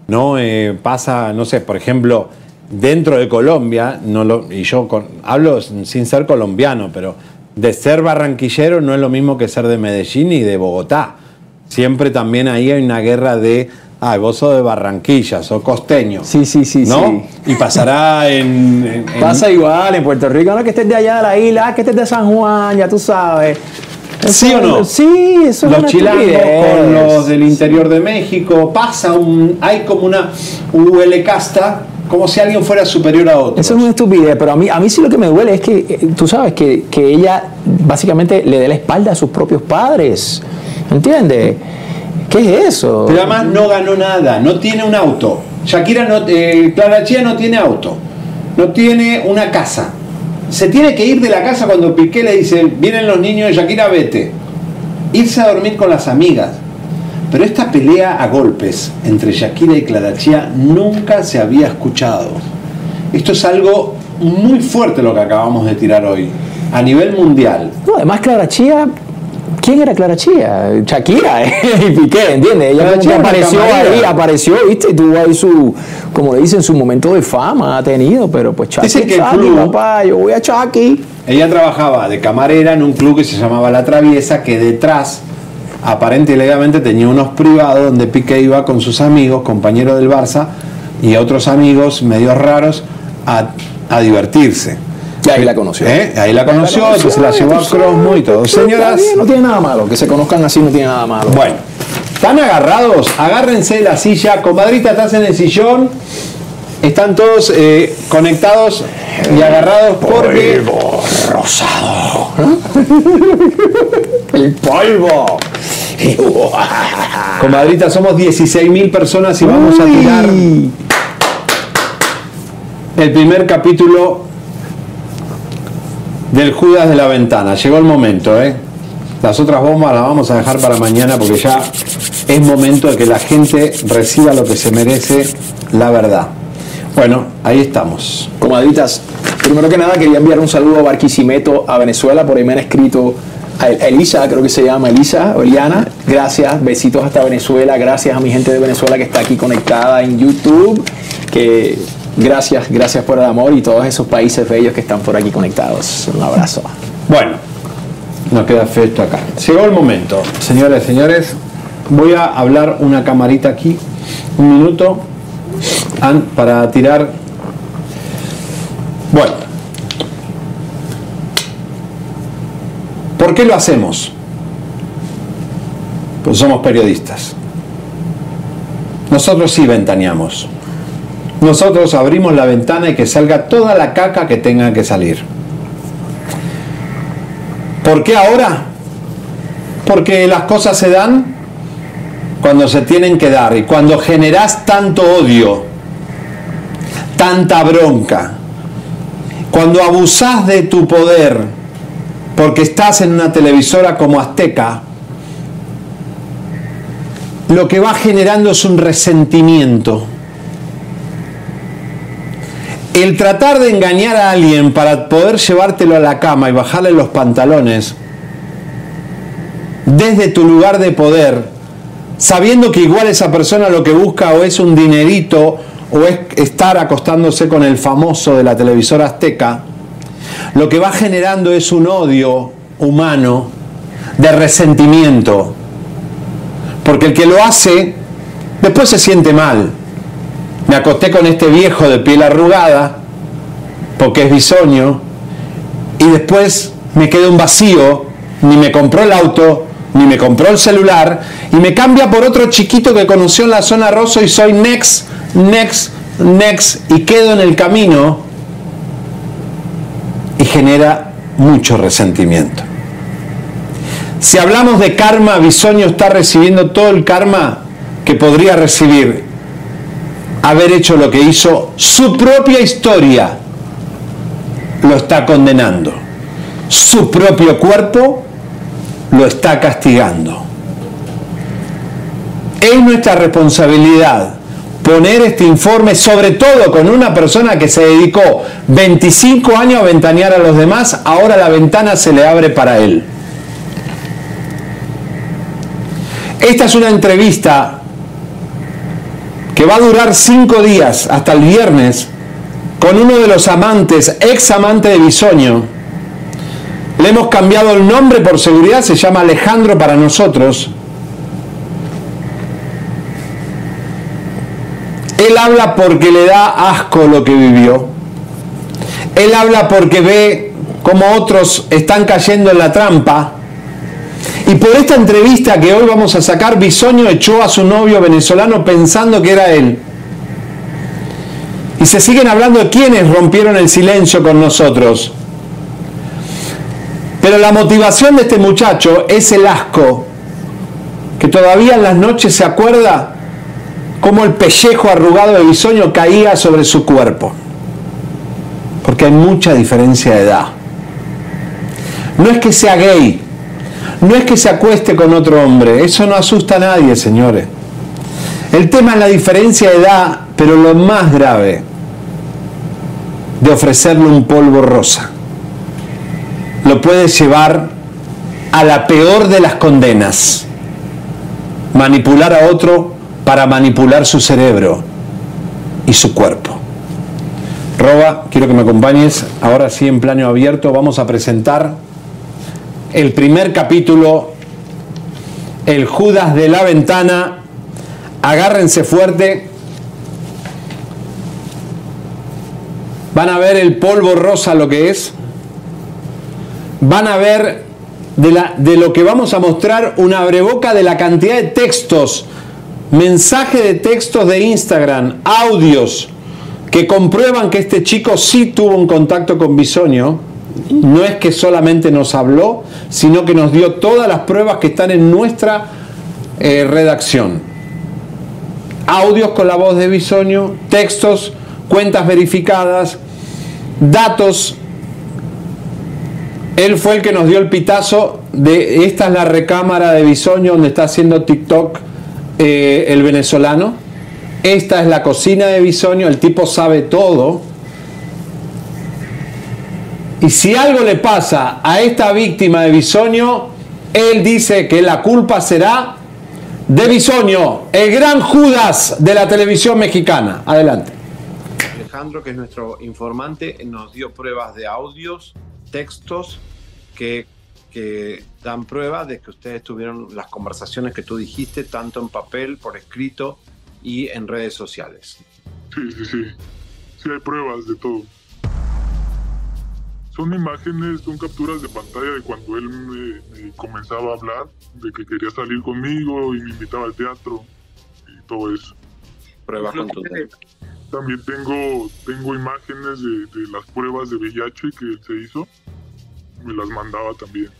¿no? Eh, pasa, no sé, por ejemplo, dentro de Colombia, no lo, y yo con- hablo sin ser colombiano, pero de ser barranquillero no es lo mismo que ser de Medellín y de Bogotá. Siempre también ahí hay una guerra de. Ah, vos sos de Barranquilla, sos costeño. Sí, sí, sí, ¿No? Y pasará en. en- en- Pasa igual en Puerto Rico, no que estés de allá de la isla, ah, que estés de San Juan, ya tú sabes. ¿Sí o no? Sí, eso es los una chilangos con los del interior de México, pasa un, hay como una UL casta, como si alguien fuera superior a otro. Eso es una estupidez, pero a mí, a mí sí lo que me duele es que eh, tú sabes que, que ella básicamente le dé la espalda a sus propios padres. ¿Entiendes? ¿Qué es eso? Pero además no ganó nada, no tiene un auto. Shakira no, eh, Clara Chía no tiene auto, no tiene una casa. Se tiene que ir de la casa cuando Piqué le dice, vienen los niños de Shakira, vete. Irse a dormir con las amigas. Pero esta pelea a golpes entre Shakira y Clara Chía nunca se había escuchado. Esto es algo muy fuerte lo que acabamos de tirar hoy, a nivel mundial. No, además Clara Chía, ¿quién era Clara Chía? Shakira [LAUGHS] y Piqué, ¿entiendes? Ella como que apareció ahí, apareció, ¿viste? Y tuvo ahí su, como le dicen, su momento de fama ha tenido, pero pues Chucky, Dicen que el Chucky, club- papá, yo voy a. Ella trabajaba de camarera en un club que se llamaba La Traviesa, que detrás, aparente y legalmente, tenía unos privados donde Piqué iba con sus amigos, compañeros del Barça, y otros amigos medios raros a, a divertirse. Y ahí la conoció. ¿Eh? Ahí la conoció, La entonces la llevó a Crosmo y todo. Señoras, bien, no tiene nada malo, que se conozcan así no tiene nada malo. bueno, ¿están agarrados? Agárrense de la silla. Comadrita, estás en el sillón. Están todos eh, conectados y agarrados porque... rosado. [LAUGHS] El polvo. [LAUGHS] Comadrita, somos 16.000 personas y vamos a tirar el primer capítulo del Judas de la Ventana. Llegó el momento, ¿eh? Las otras bombas las vamos a dejar para mañana porque ya es momento de que la gente reciba lo que se merece, la verdad. Bueno, ahí estamos. Comadritas, primero que nada quería enviar un saludo a Barquisimeto, a Venezuela, por ahí me han escrito Elisa, creo que se llama Elisa o Eliana. Gracias, besitos hasta Venezuela. Gracias a mi gente de Venezuela que está aquí conectada en YouTube. Que gracias, gracias por el amor y todos esos países bellos que están por aquí conectados. Un abrazo. Bueno, nos queda festo acá. Llegó el momento, señoras y señores. Voy a hablar una camarita aquí, un minuto, para tirar. Bueno, ¿por qué lo hacemos? Pues somos periodistas. Nosotros sí ventaneamos. Nosotros abrimos la ventana y que salga toda la caca que tenga que salir. ¿Por qué ahora? Porque las cosas se dan cuando se tienen que dar y cuando generás tanto odio, tanta bronca, cuando abusás de tu poder porque estás en una televisora como Azteca, lo que va generando es un resentimiento. El tratar de engañar a alguien para poder llevártelo a la cama y bajarle los pantalones desde tu lugar de poder, sabiendo que igual esa persona lo que busca o es un dinerito o es estar acostándose con el famoso de la televisora azteca, lo que va generando es un odio humano de resentimiento. Porque el que lo hace, después se siente mal. Me acosté con este viejo de piel arrugada, porque es bisoño, y después me queda un vacío, ni me compró el auto, ni me compró el celular, y me cambia por otro chiquito que conoció en la zona rosa y soy next, next, next, y quedo en el camino, genera mucho resentimiento. Si hablamos de karma, Bisoño está recibiendo todo el karma que podría recibir haber hecho lo que hizo, su propia historia lo está condenando. Su propio cuerpo lo está castigando. Es nuestra responsabilidad poner este informe, sobre todo con una persona que se dedicó 25 años a ventanear a los demás, ahora la ventana se le abre para él. Esta es una entrevista que va a durar cinco días hasta el viernes con uno de los amantes, ex amante de Bisoño. Le hemos cambiado el nombre por seguridad, se llama Alejandro para nosotros. Él habla porque le da asco lo que vivió. Él habla porque ve cómo otros están cayendo en la trampa. Y por esta entrevista que hoy vamos a sacar, Bisoño echó a su novio venezolano pensando que era él. Y se siguen hablando de quienes rompieron el silencio con nosotros. Pero la motivación de este muchacho es el asco, que todavía en las noches se acuerda cómo el pellejo arrugado de Bisoño caía sobre su cuerpo. Porque hay mucha diferencia de edad. No es que sea gay, no es que se acueste con otro hombre, eso no asusta a nadie, señores. El tema es la diferencia de edad, pero lo más grave de ofrecerle un polvo rosa. Lo puede llevar a la peor de las condenas. Manipular a otro para manipular su cerebro y su cuerpo. Roba, quiero que me acompañes. Ahora sí, en plano abierto, vamos a presentar el primer capítulo, el Judas de la ventana. Agárrense fuerte. Van a ver el polvo rosa lo que es. Van a ver de, la, de lo que vamos a mostrar una abreboca de la cantidad de textos, mensaje de textos de Instagram, audios que comprueban que este chico sí tuvo un contacto con Bisoño. No es que solamente nos habló, sino que nos dio todas las pruebas que están en nuestra eh, redacción. Audios con la voz de Bisoño, textos, cuentas verificadas, datos. Él fue el que nos dio el pitazo de esta es la recámara de Bisoño donde está haciendo TikTok eh, el venezolano. Esta es la cocina de Bisoño, el tipo sabe todo. Y si algo le pasa a esta víctima de Bisoño, él dice que la culpa será de Bisoño, el gran Judas de la televisión mexicana. Adelante. Alejandro, que es nuestro informante, nos dio pruebas de audios, textos que, que dan prueba de que ustedes tuvieron las conversaciones que tú dijiste, tanto en papel, por escrito y en redes sociales. Sí, sí, sí. Sí hay pruebas de todo. Son imágenes, son capturas de pantalla de cuando él me, me comenzaba a hablar, de que quería salir conmigo y me invitaba al teatro y todo eso. Pruebas contundentes. También tengo, tengo imágenes de, de las pruebas de VIH que él se hizo. Me las mandaba también.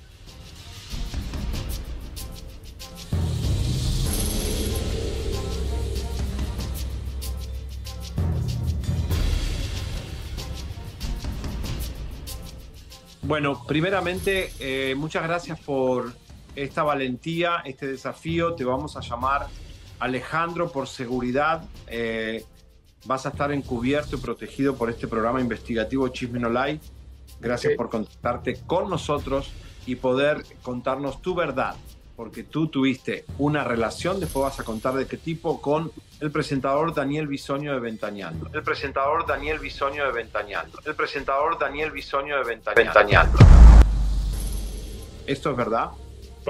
Bueno, primeramente, eh, muchas gracias por esta valentía, este desafío. Te vamos a llamar Alejandro por seguridad. Eh, vas a estar encubierto y protegido por este programa investigativo Chisme No Lie. Gracias por contactarte con nosotros y poder contarnos tu verdad, porque tú tuviste una relación, después vas a contar de qué tipo, con el presentador Daniel Bisoño de Ventaneando. El presentador Daniel Bisoño de Ventaneando. El presentador Daniel Bisoño de Ventaneando. ¿Esto es verdad?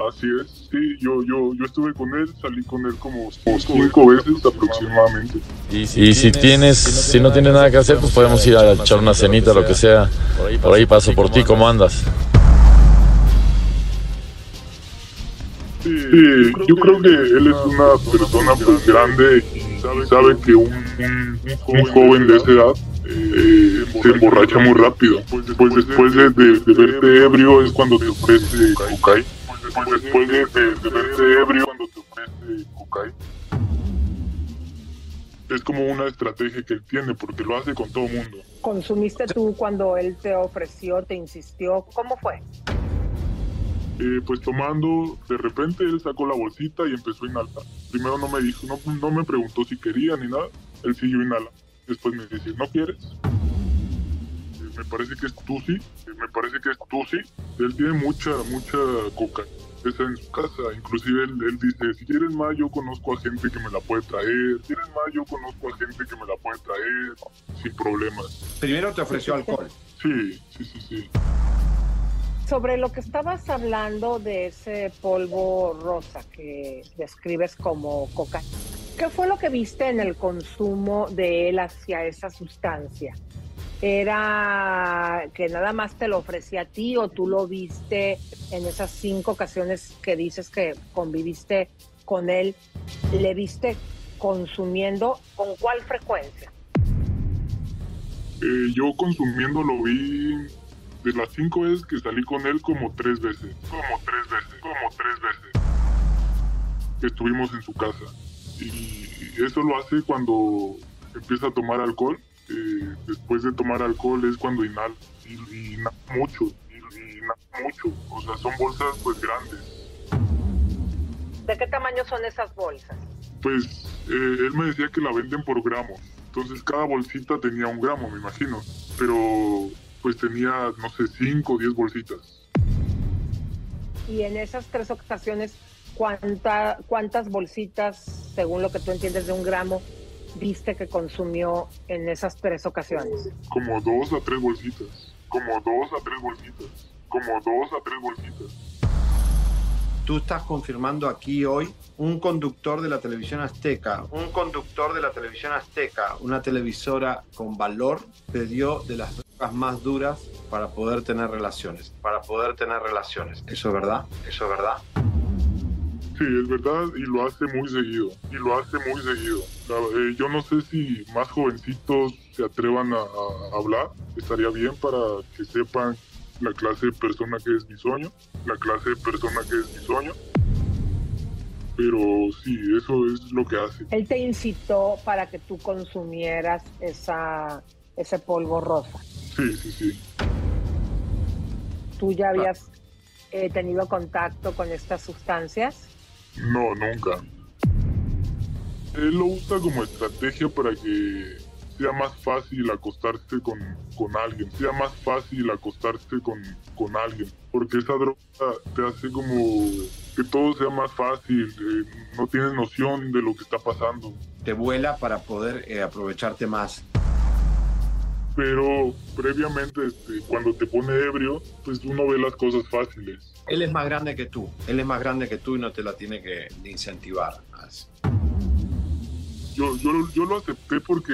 Así es, sí, yo, yo, yo estuve con él, salí con él como como cinco veces aproximadamente. Y si, tienes, si no tienes nada que hacer, pues podemos ir a echar una cenita, lo que sea. Por ahí paso por ti, ¿cómo andas? Sí, yo creo que él es una persona pues grande y sabe que un, un- un joven de esa edad eh, se emborracha muy rápido. Pues después de, de- de verte ebrio es cuando te ofrece cocaína. Después de, de- de verte ebrio cuando te ofrece cocaína. Es como una estrategia que él tiene porque lo hace con todo mundo. ¿Consumiste tú cuando él te ofreció, te insistió? ¿Cómo fue? Eh, pues tomando, de repente él sacó la bolsita y empezó a inhalar. Primero no me dijo, no, no me preguntó si quería ni nada, él siguió inhalando. Después me dice, ¿no quieres? Me parece que es Tusi, me parece que es Tusi. Él tiene mucha, mucha coca esa en su casa. Inclusive él, él dice, si quieres más yo conozco a gente que me la puede traer. Si quieres más yo conozco a gente que me la puede traer sin problemas. Primero te ofreció alcohol. Sí, sí, sí, sí. Sobre lo que estabas hablando de ese polvo rosa que describes como cocaína, ¿qué fue lo que viste en el consumo de él hacia esa sustancia? ¿Era que nada más te lo ofrecía a ti o tú lo viste en esas cinco ocasiones que dices que conviviste con él? ¿Le viste consumiendo con cuál frecuencia? Eh, yo consumiendo lo vi de las cinco veces que salí con él como tres veces. Como tres veces. Como tres veces. Estuvimos en su casa. Y eso lo hace cuando empieza a tomar alcohol. Eh, después de tomar alcohol es cuando inhala. Y, y inhala mucho. Y, y inhala mucho. O sea, son bolsas pues grandes. ¿De qué tamaño son esas bolsas? Pues eh, él me decía que la venden por gramos. Entonces cada bolsita tenía un gramo, me imagino. Pero pues tenía, no sé, cinco o diez bolsitas. Y en esas tres ocasiones, ¿cuánta, ¿cuántas bolsitas, según lo que tú entiendes de un gramo, viste que consumió en esas tres ocasiones? Como dos a tres bolsitas. Como dos a tres bolsitas. Como dos a tres bolsitas. Tú estás confirmando aquí hoy un conductor de la televisión azteca, un conductor de la televisión azteca, una televisora con valor, te dio de las drogas más duras para poder tener relaciones, para poder tener relaciones. ¿Eso es verdad? ¿Eso es verdad? Sí, es verdad y lo hace muy seguido. Y lo hace muy seguido. Eh, yo no sé si más jovencitos se atrevan a, a hablar. Estaría bien para que sepan la clase de persona que es bisoño. La clase de persona que es bisoño. Pero sí, eso es lo que hace. Él te incitó para que tú consumieras esa, ese polvo rosa. Sí, sí, sí. ¿Tú ya habías eh, tenido contacto con estas sustancias? No, nunca. Él lo usa como estrategia para que sea más fácil acostarse con, con alguien, sea más fácil acostarse con, con alguien, porque esa droga te hace como que todo sea más fácil, eh, no tienes noción de lo que está pasando. Te vuela para poder eh, aprovecharte más. Pero previamente, este, cuando te pone ebrio, pues uno ve las cosas fáciles. Él es más grande que tú, él es más grande que tú y no te la tiene que incentivar. Yo, yo, yo lo acepté porque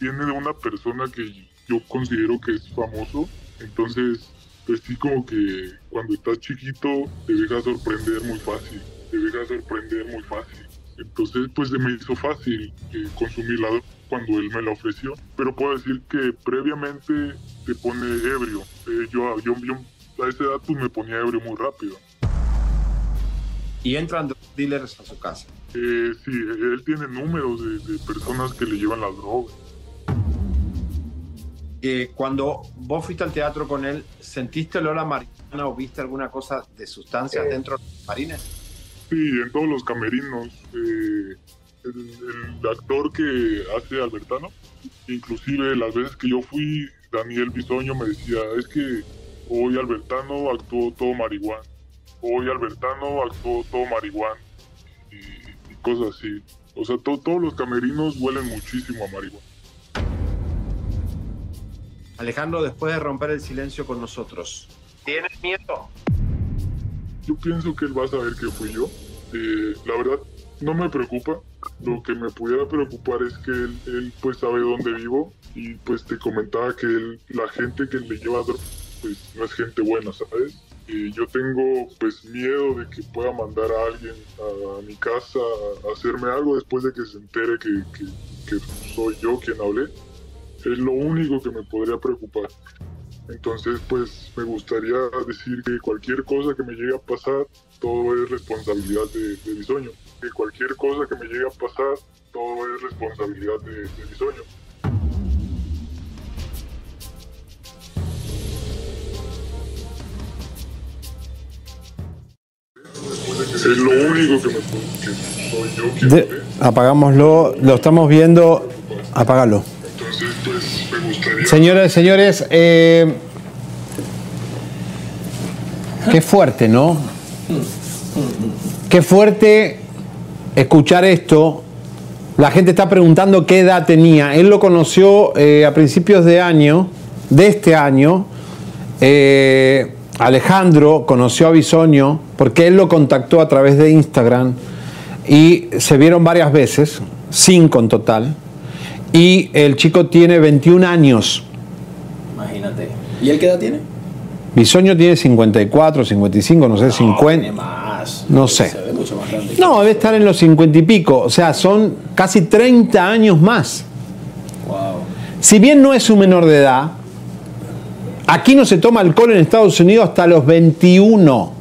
viene de una persona que yo considero que es famoso, entonces pues sí como que cuando estás chiquito te deja sorprender muy fácil, te deja sorprender muy fácil. Entonces pues se me hizo fácil eh, consumir la droga cuando él me la ofreció, pero puedo decir que previamente te pone ebrio. Eh, yo, yo, yo a esa edad pues me ponía ebrio muy rápido. Y entran dealers a su casa. Eh, sí, él tiene números de, de personas que le llevan la droga. Eh, cuando vos fuiste al teatro con él, ¿sentiste olor a marihuana o viste alguna cosa de sustancias Eh. dentro de los marines? Sí, en todos los camerinos. El, el actor que hace Albertano, inclusive las veces que yo fui, Daniel Bisoño me decía, es que hoy Albertano actuó todo marihuana. Hoy Albertano actuó todo marihuana. Y, y cosas así. O sea, to- todos los camerinos huelen muchísimo a marihuana. Alejandro, después de romper el silencio con nosotros, ¿tienes miedo? Yo pienso que él va a saber que fui yo. Eh, la verdad, no me preocupa. Lo que me pudiera preocupar es que él, pues sabe dónde vivo y pues te comentaba que él, la gente que le lleva pues no es gente buena, ¿sabes? Y yo tengo pues miedo de que pueda mandar a alguien a, mi casa a hacerme algo después de que se entere que, soy yo quien hablé. Es lo único que me podría preocupar. Entonces, pues me gustaría decir que cualquier cosa que me llegue a pasar, todo es responsabilidad de, de Bisoño. Que cualquier cosa que me llegue a pasar, todo es responsabilidad de, de Bisoño. Es lo único que me que soy yo quien De- apagámoslo, lo estamos viendo. Apágalo. Entonces, pues me gustaría... Señoras y señores, eh, qué fuerte, ¿no? Qué fuerte escuchar esto. La gente está preguntando qué edad tenía. Él lo conoció eh, a principios de año, de este año. Eh, Alejandro conoció a Bisoño porque él lo contactó a través de Instagram y se vieron varias veces, cinco en total. Y el chico tiene 21 años. Imagínate. ¿Y él qué edad tiene? Bisoño tiene 54, 55, no sé, 50. Más. No sé. Se ve mucho más grande. No, debe estar en los 50 y pico. O sea, son casi 30 años más. Wow. Si bien no es un menor de edad, aquí no se toma alcohol en Estados Unidos hasta los 21.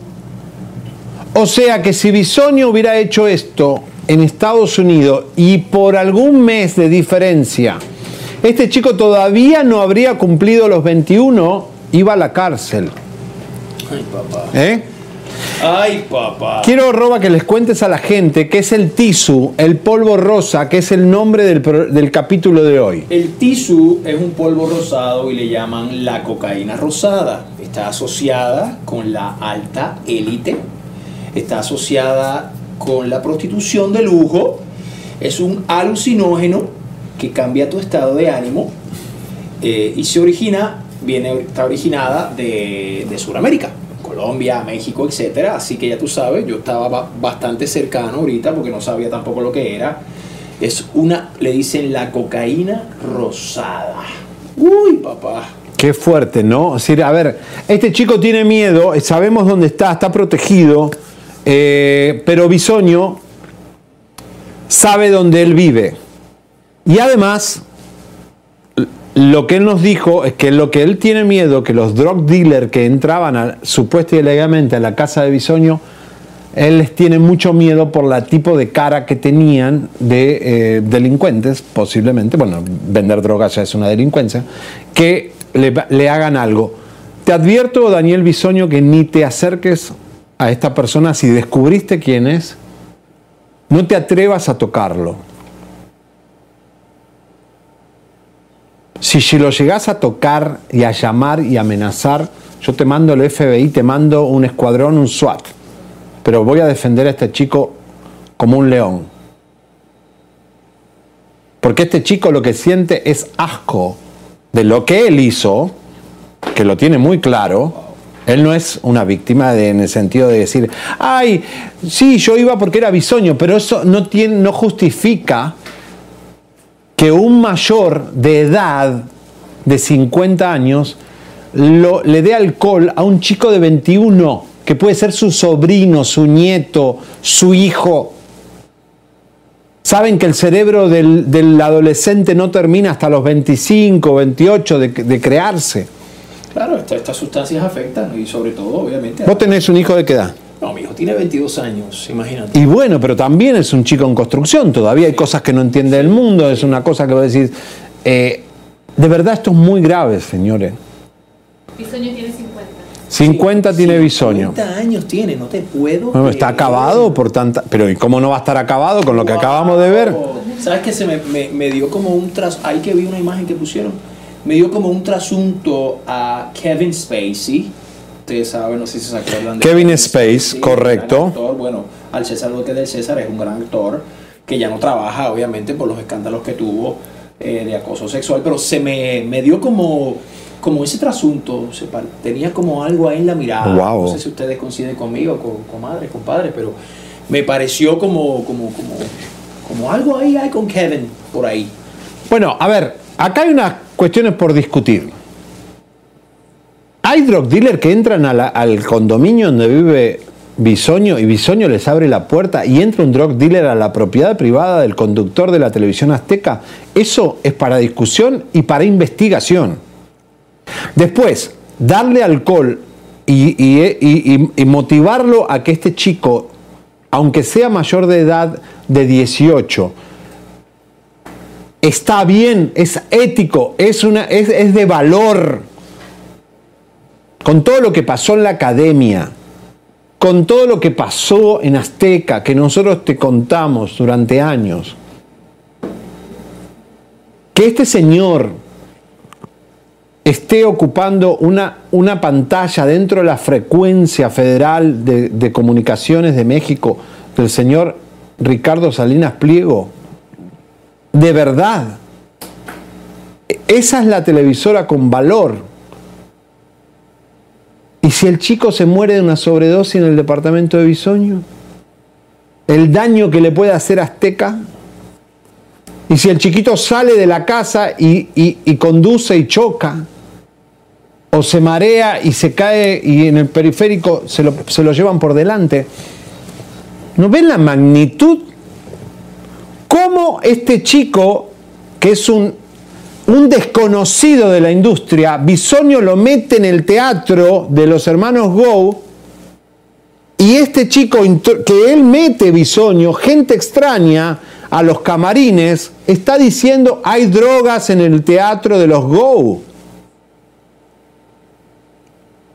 O sea que si Bisoño hubiera hecho esto en Estados Unidos y por algún mes de diferencia, este chico todavía no habría cumplido los 21, iba a la cárcel. Ay, papá. ¿Eh? Ay, papá. Quiero, Roba, que les cuentes a la gente qué es el tisu, el polvo rosa, que es el nombre del, pro- del capítulo de hoy. El tisú es un polvo rosado y le llaman la cocaína rosada. Está asociada con la alta élite, está asociada con la prostitución de lujo, es un alucinógeno que cambia tu estado de ánimo eh, y se origina, viene, está originada de, de Sudamérica. Colombia, México, etcétera. Así que ya tú sabes, yo estaba ba- bastante cercano ahorita porque no sabía tampoco lo que era. Es una, le dicen la cocaína rosada. Uy, papá. Qué fuerte, ¿no? A ver, este chico tiene miedo, sabemos dónde está, está protegido, eh, pero Bisoño sabe dónde él vive. Y además, lo que él nos dijo es que lo que él tiene miedo, que los drug dealers que entraban a, supuesta y legalmente a la casa de Bisoño, él les tiene mucho miedo por el tipo de cara que tenían de eh, delincuentes, posiblemente, bueno, vender drogas ya es una delincuencia, que le, le hagan algo. Te advierto, Daniel Bisoño, que ni te acerques a esta persona si descubriste quién es, no te atrevas a tocarlo. Si, lo llegás a tocar y a llamar y amenazar, yo te mando el FBI, te mando un escuadrón, un SWAT. Pero voy a defender a este chico como un león. Porque este chico lo que siente es asco de lo que él hizo, que lo tiene muy claro. Él no es una víctima en el sentido de decir, ay, sí, yo iba porque era bisoño, pero eso no, tiene, no justifica que un mayor de edad de 50 años lo- le dé alcohol a un chico de 21, que puede ser su sobrino, su nieto, su hijo. Saben que el cerebro del, del adolescente no termina hasta los 25, 28 de, de crearse. Claro, esta- estas sustancias afectan y sobre todo, obviamente... Vos tenés un hijo de qué edad. No, mi hijo tiene 22 años, imagínate. Y bueno, pero también es un chico en construcción, todavía hay cosas que no entiende del mundo, es una cosa que vos decís, eh, de verdad esto es muy grave, señores. Bisoño tiene 50. 50 tiene bisoño. 50 años tiene, no te puedo... Bueno, está creer. acabado por tanta... Pero ¿y cómo no va a estar acabado con lo que acabamos de ver? ¿Sabes que se me, me- me dio como un tras... Ahí que vi una imagen que pusieron. Me dio como un trasunto a Kevin Spacey. Ustedes saben, no sé si se acuerdan de Kevin Space, Spacey, correcto. actor. Bueno, al César lo que del César es un gran actor que ya no trabaja, obviamente, por los escándalos que tuvo eh, de acoso sexual, pero se me, me dio como, como ese trasunto, se tenía como algo ahí en la mirada. Wow. No sé si ustedes coinciden conmigo, con, comadres, compadres, pero me pareció como, como, como, como algo ahí hay con Kevin por ahí. Bueno, a ver, acá hay unas cuestiones por discutir. Hay drug dealers que entran al condominio donde vive Bisoño y Bisoño les abre la puerta y entra un drug dealer a la propiedad privada del conductor de la televisión azteca. Eso es para discusión y para investigación. Después, darle alcohol y, motivarlo a que este chico, aunque sea mayor de edad de 18, está bien, es ético, es de valor. Con todo lo que pasó en la academia, con todo lo que pasó en Azteca, que nosotros te contamos durante años, que este señor esté ocupando una, una pantalla dentro de la frecuencia federal de, de comunicaciones de México del señor Ricardo Salinas Pliego, de verdad, esa es la televisora con valor. ¿Y si el chico se muere de una sobredosis en el departamento de Bisoño? ¿El daño que le puede hacer Azteca? ¿Y si el chiquito sale de la casa y conduce y choca? ¿O se marea y se cae y en el periférico se lo, se lo llevan por delante? ¿No ven la magnitud? ¿Cómo este chico, que es un, un desconocido de la industria, Bisoño lo mete en el teatro de los hermanos Go, y este chico que él mete Bisoño, gente extraña, a los camarines, está diciendo hay drogas en el teatro de los Go.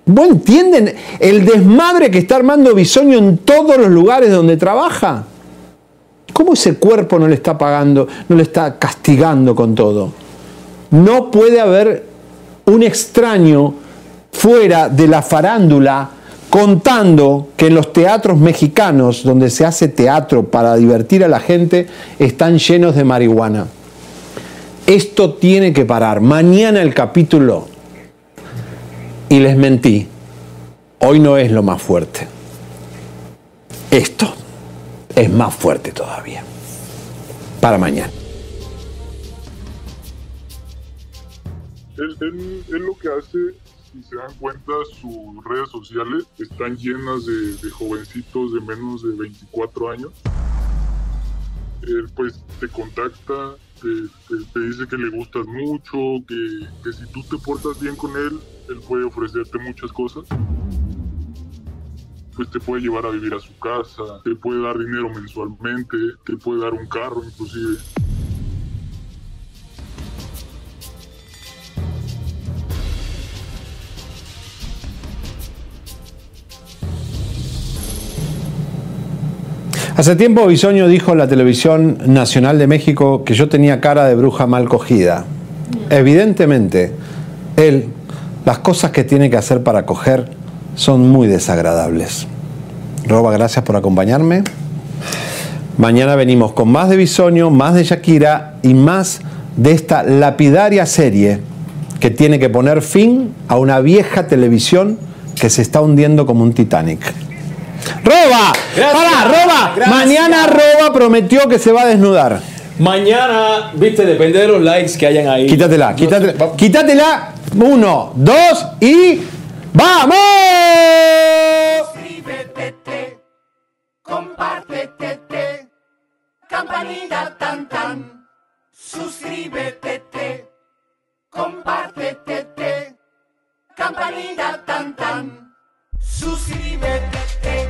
¿Vos entienden el desmadre que está armando Bisoño en todos los lugares donde trabaja? ¿Cómo ese cuerpo no le está pagando, no le está castigando con todo? No puede haber un extraño fuera de la farándula contando que en los teatros mexicanos, donde se hace teatro para divertir a la gente, están llenos de marihuana. Esto tiene que parar. Mañana el capítulo, y les mentí, hoy no es lo más fuerte. Esto es más fuerte todavía. Para mañana. Él, lo que hace, si se dan cuenta, sus redes sociales están llenas de, jovencitos de menos de 24 años. Él pues te contacta, te, te- te dice que le gustas mucho, que, que si tú te portas bien con él, él puede ofrecerte muchas cosas. Pues te puede llevar a vivir a su casa, te puede dar dinero mensualmente, te puede dar un carro inclusive. Hace tiempo Bisoño dijo en la televisión nacional de México que yo tenía cara de bruja mal cogida. evidentemente, él, las cosas que tiene que hacer para coger son muy desagradables. Roba, gracias por acompañarme. Mañana venimos con más de Bisoño, más de Shakira y más de esta lapidaria serie que tiene que poner fin a una vieja televisión que se está hundiendo como un Titanic. ¡Roba! ¡Para, roba! Gracias. Mañana Roba prometió que se va a desnudar. Mañana, viste, depende de los likes que hayan ahí. Quítatela, quítatela. Quítatela. Uno, dos y. ¡Vamos! compártete, campanita tan tan, suscríbete, compártete, campanita tan tan, suscríbete, suscríbete,